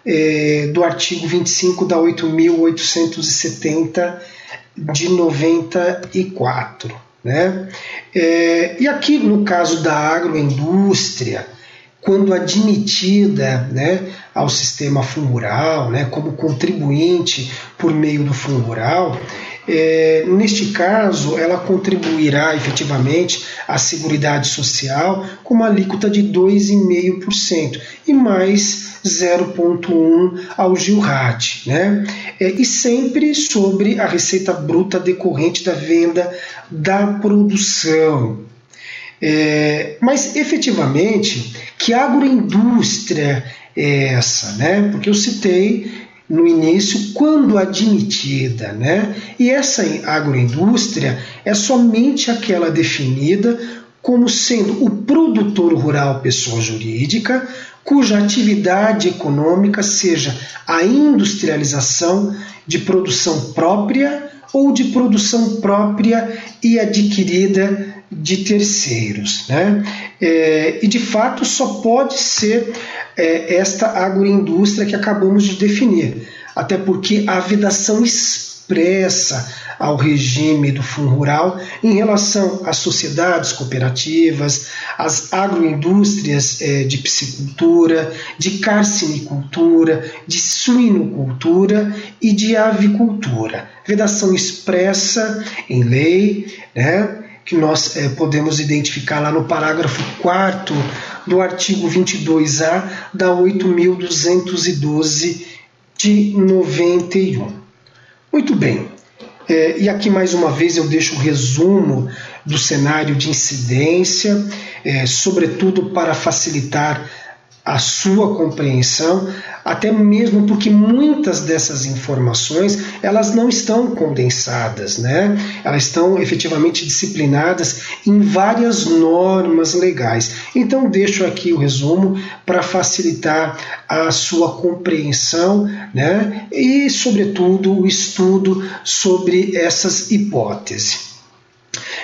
eh, do artigo 25 da 8.870 de 94. Né? É, e aqui no caso da agroindústria, quando admitida né, ao sistema fungural, né, como contribuinte por meio do fungural, é, neste caso, ela contribuirá efetivamente à Seguridade Social com uma alíquota de 2,5% e mais 0,1% ao GILRAT, né? É, e sempre sobre a receita bruta decorrente da venda da produção. É, mas efetivamente, que agroindústria é essa? Né? Porque eu citei no início, quando admitida, né? E essa agroindústria é somente aquela definida como sendo o produtor rural pessoa jurídica, cuja atividade econômica seja a industrialização de produção própria ou de produção própria e adquirida de terceiros. Né? É, e de fato só pode ser é, esta agroindústria que acabamos de definir, até porque a vedação expressa ao regime do Fundo Rural em relação às sociedades cooperativas, às agroindústrias é, de piscicultura, de carcinicultura, de suinocultura e de avicultura. Vedação expressa em lei, né? Que nós é, podemos identificar lá no parágrafo 4 do artigo 22A da 8.212 de 91. Muito bem, é, e aqui mais uma vez eu deixo o resumo do cenário de incidência, é, sobretudo para facilitar a sua compreensão, até mesmo porque muitas dessas informações elas não estão condensadas, né? Elas estão efetivamente disciplinadas em várias normas legais. Então deixo aqui o resumo para facilitar a sua compreensão, né? E sobretudo o estudo sobre essas hipóteses.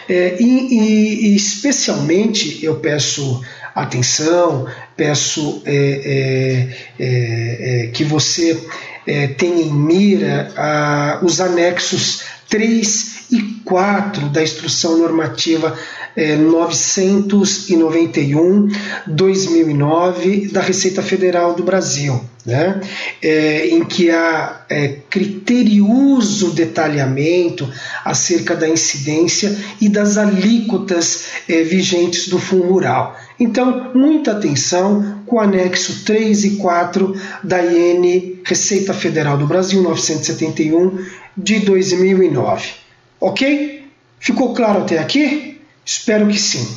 É, e, e especialmente eu peço atenção, peço é, é, é, é que você é, tenha em mira a, os anexos 3 e 4 da Instrução Normativa 991-2009 da Receita Federal do Brasil, né? É, em que há é, criterioso detalhamento acerca da incidência e das alíquotas é, vigentes do Fundo Rural. Então, muita atenção com o anexo 3 e 4 da IN Receita Federal do Brasil 971 de 2009. Ok? Ficou claro até aqui? Espero que sim.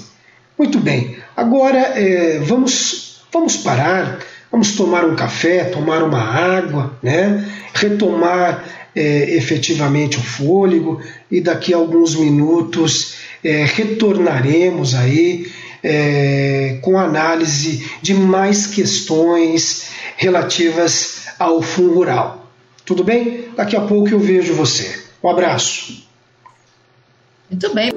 Muito bem, agora é, vamos, vamos parar, vamos tomar um café, tomar uma água, né? retomar é, efetivamente o fôlego e daqui a alguns minutos é, retornaremos aí é, com análise de mais questões relativas ao fundo rural. Tudo bem? Daqui a pouco eu vejo você. Um abraço. Muito bem.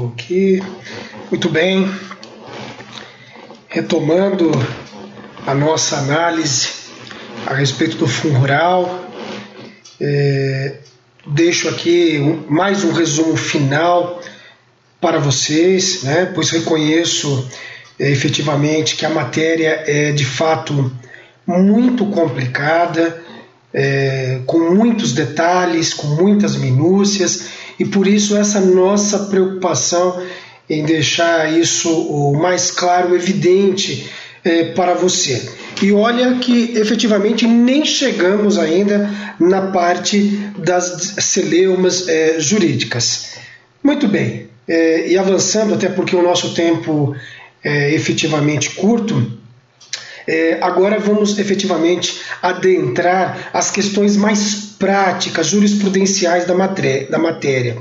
Estou aqui. Muito bem. Retomando a nossa análise a respeito do Fundo Rural, é, deixo aqui mais um resumo final para vocês, né, pois reconheço é, efetivamente que a matéria é de fato muito complicada, é, com muitos detalhes, com muitas minúcias e por isso essa nossa preocupação em deixar isso o mais claro, evidente é, para você. E olha que efetivamente nem chegamos ainda na parte das celeumas é, jurídicas. Muito bem, é, e avançando, até porque o nosso tempo é efetivamente curto, agora vamos efetivamente adentrar as questões mais práticas, jurisprudenciais da matéria. Da matéria.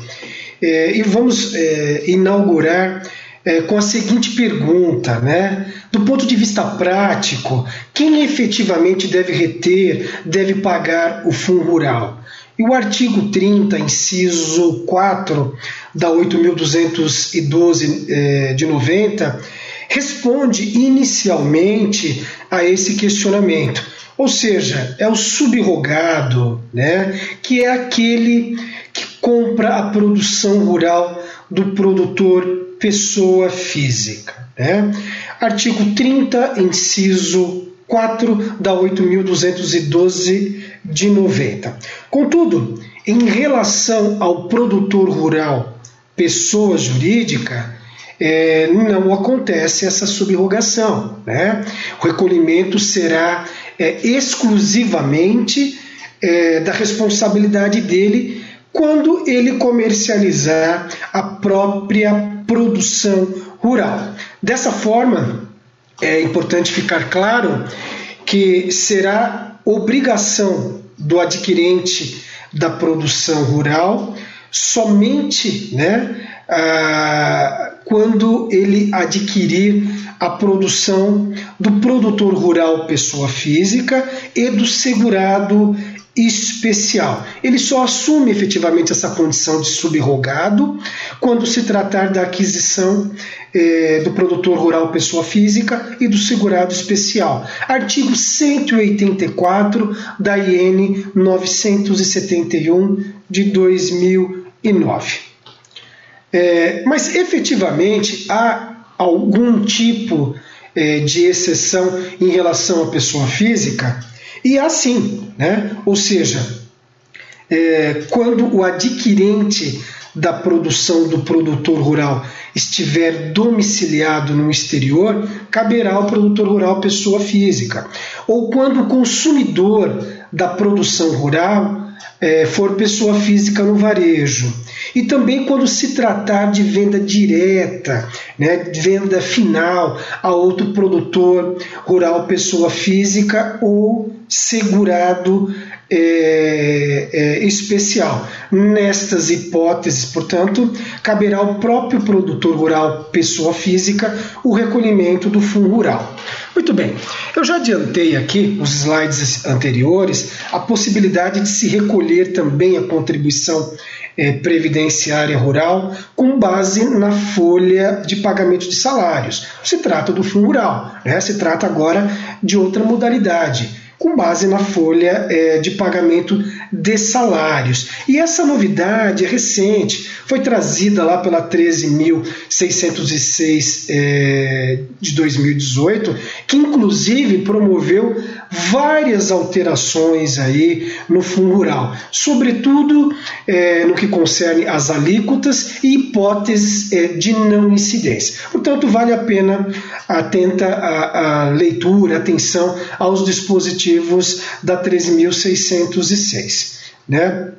É, e vamos é, inaugurar é, com a seguinte pergunta, né? Do ponto de vista prático, quem efetivamente deve reter, deve pagar o fundo rural? E o artigo 30, inciso 4 da 8.212 eh, de 90, responde inicialmente a esse questionamento. Ou seja, é o subrogado, né, que é aquele que compra a produção rural do produtor pessoa física. Né? Artigo 30, inciso 4 da 8.212 de 90. Contudo, em relação ao produtor rural, pessoa jurídica, é, não acontece essa subrogação. Né? O recolhimento será é, exclusivamente é, da responsabilidade dele quando ele comercializar a própria produção rural. Dessa forma, é importante ficar claro que será obrigação do adquirente da produção rural somente né, ah, quando ele adquirir a produção do produtor rural pessoa física e do segurado especial. Ele só assume efetivamente essa condição de subrogado quando se tratar da aquisição eh, do produtor rural pessoa física e do segurado especial. Artigo 184 da IN 971 de 2009. É, mas efetivamente há algum tipo é, de exceção em relação à pessoa física? E assim, né? ou seja, é, quando o adquirente da produção do produtor rural estiver domiciliado no exterior, caberá ao produtor rural pessoa física. Ou quando o consumidor da produção rural é, for pessoa física no varejo. E também quando se tratar de venda direta, né, venda final a outro produtor rural, pessoa física ou segurado é, é, especial. Nestas hipóteses, portanto, caberá ao próprio produtor rural, pessoa física, o recolhimento do fundo rural. Muito bem, eu já adiantei aqui, nos slides anteriores, a possibilidade de se recolher também a contribuição é, previdenciária rural com base na folha de pagamento de salários. Se trata do fundo rural, né? se trata agora de outra modalidade com base na folha é, de pagamento de salários. E essa novidade é recente, foi trazida lá pela 13.606 é, de 2018, que inclusive promoveu várias alterações aí no Fundo Rural, sobretudo é, no que concerne as alíquotas e hipóteses é, de não incidência. Portanto, vale a pena atenta a, a leitura, atenção aos dispositivos da 13.606. Né?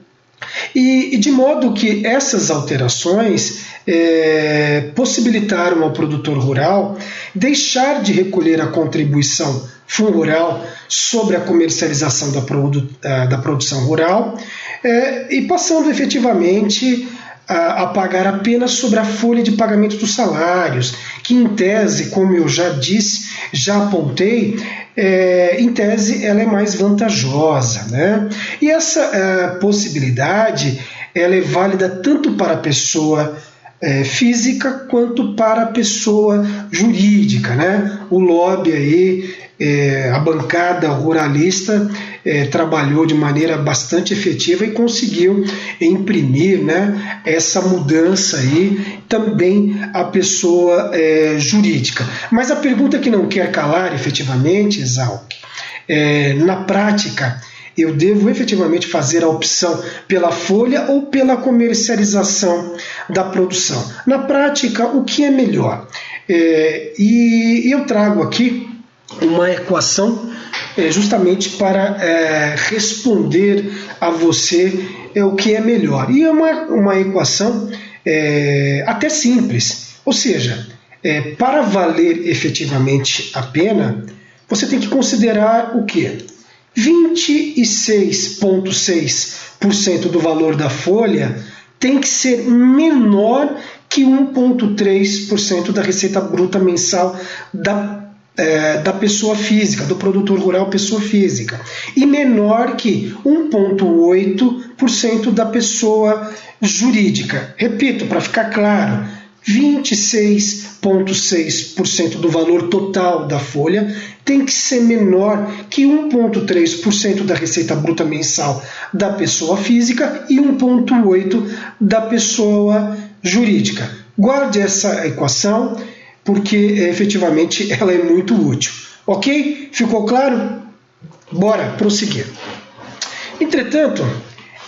E, e, de modo que essas alterações é, possibilitaram ao produtor rural deixar de recolher a contribuição rural sobre a comercialização da, produ da produção rural é, e passando efetivamente a, a, pagar apenas sobre a folha de pagamento dos salários, que em tese, como eu já disse, já apontei, é, em tese ela é mais vantajosa. Né? E essa é, possibilidade ela é válida tanto para a pessoa é, física quanto para a pessoa jurídica. Né? O lobby aí, é, a bancada ruralista é, trabalhou de maneira bastante efetiva e conseguiu imprimir né, essa mudança aí também a pessoa é, jurídica. Mas a pergunta que não quer calar efetivamente, Exalc, é, na prática, eu devo efetivamente fazer a opção pela folha ou pela comercialização da produção. Na prática, o que é melhor? É, e eu trago aqui uma equação é, justamente para é, responder a você é, o que é melhor. E é uma, uma equação é, até simples, ou seja, é, para valer efetivamente a pena, você tem que considerar o que? 26,6% do valor da folha tem que ser menor que 1,3% da receita bruta mensal da é, da pessoa física, do produtor rural pessoa física, e menor que 1,8% da pessoa jurídica. Repito, para ficar claro, 26,6% do valor total da folha tem que ser menor que 1,3% da receita bruta mensal da pessoa física e 1,8% da pessoa jurídica. Guarde essa equação porque efetivamente ela é muito útil. Ok? Ficou claro? Bora prosseguir. Entretanto,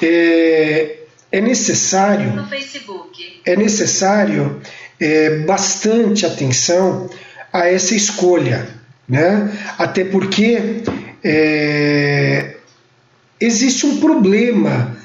é, é necessário. No Facebook. É necessário é, bastante atenção a essa escolha, né? Até porque é, existe um problema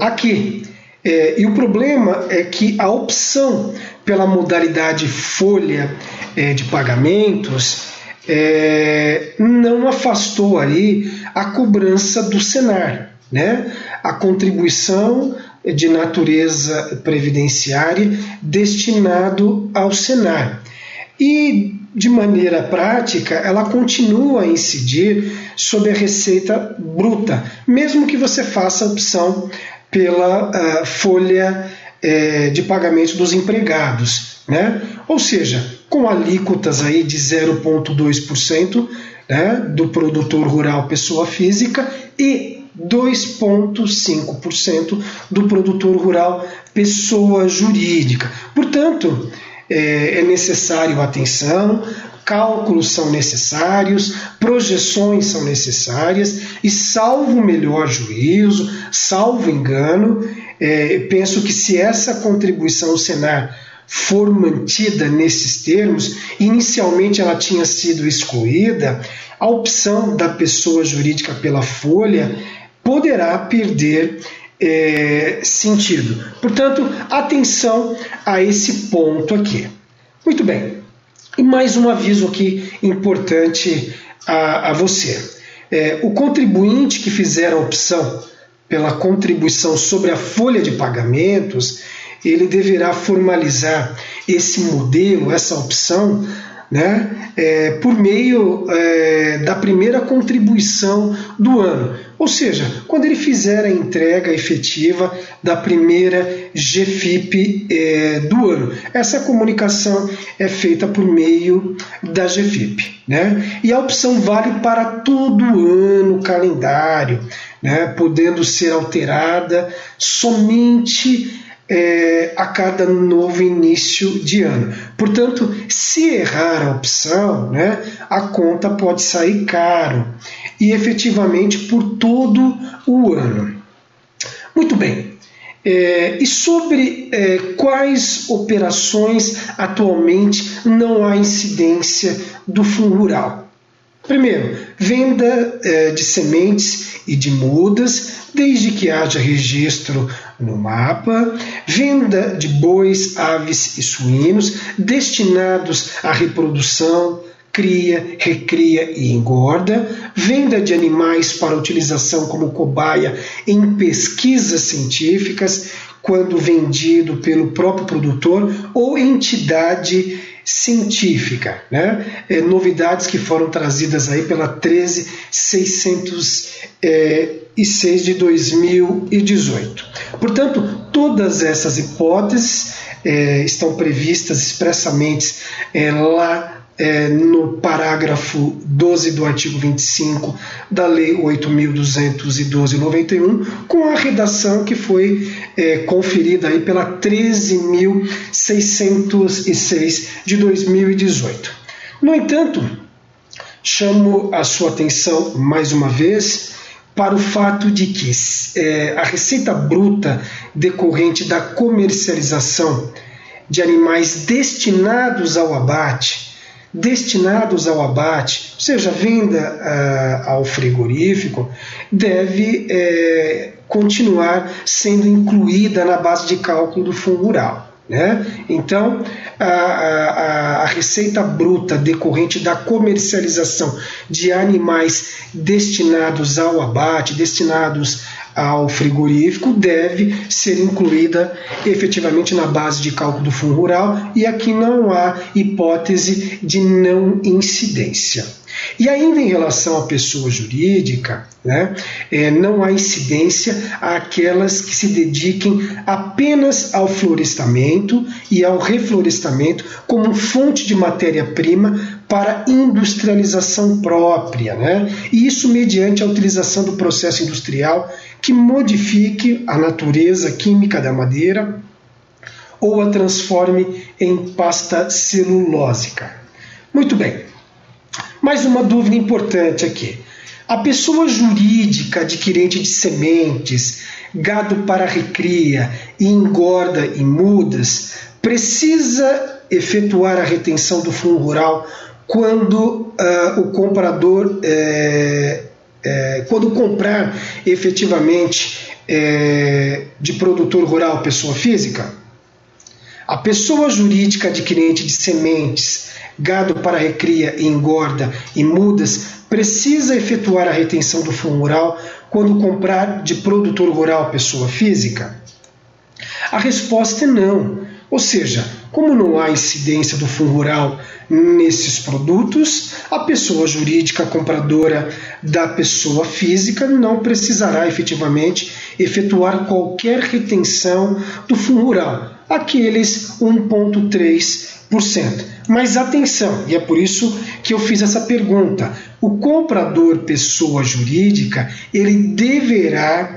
aqui. É, e o problema é que a opção pela modalidade folha é, de pagamentos é, não afastou aí a cobrança do Senar, né? A contribuição de natureza previdenciária destinado ao Senar. E, de maneira prática, ela continua a incidir sobre a receita bruta, mesmo que você faça a opção pela uh, folha uh, de pagamento dos empregados. Né? Ou seja, com alíquotas aí de 0,2% né, do produtor rural pessoa física e 2,5% do produtor rural pessoa jurídica. Portanto, é, é necessário atenção, cálculos são necessários, projeções são necessárias e, salvo melhor juízo, salvo engano, é, penso que se essa contribuição ao Senar for mantida nesses termos, inicialmente ela tinha sido excluída, a opção da pessoa jurídica pela folha poderá perder é, sentido. Portanto, atenção a esse ponto aqui. Muito bem. E mais um aviso aqui importante a, a você. É, o contribuinte que fizer a opção pela contribuição sobre a folha de pagamentos, ele deverá formalizar esse modelo, essa opção, né, é, por meio é, da primeira contribuição do ano. Ou seja, quando ele fizer a entrega efetiva da primeira GFIP é, do ano. Essa comunicação é feita por meio da GFIP. Né? E a opção vale para todo ano calendário, né? podendo ser alterada somente é, a cada novo início de ano. Portanto, se errar a opção, né, a conta pode sair caro e efetivamente por todo o ano. Muito bem. É, e sobre é, quais operações atualmente não há incidência do fundo rural? Primeiro, venda é, de sementes e de mudas, desde que haja registro no mapa, venda de bois, aves e suínos destinados à reprodução, cria, recria e engorda, venda de animais para utilização como cobaia em pesquisas científicas, quando vendido pelo próprio produtor ou entidade científica, né? É, novidades que foram trazidas aí pela 13606 é, de 2018. Portanto, todas essas hipóteses é, estão previstas expressamente é, lá é, no parágrafo 12 do artigo 25 da Lei 8.212-91, com a redação que foi é, conferida aí pela 13.606 de 2018. No entanto, chamo a sua atenção mais uma vez para o fato de que é, a receita bruta decorrente da comercialização de animais destinados ao abate destinados ao abate, ou seja, venda uh, ao frigorífico, deve é, continuar sendo incluída na base de cálculo do fundo rural. Né? Então, a, a, a, receita bruta decorrente da comercialização de animais destinados ao abate, destinados ao frigorífico deve ser incluída efetivamente na base de cálculo do fundo rural e aqui não há hipótese de não incidência. E ainda em relação à pessoa jurídica, né, é, não há incidência àquelas que se dediquem apenas ao florestamento e ao reflorestamento como fonte de matéria-prima para industrialização própria, né? e isso mediante a utilização do processo industrial que modifique a natureza química da madeira ou a transforme em pasta celulósica. Muito bem. Mais uma dúvida importante aqui. A pessoa jurídica adquirente de sementes, gado para recria e engorda e mudas precisa efetuar a retenção do fundo rural quando uh, o comprador, é, é, quando comprar efetivamente é, de produtor rural pessoa física? A pessoa jurídica adquirente de sementes, gado para recria e engorda e mudas precisa efetuar a retenção do fundo rural quando comprar de produtor rural pessoa física? A resposta é não. Ou seja, como não há incidência do fundo rural nesses produtos, a pessoa jurídica compradora da pessoa física não precisará efetivamente efetuar qualquer retenção do fundo rural, aqueles 1,3%. Mas atenção, e é por isso que eu fiz essa pergunta: o comprador pessoa jurídica ele deverá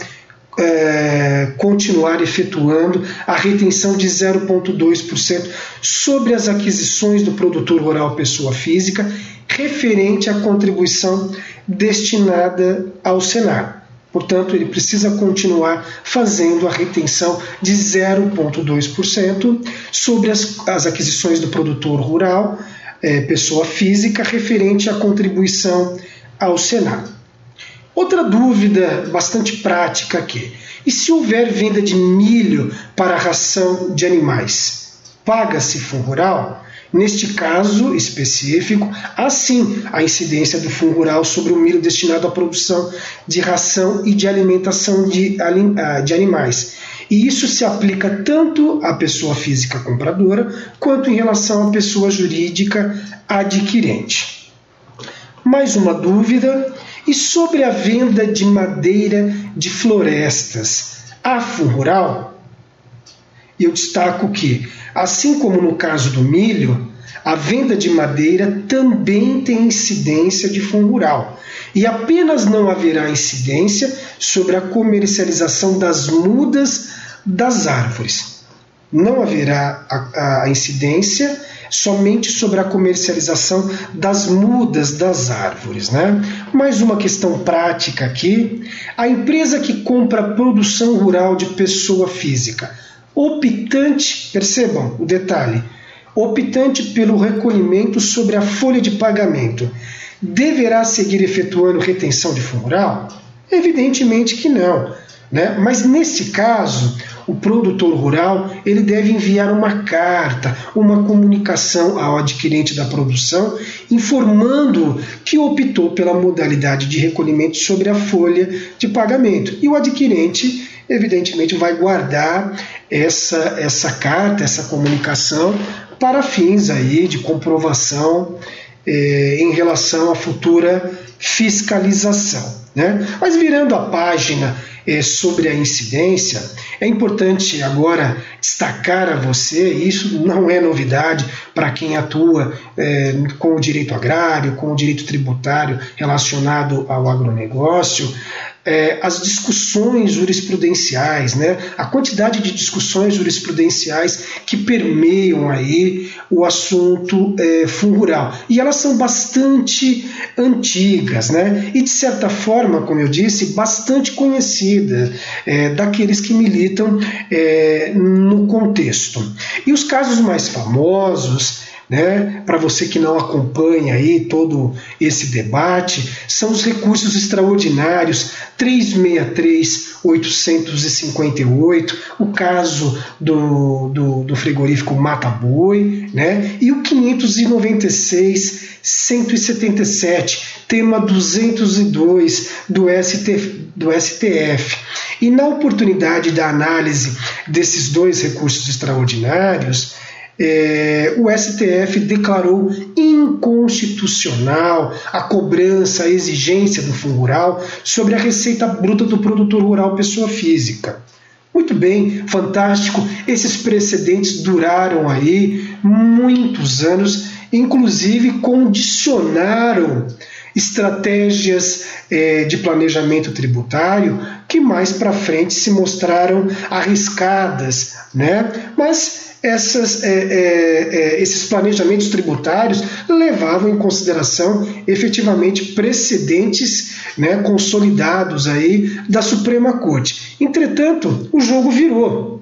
é, continuar efetuando a retenção de 0,2% sobre as aquisições do produtor rural pessoa física referente à contribuição destinada ao Senar. Portanto, ele precisa continuar fazendo a retenção de 0,2% sobre as, as, aquisições do produtor rural, é, pessoa física, referente à contribuição ao Senar. Outra dúvida bastante prática aqui. E se houver venda de milho para ração de animais? Paga-se fundo rural? Neste caso específico, há sim a incidência do fundo rural sobre o milho destinado à produção de ração e de alimentação de, ah, de animais. E isso se aplica tanto à pessoa física compradora quanto em relação à pessoa jurídica adquirente. Mais uma dúvida e sobre a venda de madeira de florestas, a rural, eu destaco que, assim como no caso do milho, a venda de madeira também tem incidência de fundo rural e apenas não haverá incidência sobre a comercialização das mudas das árvores. Não haverá a, a incidência somente sobre a comercialização das mudas das árvores. Né? Mais uma questão prática aqui: a empresa que compra produção rural de pessoa física, optante, percebam o detalhe, optante pelo recolhimento sobre a folha de pagamento, deverá seguir efetuando retenção de fundo rural? Evidentemente que não. Né? Mas nesse caso, o produtor rural ele deve enviar uma carta, uma comunicação ao adquirente da produção, informando que optou pela modalidade de recolhimento sobre a folha de pagamento. E o adquirente, evidentemente, vai guardar essa, essa carta, essa comunicação para fins aí de comprovação eh, em relação à futura fiscalização. Né? Mas virando a página é, sobre a incidência, é importante agora destacar a você, isso não é novidade para quem atua é, com o direito agrário, com o direito tributário relacionado ao agronegócio, é, as discussões jurisprudenciais, né, a quantidade de discussões jurisprudenciais que permeiam aí o assunto é. E elas são bastante antigas, né, e de certa forma, como eu disse, bastante conhecidas é, daqueles que militam é, no contexto. E os casos mais famosos né, para você que não acompanha aí todo esse debate, são os recursos extraordinários 363-858, o caso do, do, do frigorífico Mata Boi, né? e o 596-177, tema 202 do, ST, do STF. E na oportunidade da análise desses dois recursos extraordinários, é, o STF declarou inconstitucional a cobrança, a exigência do Fundo Rural sobre a receita bruta do produtor rural pessoa física. Muito bem, fantástico. Esses precedentes duraram aí muitos anos, inclusive condicionaram estratégias é, de planejamento tributário que mais para frente se mostraram arriscadas, né? Mas essas, é, é, é, esses planejamentos tributários levavam em consideração efetivamente precedentes né, consolidados aí da Suprema Corte. Entretanto, o jogo virou.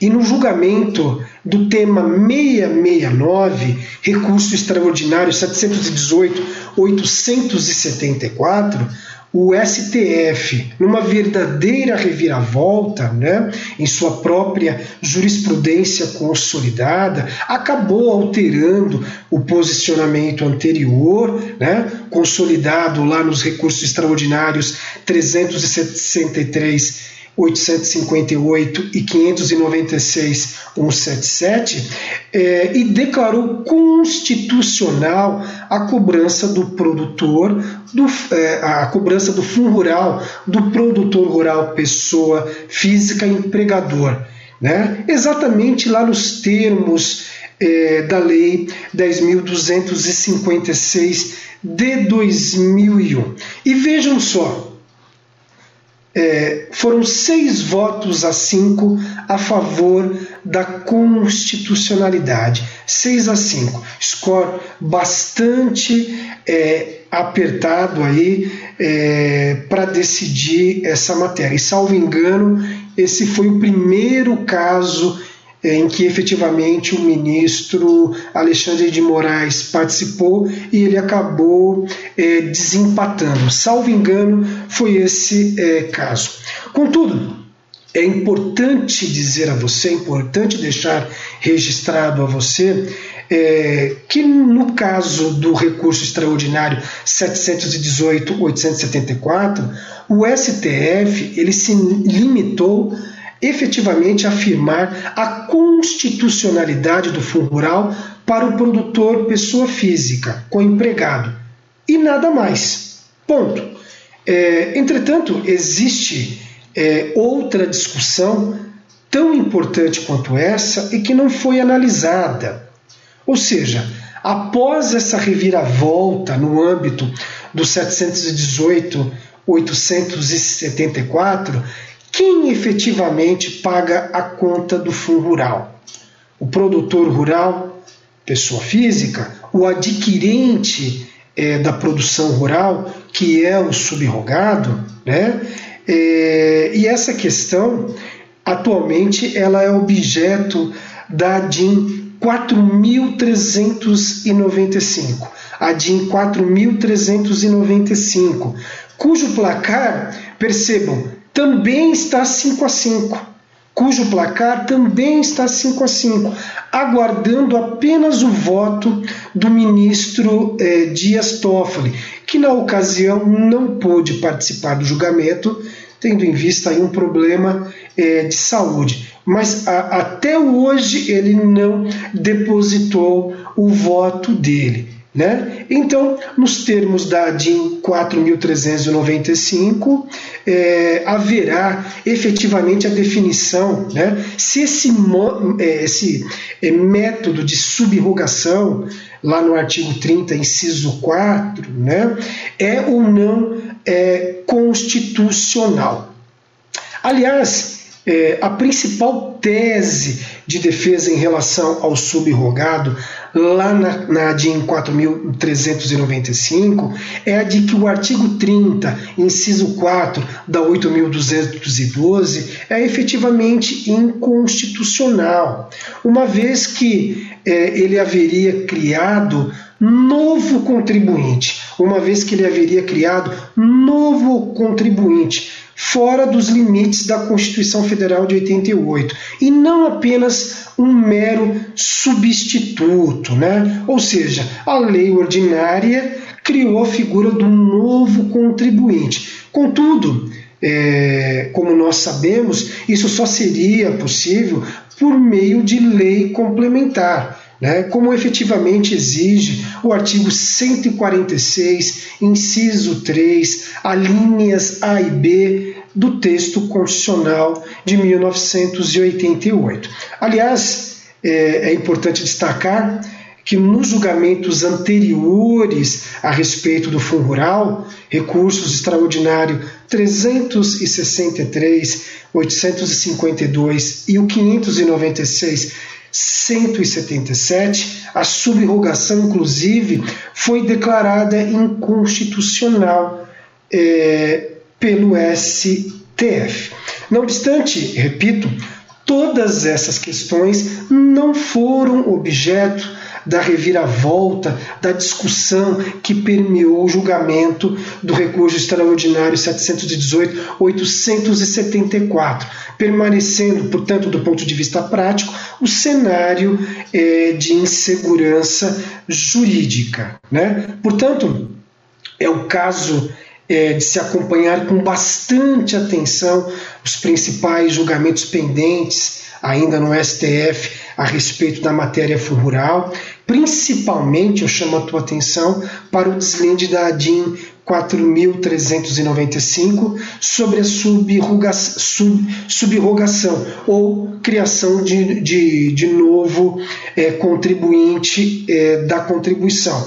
E no julgamento do tema 669, recurso extraordinário 718-874, o STF, numa verdadeira reviravolta, né, em sua própria jurisprudência consolidada, acabou alterando o posicionamento anterior, né, consolidado lá nos recursos extraordinários 363 858 e 596 177 é, e declarou constitucional a cobrança do produtor, do, é, a cobrança do fundo rural do produtor rural pessoa física empregador, né? exatamente lá nos termos é, da Lei 10.256 de 2001. E vejam só, é, foram seis votos a cinco a favor da constitucionalidade. Seis a cinco. Score bastante é, apertado aí é, para decidir essa matéria. E salvo engano, esse foi o primeiro caso em que efetivamente o ministro Alexandre de Moraes participou e ele acabou é, desempatando. Salvo engano, foi esse é, caso. Contudo, é importante dizer a você, é importante deixar registrado a você é, que no caso do recurso extraordinário 718-874, o STF ele se limitou efetivamente afirmar a constitucionalidade do fundo rural para o produtor pessoa física, com empregado, e nada mais. Ponto. É, entretanto, existe é, outra discussão tão importante quanto essa e que não foi analisada. Ou seja, após essa reviravolta no âmbito do 718-874, quem efetivamente paga a conta do fundo rural? O produtor rural, pessoa física, o adquirente é, da produção rural, que é o subrogado, né? É, e essa questão, atualmente, ela é objeto da DIN 4.395, a DIN 4.395, cujo placar, percebam, também está 5 a 5, cujo placar também está 5 a 5, aguardando apenas o voto do ministro eh, Dias Toffoli, que na ocasião não pôde participar do julgamento, tendo em vista aí um problema eh, de saúde. Mas a, até hoje ele não depositou o voto dele. Né? Então, nos termos da DIN 4.395, é, haverá efetivamente a definição né, se esse, é, esse é, método de subrogação, lá no artigo 30, inciso 4, né, é ou não é, constitucional. Aliás, é, a principal tese de defesa em relação ao subrogado, lá na, na DIN 4.395, é a de que o artigo 30, inciso 4 da 8.212, é efetivamente inconstitucional, uma vez que é, ele haveria criado novo contribuinte, uma vez que ele haveria criado novo contribuinte fora dos limites da Constituição Federal de 88 e não apenas um mero substituto, né? Ou seja, a lei ordinária criou a figura do novo contribuinte. Contudo, é, como nós sabemos, isso só seria possível por meio de lei complementar né, como efetivamente exige o artigo 146, inciso 3, alíneas A e B do texto constitucional de 1988. Aliás, é, é importante destacar que nos julgamentos anteriores a respeito do Fundo Rural, recursos extraordinário 363, 852 e o 596 177, a subrogação, inclusive, foi declarada inconstitucional é, pelo STF. Não obstante, repito, todas essas questões não foram objeto da reviravolta, da discussão que permeou o julgamento do recurso extraordinário 718-874, permanecendo, portanto, do ponto de vista prático, o cenário é, de insegurança jurídica. Né? Portanto, é o caso é, de se acompanhar com bastante atenção os principais julgamentos pendentes ainda no STF a respeito da matéria rural. Principalmente eu chamo a tua atenção para o deslinde da ADIM 4.395 sobre a subrogação, sub, ou criação de, de, de novo é, contribuinte é, da contribuição.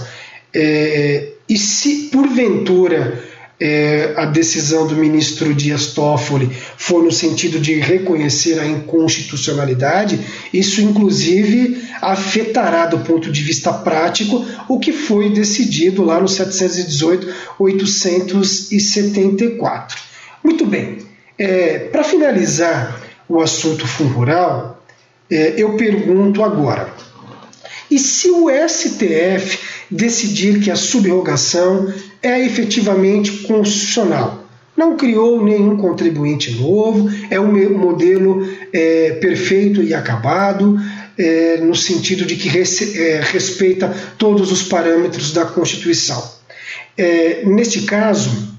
É, e se porventura é, a decisão do ministro Dias Toffoli for no sentido de reconhecer a inconstitucionalidade, isso inclusive afetará do ponto de vista prático o que foi decidido lá no 718-874. Muito bem, é, para finalizar o assunto fundo rural, é, eu pergunto agora: e se o STF decidir que a subrogação é efetivamente constitucional. Não criou nenhum contribuinte novo, é um modelo é, perfeito e acabado, é, no sentido de que é, respeita todos os parâmetros da Constituição. É, neste caso,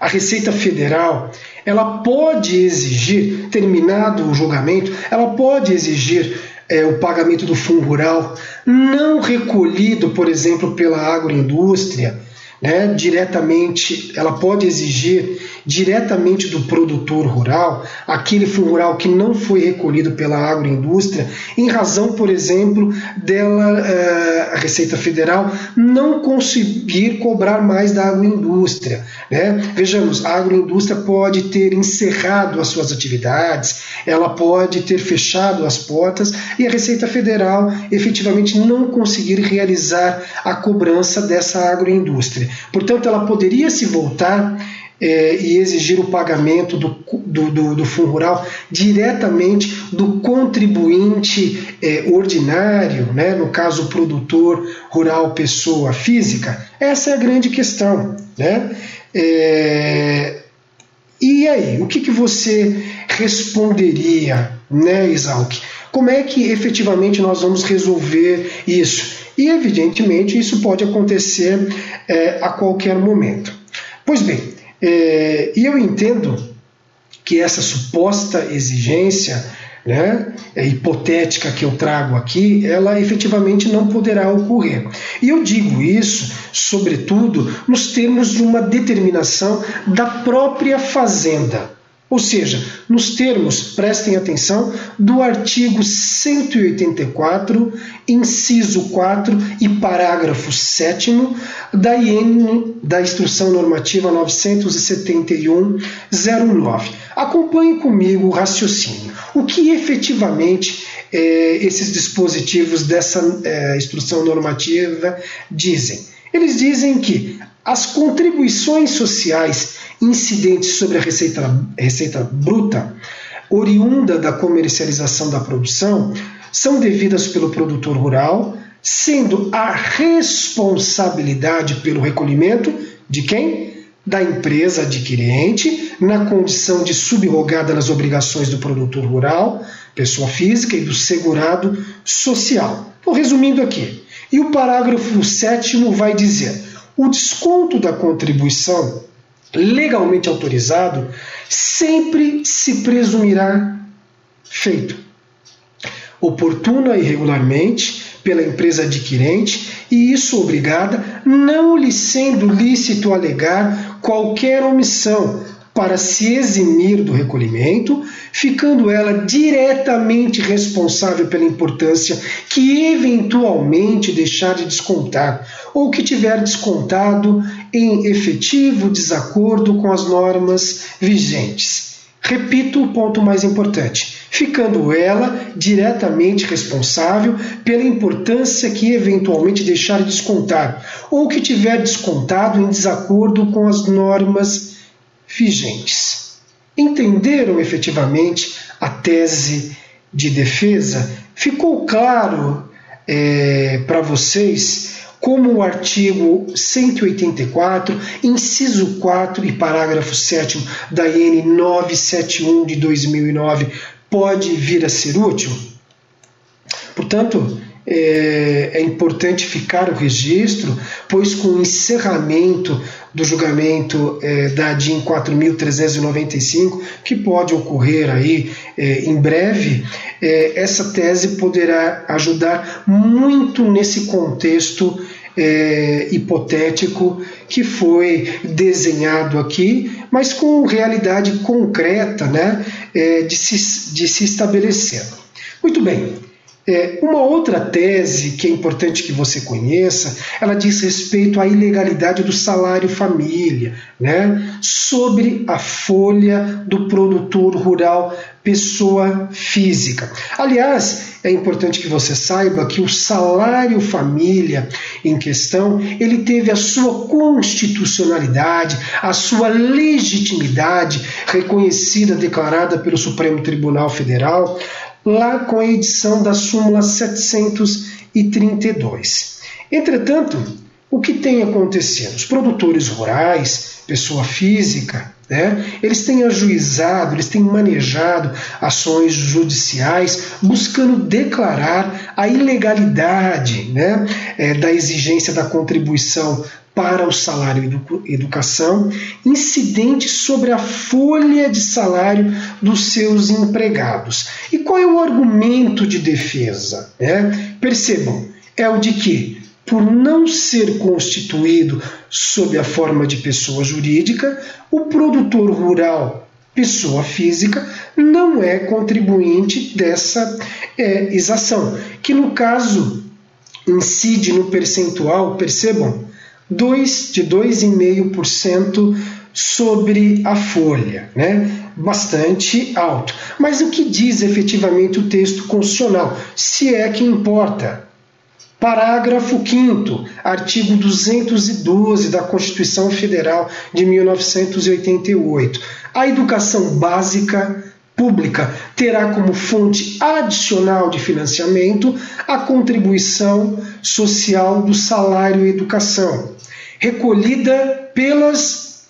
a Receita Federal ela pode exigir, terminado o julgamento, ela pode exigir é, o pagamento do fundo rural não recolhido, por exemplo, pela agroindústria, né, diretamente, ela pode exigir diretamente do produtor rural, aquele rural que não foi recolhido pela agroindústria, em razão, por exemplo, dela, eh, a Receita Federal, não conseguir cobrar mais da agroindústria. Né? Vejamos, a agroindústria pode ter encerrado as suas atividades, ela pode ter fechado as portas e a Receita Federal efetivamente não conseguir realizar a cobrança dessa agroindústria. Portanto, ela poderia se voltar é, e exigir o pagamento do, do, do, do, fundo rural diretamente do contribuinte é, ordinário, né, no caso produtor rural pessoa física? Essa é a grande questão. Né? É, e aí, o que, que você responderia, né, Isalk? Como é que efetivamente nós vamos resolver isso? E evidentemente isso pode acontecer é, a qualquer momento. Pois bem, é, eu entendo que essa suposta exigência né, é, hipotética que eu trago aqui, ela efetivamente não poderá ocorrer. E eu digo isso, sobretudo, nos termos de uma determinação da própria Fazenda. Ou seja, nos termos, prestem atenção, do artigo 184, inciso 4 e parágrafo 7 da IN da Instrução Normativa 971-09. Acompanhe comigo o raciocínio. O que efetivamente é, esses dispositivos dessa é, instrução normativa dizem? Eles dizem que as contribuições sociais incidentes sobre a receita, receita bruta, oriunda da comercialização da produção, são devidas pelo produtor rural, sendo a responsabilidade pelo recolhimento de quem? Da empresa adquirente, na condição de subrogada nas obrigações do produtor rural, pessoa física e do segurado social. Estou resumindo aqui. E o parágrafo 7 vai dizer: o desconto da contribuição legalmente autorizado sempre se presumirá feito, oportuna e regularmente pela empresa adquirente, e isso obrigada, não lhe sendo lícito alegar qualquer omissão para se eximir do recolhimento, ficando ela diretamente responsável pela importância que eventualmente deixar de descontar ou que tiver descontado em efetivo desacordo com as normas vigentes. Repito o ponto mais importante, ficando ela diretamente responsável pela importância que eventualmente deixar de descontar ou que tiver descontado em desacordo com as normas vigentes. Entenderam efetivamente a tese de defesa? Ficou claro é, para vocês como o artigo 184, inciso 4 e parágrafo 7 da IN 971 de 2009 pode vir a ser útil? Portanto, é, é, importante ficar o registro, pois com o encerramento do julgamento é, da DIN 4.395, que pode ocorrer aí é, em breve, é, essa tese poderá ajudar muito nesse contexto é, hipotético que foi desenhado aqui, mas com realidade concreta né, é, de, se, de se estabelecer. Muito bem, uma outra tese que é importante que você conheça, ela diz respeito à ilegalidade do salário família, né, sobre a folha do produtor rural pessoa física. Aliás, é importante que você saiba que o salário família em questão, ele teve a sua constitucionalidade, a sua legitimidade reconhecida, declarada pelo Supremo Tribunal Federal lá com a edição da súmula 732. Entretanto, o que tem acontecido? Os produtores rurais, pessoa física, né, eles têm ajuizado, eles têm manejado ações judiciais buscando declarar a ilegalidade né, é, da exigência da contribuição para o salário e educação, incidente sobre a folha de salário dos seus empregados. E qual é o argumento de defesa? É, percebam, é o de que, por não ser constituído sob a forma de pessoa jurídica, o produtor rural, pessoa física, não é contribuinte dessa é, que no caso incide no percentual, percebam, 2, de 2,5% sobre a folha, né? bastante alto. Mas o que diz efetivamente o texto constitucional? Se é que importa. Parágrafo 5, artigo 212 da Constituição Federal de 1988. A educação básica pública terá como fonte adicional de financiamento a contribuição social do salário e educação recolhida pelas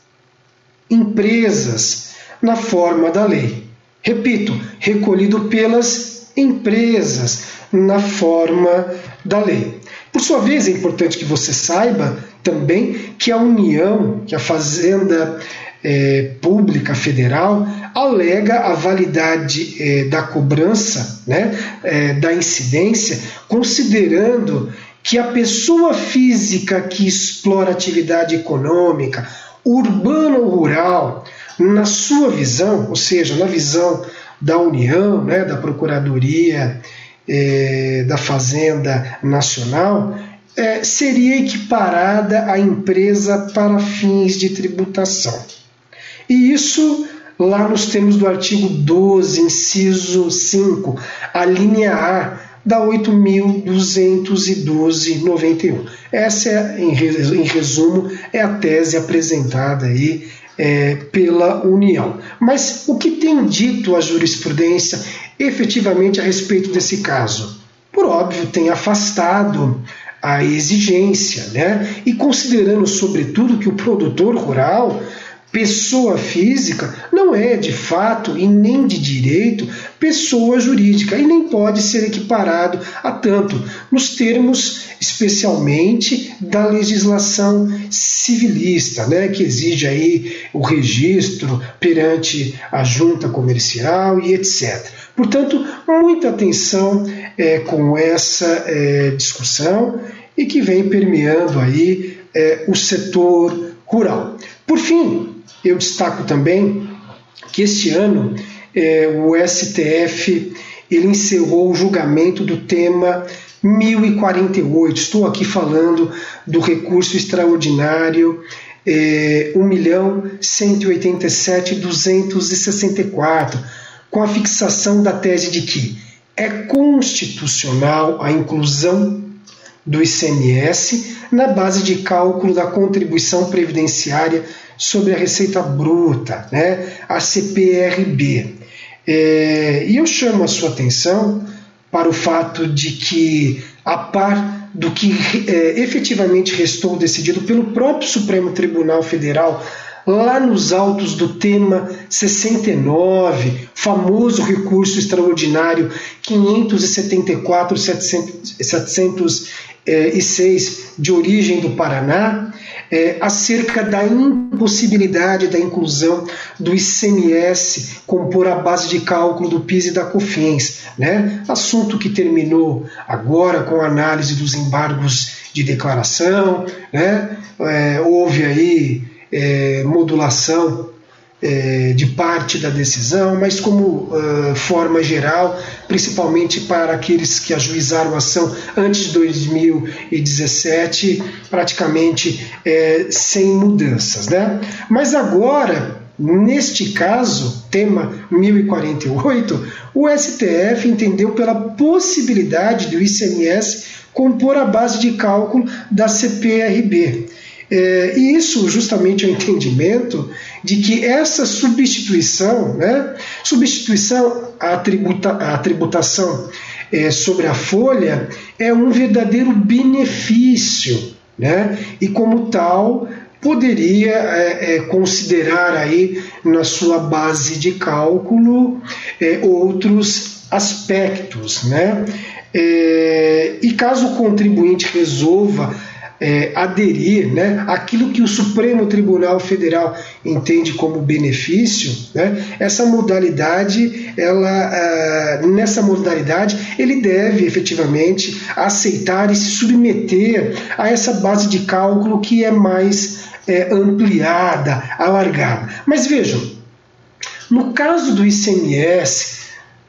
empresas na forma da lei. Repito, recolhido pelas empresas na forma da lei. Por sua vez, é importante que você saiba também que a União, que a Fazenda é, Pública Federal, alega a validade é, da cobrança, né, é, da incidência, considerando que a pessoa física que explora atividade econômica, urbana ou rural, na sua visão, ou seja, na visão da União, né, da Procuradoria é, da Fazenda Nacional, seria equiparada à empresa para fins de tributação. E isso lá nos termos do artigo 12, inciso 5, a linha A da 8.212.91. Essa, é, em resumo, é a tese apresentada aí é, pela União. Mas o que tem dito a jurisprudência efetivamente a respeito desse caso? Por óbvio, tem afastado a exigência, né? E considerando, sobretudo, que o produtor rural pessoa física não é de fato e nem de direito pessoa jurídica e nem pode ser equiparado a tanto, nos termos especialmente da legislação civilista, né, que exige aí o registro perante a junta comercial e etc. Portanto, muita atenção é, com essa é, discussão e que vem permeando aí é, o setor rural. Por fim, eu destaco também que este ano é, o STF ele encerrou o julgamento do tema 1048. Estou aqui falando do recurso extraordinário é, 1.187.264, com a fixação da tese de que é constitucional a inclusão do ICMS na base de cálculo da contribuição previdenciária sobre a receita bruta, né, a CPRB. É, e eu chamo a sua atenção para o fato de que, a par do que é, efetivamente restou decidido pelo próprio Supremo Tribunal Federal, lá nos autos do tema 69, famoso recurso extraordinário 574 706 de origem do Paraná, é, acerca da impossibilidade da inclusão do ICMS compor a base de cálculo do PIS e da COFINS, né? assunto que terminou agora com a análise dos embargos de declaração, né? É, houve aí é, modulação é, de parte da decisão, mas como uh, forma geral, principalmente para aqueles que ajuizaram a ação antes de 2017, praticamente é, sem mudanças. Né? Mas agora, neste caso, tema 1048, o STF entendeu pela possibilidade do ICMS compor a base de cálculo da CPRB. É, e isso justamente é o entendimento de que essa substituição, né, substituição à, tributa, à tributação é, sobre a folha é um verdadeiro benefício, né, e como tal poderia é, é, considerar aí na sua base de cálculo outros aspectos, né? E caso o contribuinte resolva é, aderir né, àquilo que o Supremo Tribunal Federal entende como benefício, né, essa modalidade, ela, é, nessa modalidade, ele deve efetivamente aceitar e se submeter a essa base de cálculo que é mais é, ampliada, alargada. Mas vejam, no caso do ICMS,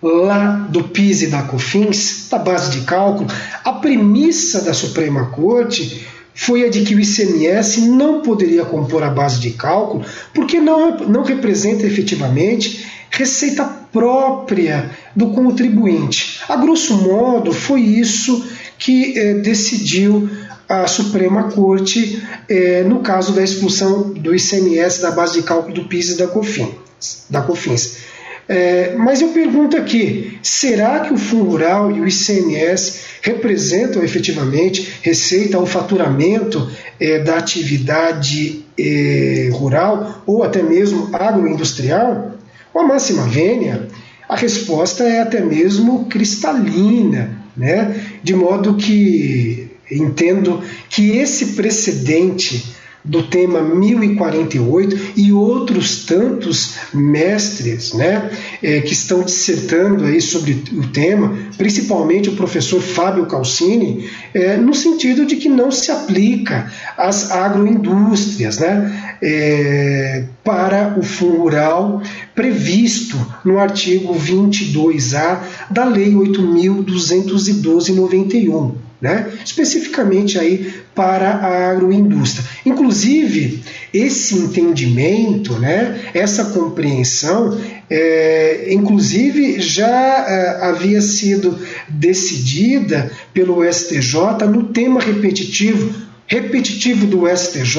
lá do PIS e da COFINS, da base de cálculo, a premissa da Suprema Corte foi a de que o ICMS não poderia compor a base de cálculo porque não, não representa efetivamente receita própria do contribuinte. A grosso modo, foi isso que eh, decidiu a Suprema Corte eh, no caso da expulsão do ICMS da base de cálculo do PIS e da COFINS. Da COFINS. É, mas eu pergunto aqui: será que o Fundo Rural e o ICMS representam efetivamente receita ou faturamento é, da atividade é, rural ou até mesmo agroindustrial? Com a máxima vênia, a resposta é até mesmo cristalina, né? de modo que entendo que esse precedente do tema 1048 e outros tantos mestres né, é, que estão dissertando aí sobre o tema, principalmente o professor Fábio Calcini, é, no sentido de que não se aplica às agroindústrias. Né? é, para o fundo rural previsto no artigo 22A da Lei 8.212-91, né? especificamente aí para a agroindústria. Inclusive, esse entendimento, né, essa compreensão, é, inclusive já é, havia sido decidida pelo STJ no tema repetitivo repetitivo do STJ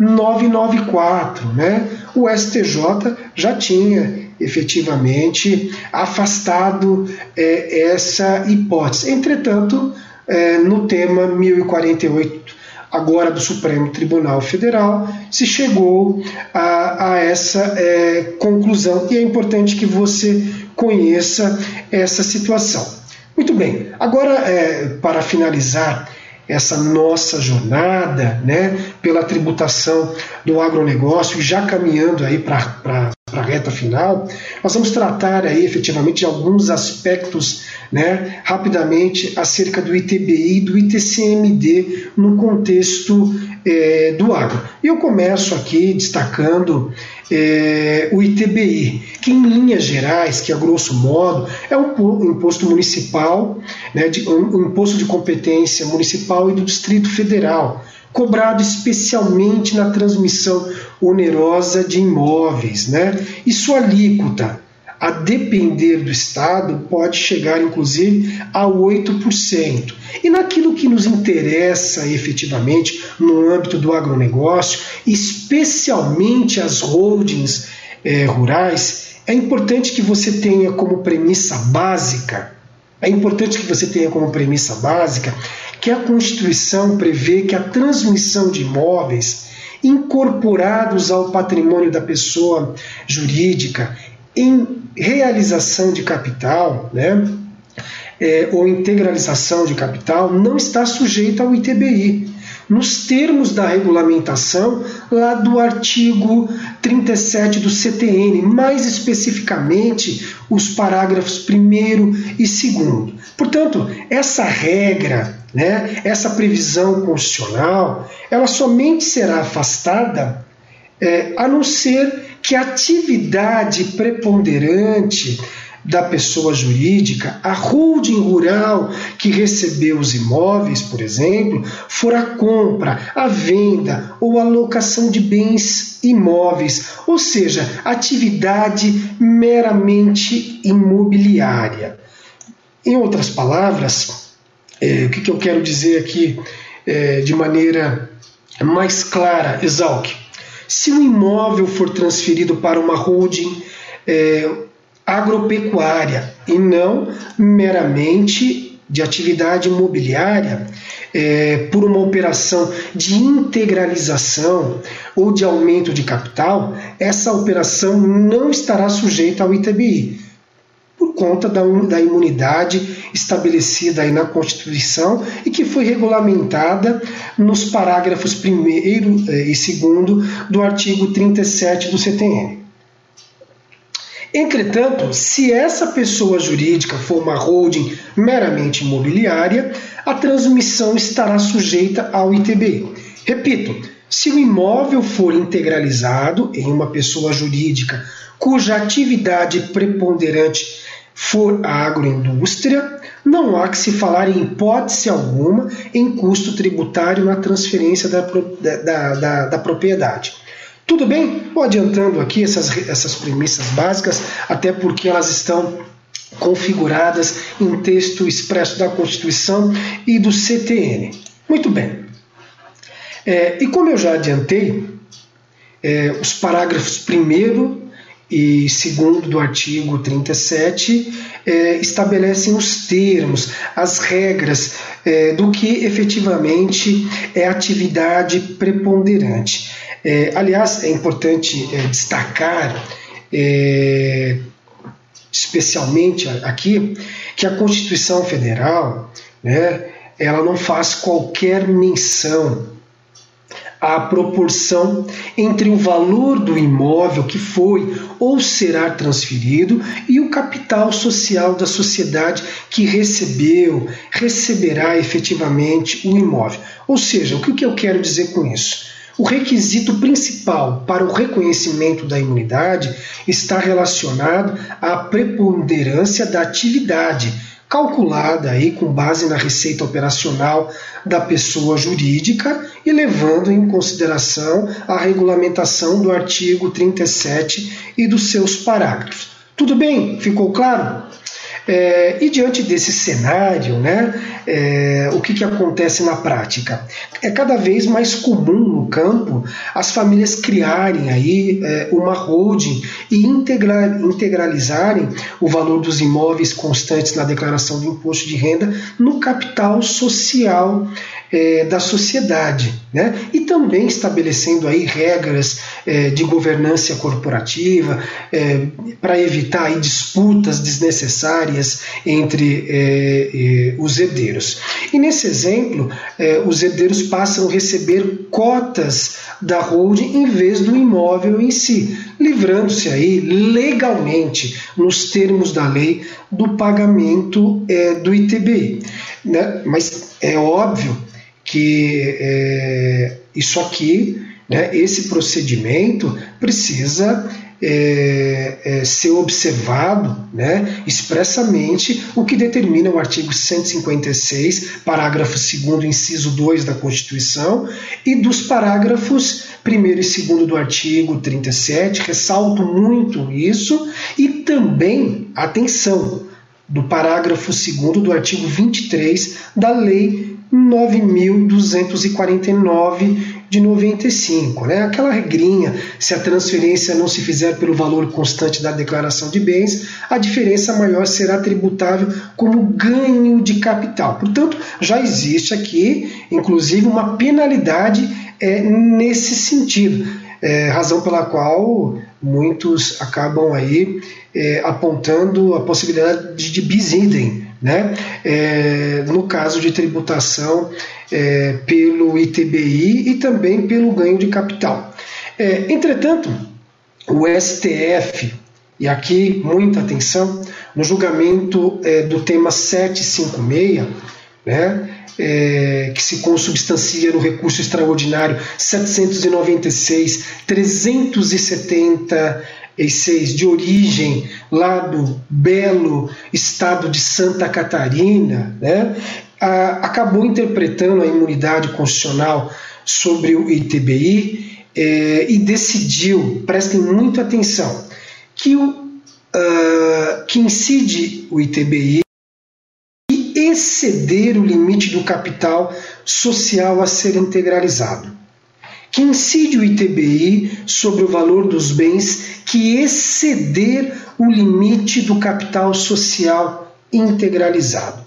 994, né? O STJ já tinha efetivamente afastado é, essa hipótese. Entretanto, é, no tema 1048 agora do Supremo Tribunal Federal, se chegou a, a essa é, conclusão e é importante que você conheça essa situação. Muito bem, agora é, para finalizar essa nossa jornada né, pela tributação do agronegócio, já caminhando aí para a reta final, nós vamos tratar aí efetivamente de alguns aspectos né, rapidamente acerca do ITBI e do ITCMD no contexto é, do agro. Eu começo aqui destacando é, o ITBI, que em linhas gerais, que a grosso modo é um imposto municipal, né, de, um imposto de competência municipal e do Distrito Federal, cobrado especialmente na transmissão onerosa de imóveis, né? E sua alíquota, a depender do Estado, pode chegar inclusive a 8%. E naquilo que nos interessa efetivamente no âmbito do agronegócio, especialmente as holdings eh, rurais, é importante que você tenha como premissa básica, é importante que você tenha como premissa básica que a Constituição prevê que a transmissão de imóveis incorporados ao patrimônio da pessoa jurídica em realização de capital, né, é, ou integralização de capital, não está sujeita ao ITBI. Nos termos da regulamentação lá do artigo 37 do CTN, mais especificamente os parágrafos 1 e 2. Portanto, essa regra né, essa previsão constitucional, ela somente será afastada é, a não ser que a atividade preponderante da pessoa jurídica, a holding rural que recebeu os imóveis, por exemplo, for a compra, a venda ou a locação de bens imóveis, ou seja, atividade meramente imobiliária. Em outras palavras, é, o que, que, eu quero dizer aqui é, de maneira mais clara, Exalc? Se o imóvel for transferido para uma holding é, agropecuária e não meramente de atividade imobiliária, é, por uma operação de integralização ou de aumento de capital, essa operação não estará sujeita ao ITBI por conta da, da imunidade estabelecida aí na Constituição e que foi regulamentada nos parágrafos 1 eh, e 2 do artigo 37 do CTN. Entretanto, se essa pessoa jurídica for uma holding meramente imobiliária, a transmissão estará sujeita ao ITBI. Repito, se o imóvel for integralizado em uma pessoa jurídica cuja atividade preponderante for a agroindústria, não há que se falar em hipótese alguma em custo tributário na transferência da, da, da, da propriedade. Tudo bem? Vou adiantando aqui essas, essas premissas básicas, até porque elas estão configuradas em texto expresso da Constituição e do CTN. Muito bem. É, e como eu já adiantei, é, os parágrafos 1 e segundo do artigo 37 é, estabelecem os termos, as regras é, do que efetivamente é atividade preponderante. É, aliás, é importante é, destacar, é, especialmente aqui, que a Constituição Federal né, ela não faz qualquer menção a proporção entre o valor do imóvel que foi ou será transferido e o capital social da sociedade que recebeu, receberá efetivamente o imóvel. Ou seja, o que eu quero dizer com isso? o requisito principal para o reconhecimento da imunidade está relacionado à preponderância da atividade, calculada aí com base na receita operacional da pessoa jurídica e levando em consideração a regulamentação do artigo 37 e dos seus parágrafos. Tudo bem? Ficou claro? É, e diante desse cenário, né, é, o que, que acontece na prática? É cada vez mais comum no campo as famílias criarem aí é, uma holding e integrar, integralizarem o valor dos imóveis constantes na declaração do imposto de renda no capital social é, da sociedade, né? e também estabelecendo aí regras é, de governança corporativa é, para evitar aí disputas desnecessárias entre é, é, os herdeiros. E nesse exemplo, é, os herdeiros passam a receber cotas da holding em vez do imóvel em si, livrando-se aí legalmente, nos termos da lei, do pagamento do ITBI. Né? Mas é óbvio que é, isso aqui, né, esse procedimento precisa é, é, ser observado né, expressamente o que determina o artigo 156, parágrafo 2, inciso 2 da Constituição, e dos parágrafos 1 e 2 do artigo 37, ressalto muito isso, e também, atenção, do parágrafo 2 do artigo 23 da Lei 9.249 de 95, né? Aquela regrinha, se a transferência não se fizer pelo valor constante da declaração de bens, a diferença maior será tributável como ganho de capital. Portanto, já existe aqui, inclusive, uma penalidade é, nesse sentido, é, razão pela qual muitos acabam aí é, apontando a possibilidade de bis idem, né? É, no caso de tributação é, pelo ITBI e também pelo ganho de capital. É, entretanto, o STF, e aqui muita atenção, no julgamento é, do tema 756, né, é, que se consubstancia no recurso extraordinário 796 370 de origem lá do belo estado de Santa Catarina, né, acabou interpretando a imunidade constitucional sobre o ITBI é, e decidiu, prestem muita atenção, que, o, uh, que incide o ITBI exceder o limite do capital social a ser integralizado que incide o ITBI sobre o valor dos bens que exceder o limite do capital social integralizado.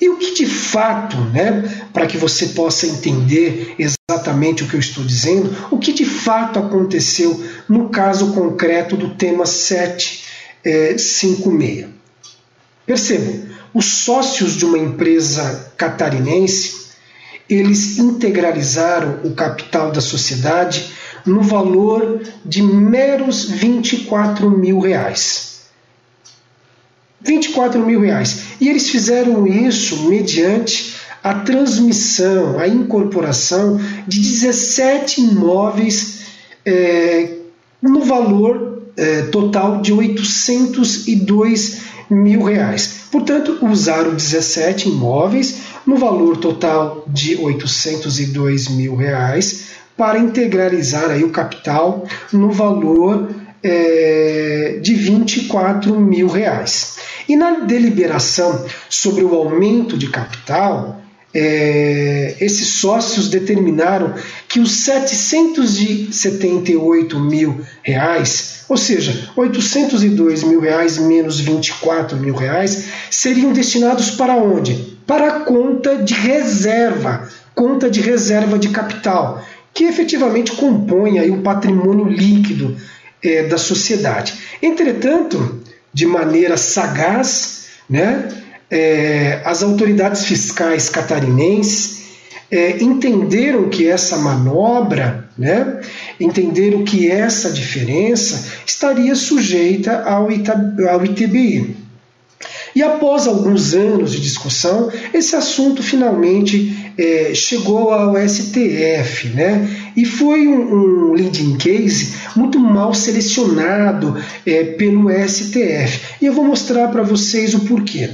E o que de fato, né, para que você possa entender exatamente o que eu estou dizendo, o que de fato aconteceu no caso concreto do tema 756? Percebam, os sócios de uma empresa catarinense eles integralizaram o capital da sociedade no valor de meros 24 mil reais. 24 mil reais. E eles fizeram isso mediante a transmissão, a incorporação de 17 imóveis é, no valor é, total de 802 mil reais. Portanto, usaram 17 imóveis no valor total de 802 mil reais para integralizar aí o capital no valor é, de 24 mil reais. E na deliberação sobre o aumento de capital, é, esses sócios determinaram que os 778 mil reais, ou seja, 802 mil reais menos 24 mil reais, seriam destinados para onde? Para a conta de reserva, conta de reserva de capital, que efetivamente compõe aí o patrimônio líquido é, da sociedade. Entretanto, de maneira sagaz, né, é, as autoridades fiscais catarinenses é, entenderam que essa manobra, né, entenderam que essa diferença estaria sujeita ao, ao ITBI. E após alguns anos de discussão, esse assunto finalmente é, chegou ao STF, né? E foi um, um leading case muito mal selecionado é, pelo STF. E eu vou mostrar para vocês o porquê.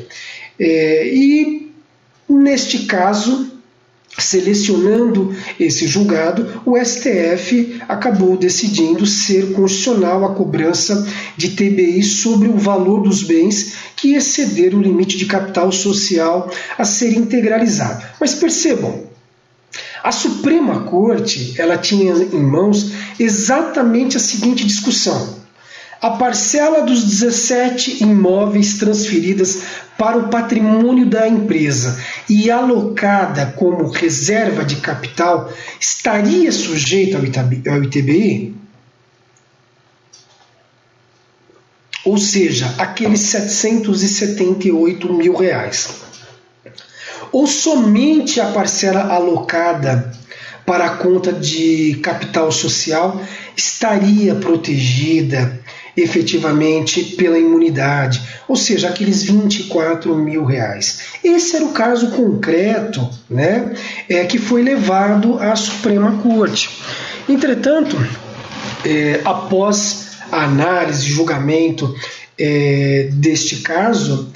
É, e neste caso, Selecionando esse julgado, o STF acabou decidindo ser constitucional a cobrança de TBI sobre o valor dos bens que excederam o limite de capital social a ser integralizado. Mas percebam, a Suprema Corte ela tinha em mãos exatamente a seguinte discussão. A parcela dos 17 imóveis transferidas para o patrimônio da empresa e alocada como reserva de capital estaria sujeita ao ITBI? Ou seja, aqueles 778 mil reais. Ou somente a parcela alocada para a conta de capital social estaria protegida efetivamente pela imunidade, ou seja, aqueles 24 mil reais. Esse era o caso concreto né, é, que foi levado à Suprema Corte. Entretanto, é, após a análise e julgamento é, deste caso,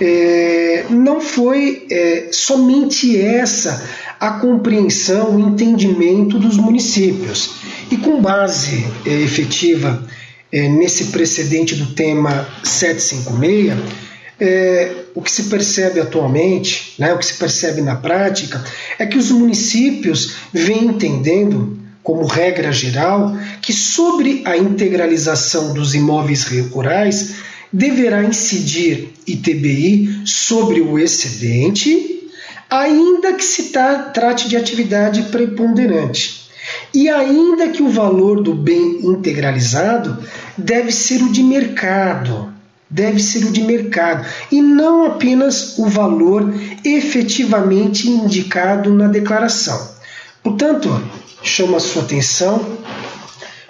é, não foi é, somente essa a compreensão, o entendimento dos municípios. E com base é, efetiva é, nesse precedente do tema 756, é, o que se percebe atualmente, né, o que se percebe na prática, é que os municípios vêm entendendo, como regra geral, que sobre a integralização dos imóveis rurais deverá incidir ITBI sobre o excedente, ainda que se trate de atividade preponderante. E ainda que o valor do bem integralizado deve ser o de mercado, deve ser o de mercado e não apenas o valor efetivamente indicado na declaração. Portanto, chama a sua atenção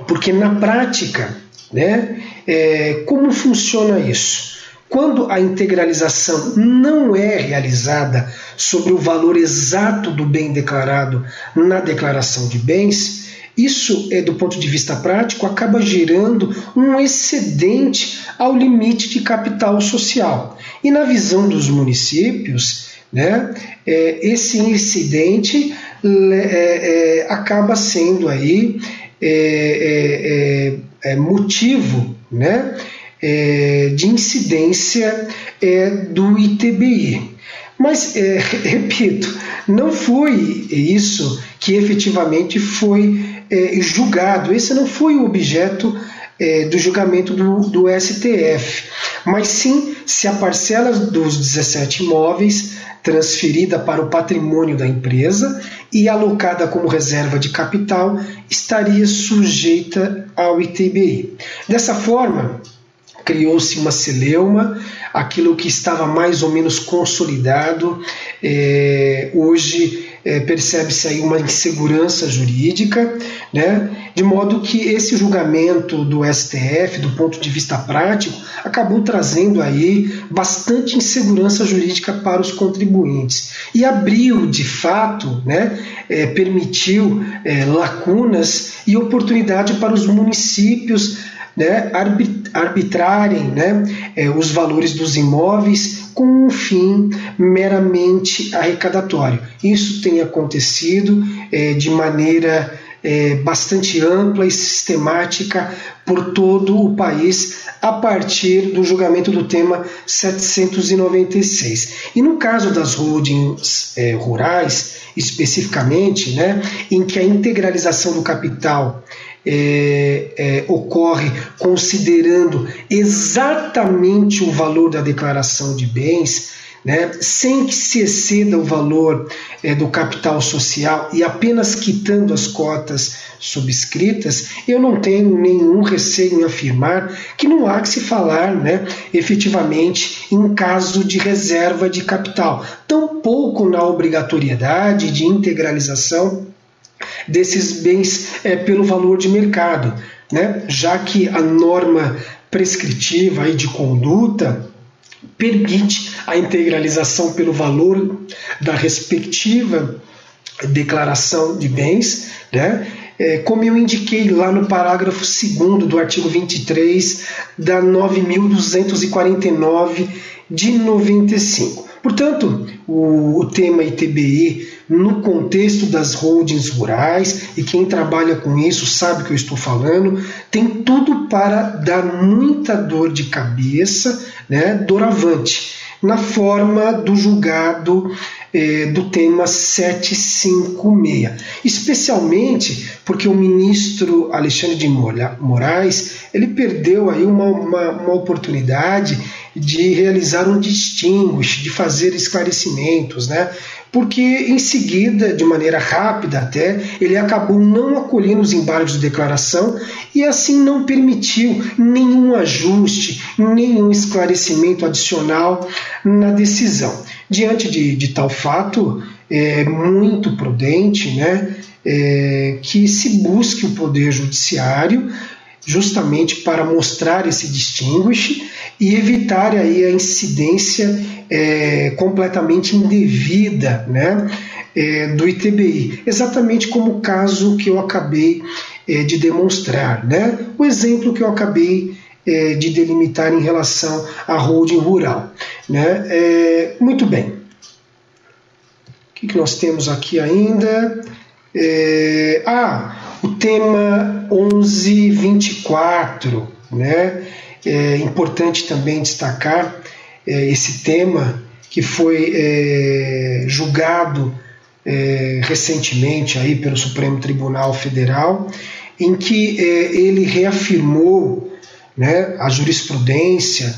porque na prática, né, é, como funciona isso? Quando a integralização não é realizada sobre o valor exato do bem declarado na declaração de bens, isso, é, do ponto de vista prático, acaba gerando um excedente ao limite de capital social. E na visão dos municípios, né, é, esse excedente é, é, acaba sendo aí é, é, é, de incidência do ITBI. Mas, repito, não foi isso que efetivamente foi é, julgado. Esse não foi o objeto é, do julgamento do, do STF, mas sim se a parcela dos 17 imóveis transferida para o patrimônio da empresa e alocada como reserva de capital estaria sujeita ao ITBI. Dessa forma, criou-se uma celeuma, aquilo que estava mais ou menos consolidado, é, hoje é, percebe-se aí uma insegurança jurídica, né? de modo que esse julgamento do STF, do ponto de vista prático, acabou trazendo aí bastante insegurança jurídica para os contribuintes e abriu, de fato, né, é, permitiu é, lacunas e oportunidade para os municípios né, arbitrarem né, é, os valores dos imóveis com um fim meramente arrecadatório. Isso tem acontecido é, de maneira é, bastante ampla e sistemática por todo o país a partir do julgamento do tema 796. E no caso das holdings é, rurais, especificamente, né, em que a integralização do capital é, é, ocorre considerando exatamente o valor da declaração de bens, né, sem que se exceda o valor é, do capital social e apenas quitando as cotas subscritas, eu não tenho nenhum receio em afirmar que não há que se falar né, efetivamente em caso de reserva de capital, tampouco na obrigatoriedade de integralização desses bens é, pelo valor de mercado, né? já que a norma prescritiva e de conduta permite a integralização pelo valor da respectiva declaração de bens, né? É, como eu indiquei lá no parágrafo 2 do artigo 23 da 9.249 de 95. Portanto, o, o tema ITBI no contexto das holdings rurais, e quem trabalha com isso sabe o que eu estou falando, tem tudo para dar muita dor de cabeça, né, doravante, na forma do julgado é, do tema 756. Especialmente porque o ministro Alexandre de Moraes ele perdeu aí uma, uma, uma oportunidade de realizar um distinguish, de fazer esclarecimentos, né? porque em seguida, de maneira rápida até, ele acabou não acolhendo os embargos de declaração e assim não permitiu nenhum ajuste, nenhum esclarecimento adicional na decisão. Diante de, de tal fato, é muito prudente né, é, que se busque o Poder Judiciário justamente para mostrar esse distinguish e evitar aí a incidência é, completamente indevida né, é, do ITBI, exatamente como o caso que eu acabei é, de demonstrar, né, o exemplo que eu acabei é, de delimitar em relação à holding rural. Né? É, muito bem. O que, que, nós temos aqui ainda? É, ah, o tema 1124, né? É importante também destacar é, esse tema que foi é, julgado é, recentemente aí pelo Supremo Tribunal Federal, em que é, ele reafirmou né, a jurisprudência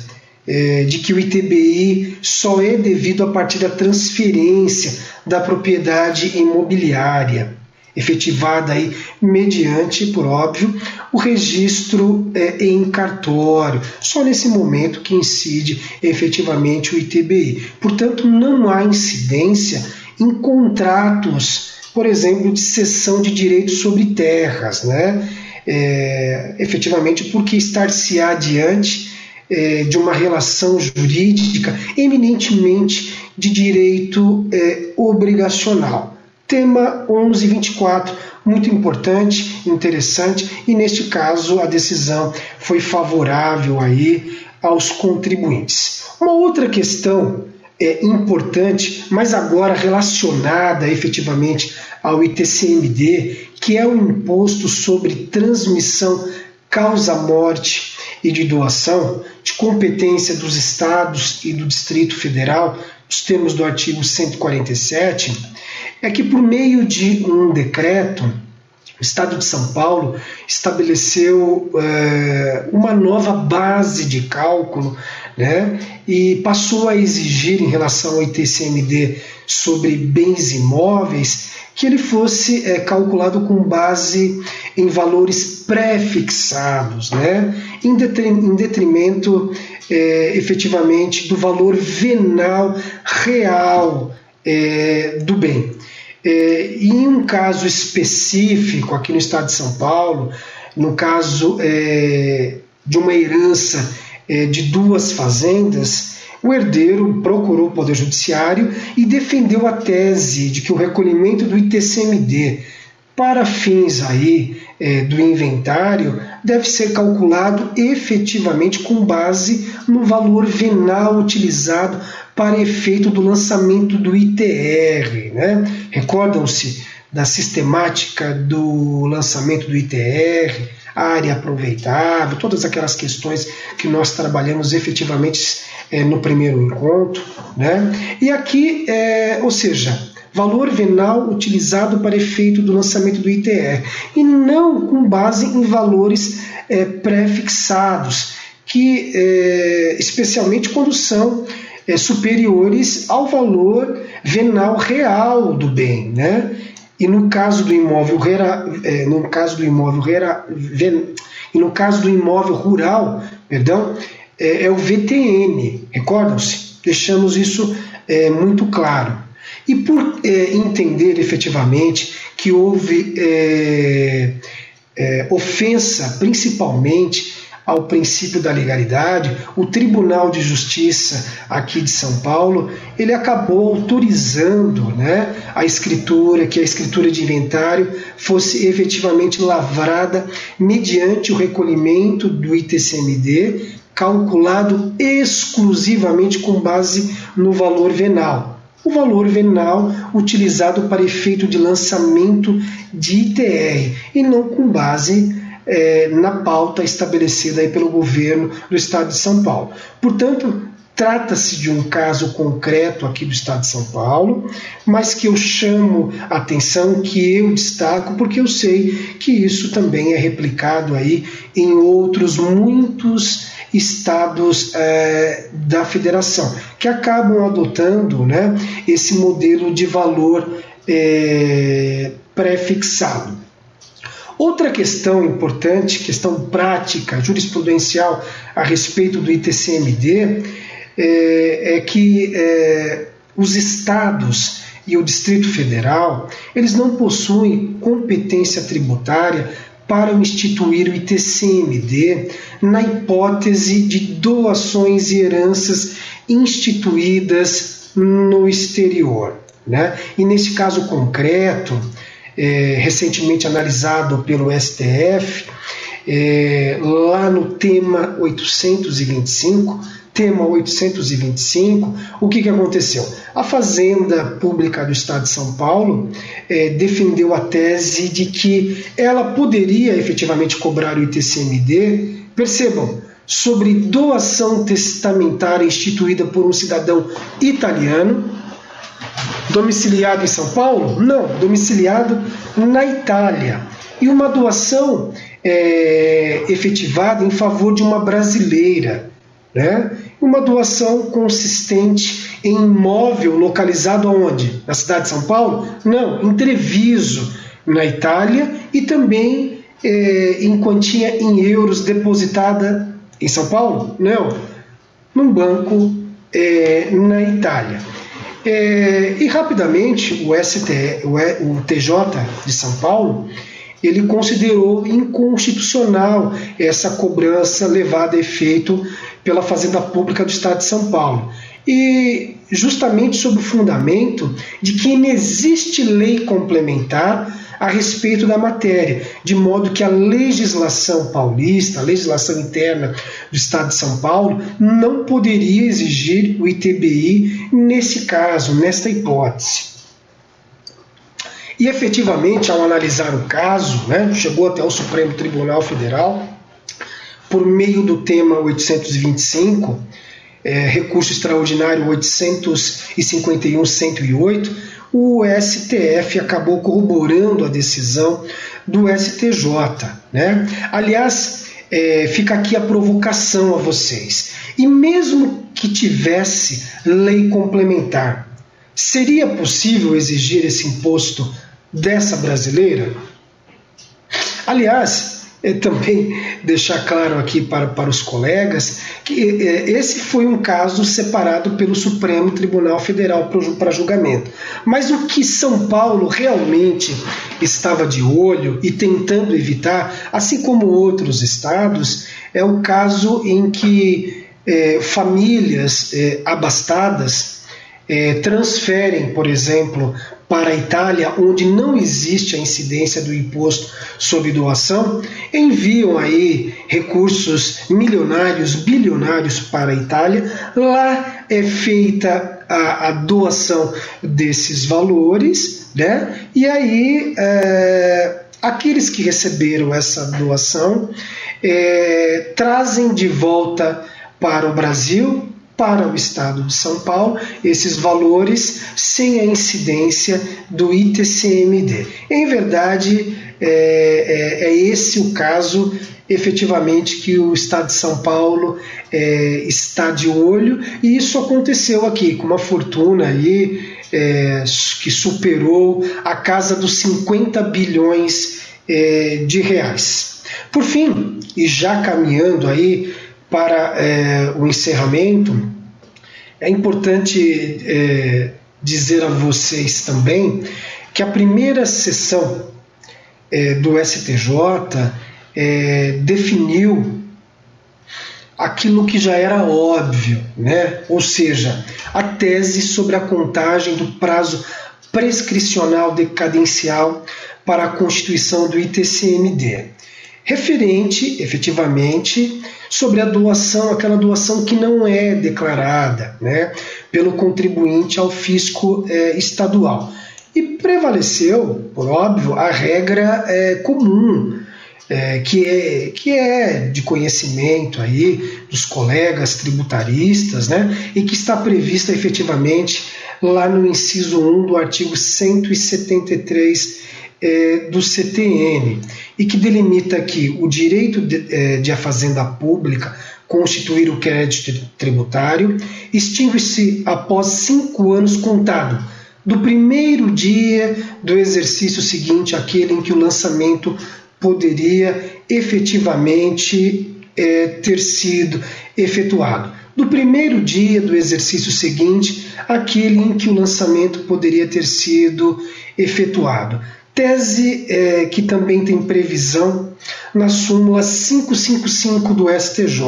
é, de que o ITBI só é devido a partir da transferência da propriedade imobiliária efetivada aí mediante, por óbvio, o registro é, em cartório. Só nesse momento que incide efetivamente o ITBI. Portanto, não há incidência em contratos, por exemplo, de cessão de direitos sobre terras, né? É, efetivamente porque estar-se-á diante é, de uma relação jurídica eminentemente de direito é, obrigacional. Tema 1124, muito importante, interessante, e neste caso a decisão foi favorável aí aos contribuintes. Uma outra questão é importante, mas agora relacionada efetivamente ao ITCMD, que é o imposto sobre transmissão causa-morte e de doação, de competência dos estados e do Distrito Federal, os termos do artigo 147, é que por meio de um decreto, o Estado de São Paulo estabeleceu é, uma nova base de cálculo né, e passou a exigir, em relação ao ITCMD sobre bens imóveis, que ele fosse é, calculado com base em valores pré-fixados, né, em, detrimento é, efetivamente do valor venal real do bem. É, em um caso específico, aqui no estado de São Paulo, no caso é, de uma herança é, de duas fazendas, o herdeiro procurou o Poder Judiciário e defendeu a tese de que o recolhimento do ITCMD para fins aí é, do inventário deve ser calculado efetivamente com base no valor venal utilizado para efeito do lançamento do ITR. Né? Recordam-se da sistemática do lançamento do ITR, área aproveitável, todas aquelas questões que nós trabalhamos efetivamente é, no primeiro encontro. Né? E aqui, é, ou seja, valor venal utilizado para efeito do lançamento do ITR, e não com base em valores é, pré-fixados, que é, especialmente quando são é, superiores ao valor venal real do bem, né? E no caso do imóvel é, no caso do imóvel e no caso do imóvel rural, perdão, é, é o VTM. Recordam-se? Deixamos isso é, muito claro. E por é, entender efetivamente que houve é, é, ofensa, principalmente ao princípio da legalidade, o Tribunal de Justiça aqui de São Paulo, ele acabou autorizando né, a escritura, que a escritura de inventário fosse efetivamente lavrada mediante o recolhimento do ITCMD, calculado exclusivamente com base no valor venal o valor venal utilizado para efeito de lançamento de ITR e não com base é, na pauta estabelecida aí pelo governo do Estado de São Paulo. Portanto, Trata-se de um caso concreto aqui do Estado de São Paulo, mas que eu chamo a atenção, que eu destaco, porque eu sei que isso também é replicado aí em outros muitos estados é, da federação, que acabam adotando né, esse modelo de valor é, pré-fixado. Outra questão importante, questão prática, jurisprudencial a respeito do ITCMD, é, é que é, os estados e o Distrito Federal eles não possuem competência tributária para instituir o ITCMD na hipótese de doações e heranças instituídas no exterior. Né? E nesse caso concreto, é, recentemente analisado pelo STF, é, lá no tema 825, tema 825, o que, que aconteceu? A Fazenda Pública do Estado de São Paulo é, defendeu a tese de que ela poderia efetivamente cobrar o ITCMD, percebam, sobre doação testamentária instituída por um cidadão italiano, domiciliado em São Paulo? Não, domiciliado na Itália. E uma doação é, efetivada em favor de uma brasileira. Né? Uma doação consistente em imóvel localizado onde? Na cidade de São Paulo? Não, em Treviso, na Itália, e também é, em quantia em euros depositada em São Paulo? Não, num banco é, na Itália. É, e rapidamente o, ST, o TJ de São Paulo ele considerou inconstitucional essa cobrança levada a efeito pela Fazenda Pública do Estado de São Paulo. E justamente sob o fundamento de que não existe lei complementar a respeito da matéria, de modo que a legislação paulista, a legislação interna do Estado de São Paulo, não poderia exigir o ITBI nesse caso, nesta hipótese. E efetivamente, ao analisar o caso, né, chegou até o Supremo Tribunal Federal, por meio do tema 825, é, recurso extraordinário 851-108, o STF acabou corroborando a decisão do STJ. Né? Aliás, é, fica aqui a provocação a vocês. E mesmo que tivesse lei complementar, seria possível exigir esse imposto dessa brasileira? Aliás, também deixar claro aqui para, para os colegas que é, esse foi um caso separado pelo Supremo Tribunal Federal para julgamento. Mas o que São Paulo realmente estava de olho e tentando evitar, assim como outros estados, é o caso em que é, famílias é, abastadas é, transferem, por exemplo, para a Itália, onde não existe a incidência do imposto sobre doação, enviam aí recursos milionários, bilionários para a Itália. Lá é feita a, a doação desses valores, né? E aí é, aqueles que receberam essa doação é, trazem de volta para o Brasil para o estado de São Paulo esses valores sem a incidência do ITCMD. Em verdade, é, é, é esse o caso efetivamente que o Estado de São Paulo é, está de olho e isso aconteceu aqui com uma fortuna aí é, que superou a casa dos 50 bilhões é, de reais. Por fim, e já caminhando aí para é, o encerramento, é importante é, dizer a vocês também que a primeira sessão é, do STJ é, definiu aquilo que já era óbvio, né? ou seja, a tese sobre a contagem do prazo prescricional decadencial para a constituição do ITCMD, referente, efetivamente, sobre a doação, aquela doação que não é declarada né, pelo contribuinte ao fisco é, estadual. E prevaleceu, por óbvio, a regra é, comum, é, que, é, que é de conhecimento aí dos colegas tributaristas, né, e que está prevista efetivamente lá no inciso 1 do artigo 173 é, do CTN, e que delimita que o direito de, é, de a fazenda pública constituir o crédito tributário extingue-se após cinco anos contado do primeiro dia do exercício seguinte àquele em que o lançamento poderia efetivamente é, ter sido efetuado. Do primeiro dia do exercício seguinte àquele em que o lançamento poderia ter sido efetuado. Tese é, que também tem previsão na súmula 555 do STJ.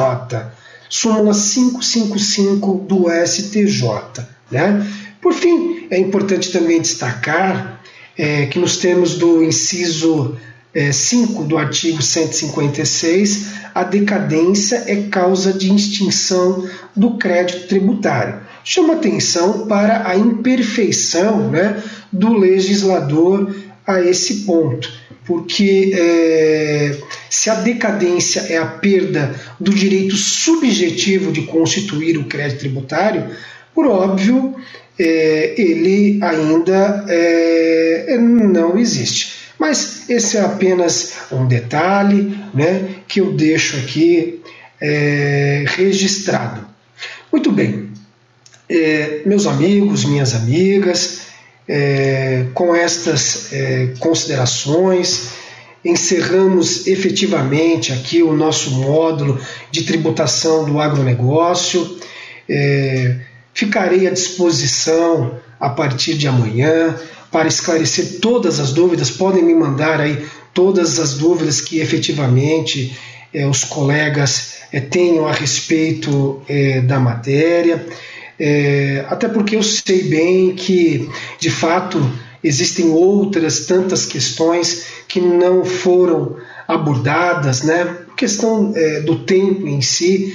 Súmula 555 do STJ. Né? Por fim, é importante também destacar é, que nos termos do inciso é, 5 do artigo 156, a decadência é causa de extinção do crédito tributário. Chama atenção para a imperfeição né, do legislador a esse ponto, porque é, se a decadência é a perda do direito subjetivo de constituir o crédito tributário, por óbvio, é, ele ainda é, não existe. Mas esse é apenas um detalhe né, que eu deixo aqui é, registrado. Muito bem, é, meus amigos, minhas amigas, é, com estas é, considerações, encerramos efetivamente aqui o nosso módulo de tributação do agronegócio. É, ficarei à disposição a partir de amanhã para esclarecer todas as dúvidas. Podem me mandar aí todas as dúvidas que efetivamente é, os colegas é, tenham a respeito é, da matéria. Até porque eu sei bem que, de fato, existem outras tantas questões que não foram abordadas, né? A questão do tempo em si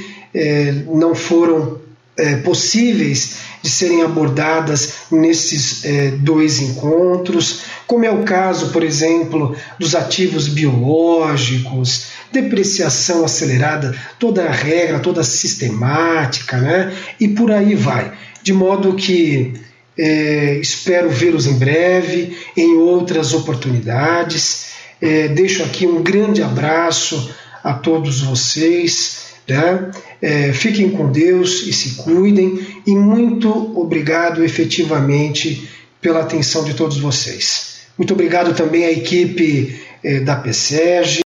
não foram é, possíveis de serem abordadas nesses é, dois encontros, como é o caso, por exemplo, dos ativos biológicos, depreciação acelerada, toda a regra, toda a sistemática, né? e por aí vai. De modo que é, espero vê-los em breve, em outras oportunidades. É, deixo aqui um grande abraço a todos vocês né? É, fiquem com Deus e se cuidem, e muito obrigado efetivamente pela atenção de todos vocês. Muito obrigado também à equipe é, da PSEG.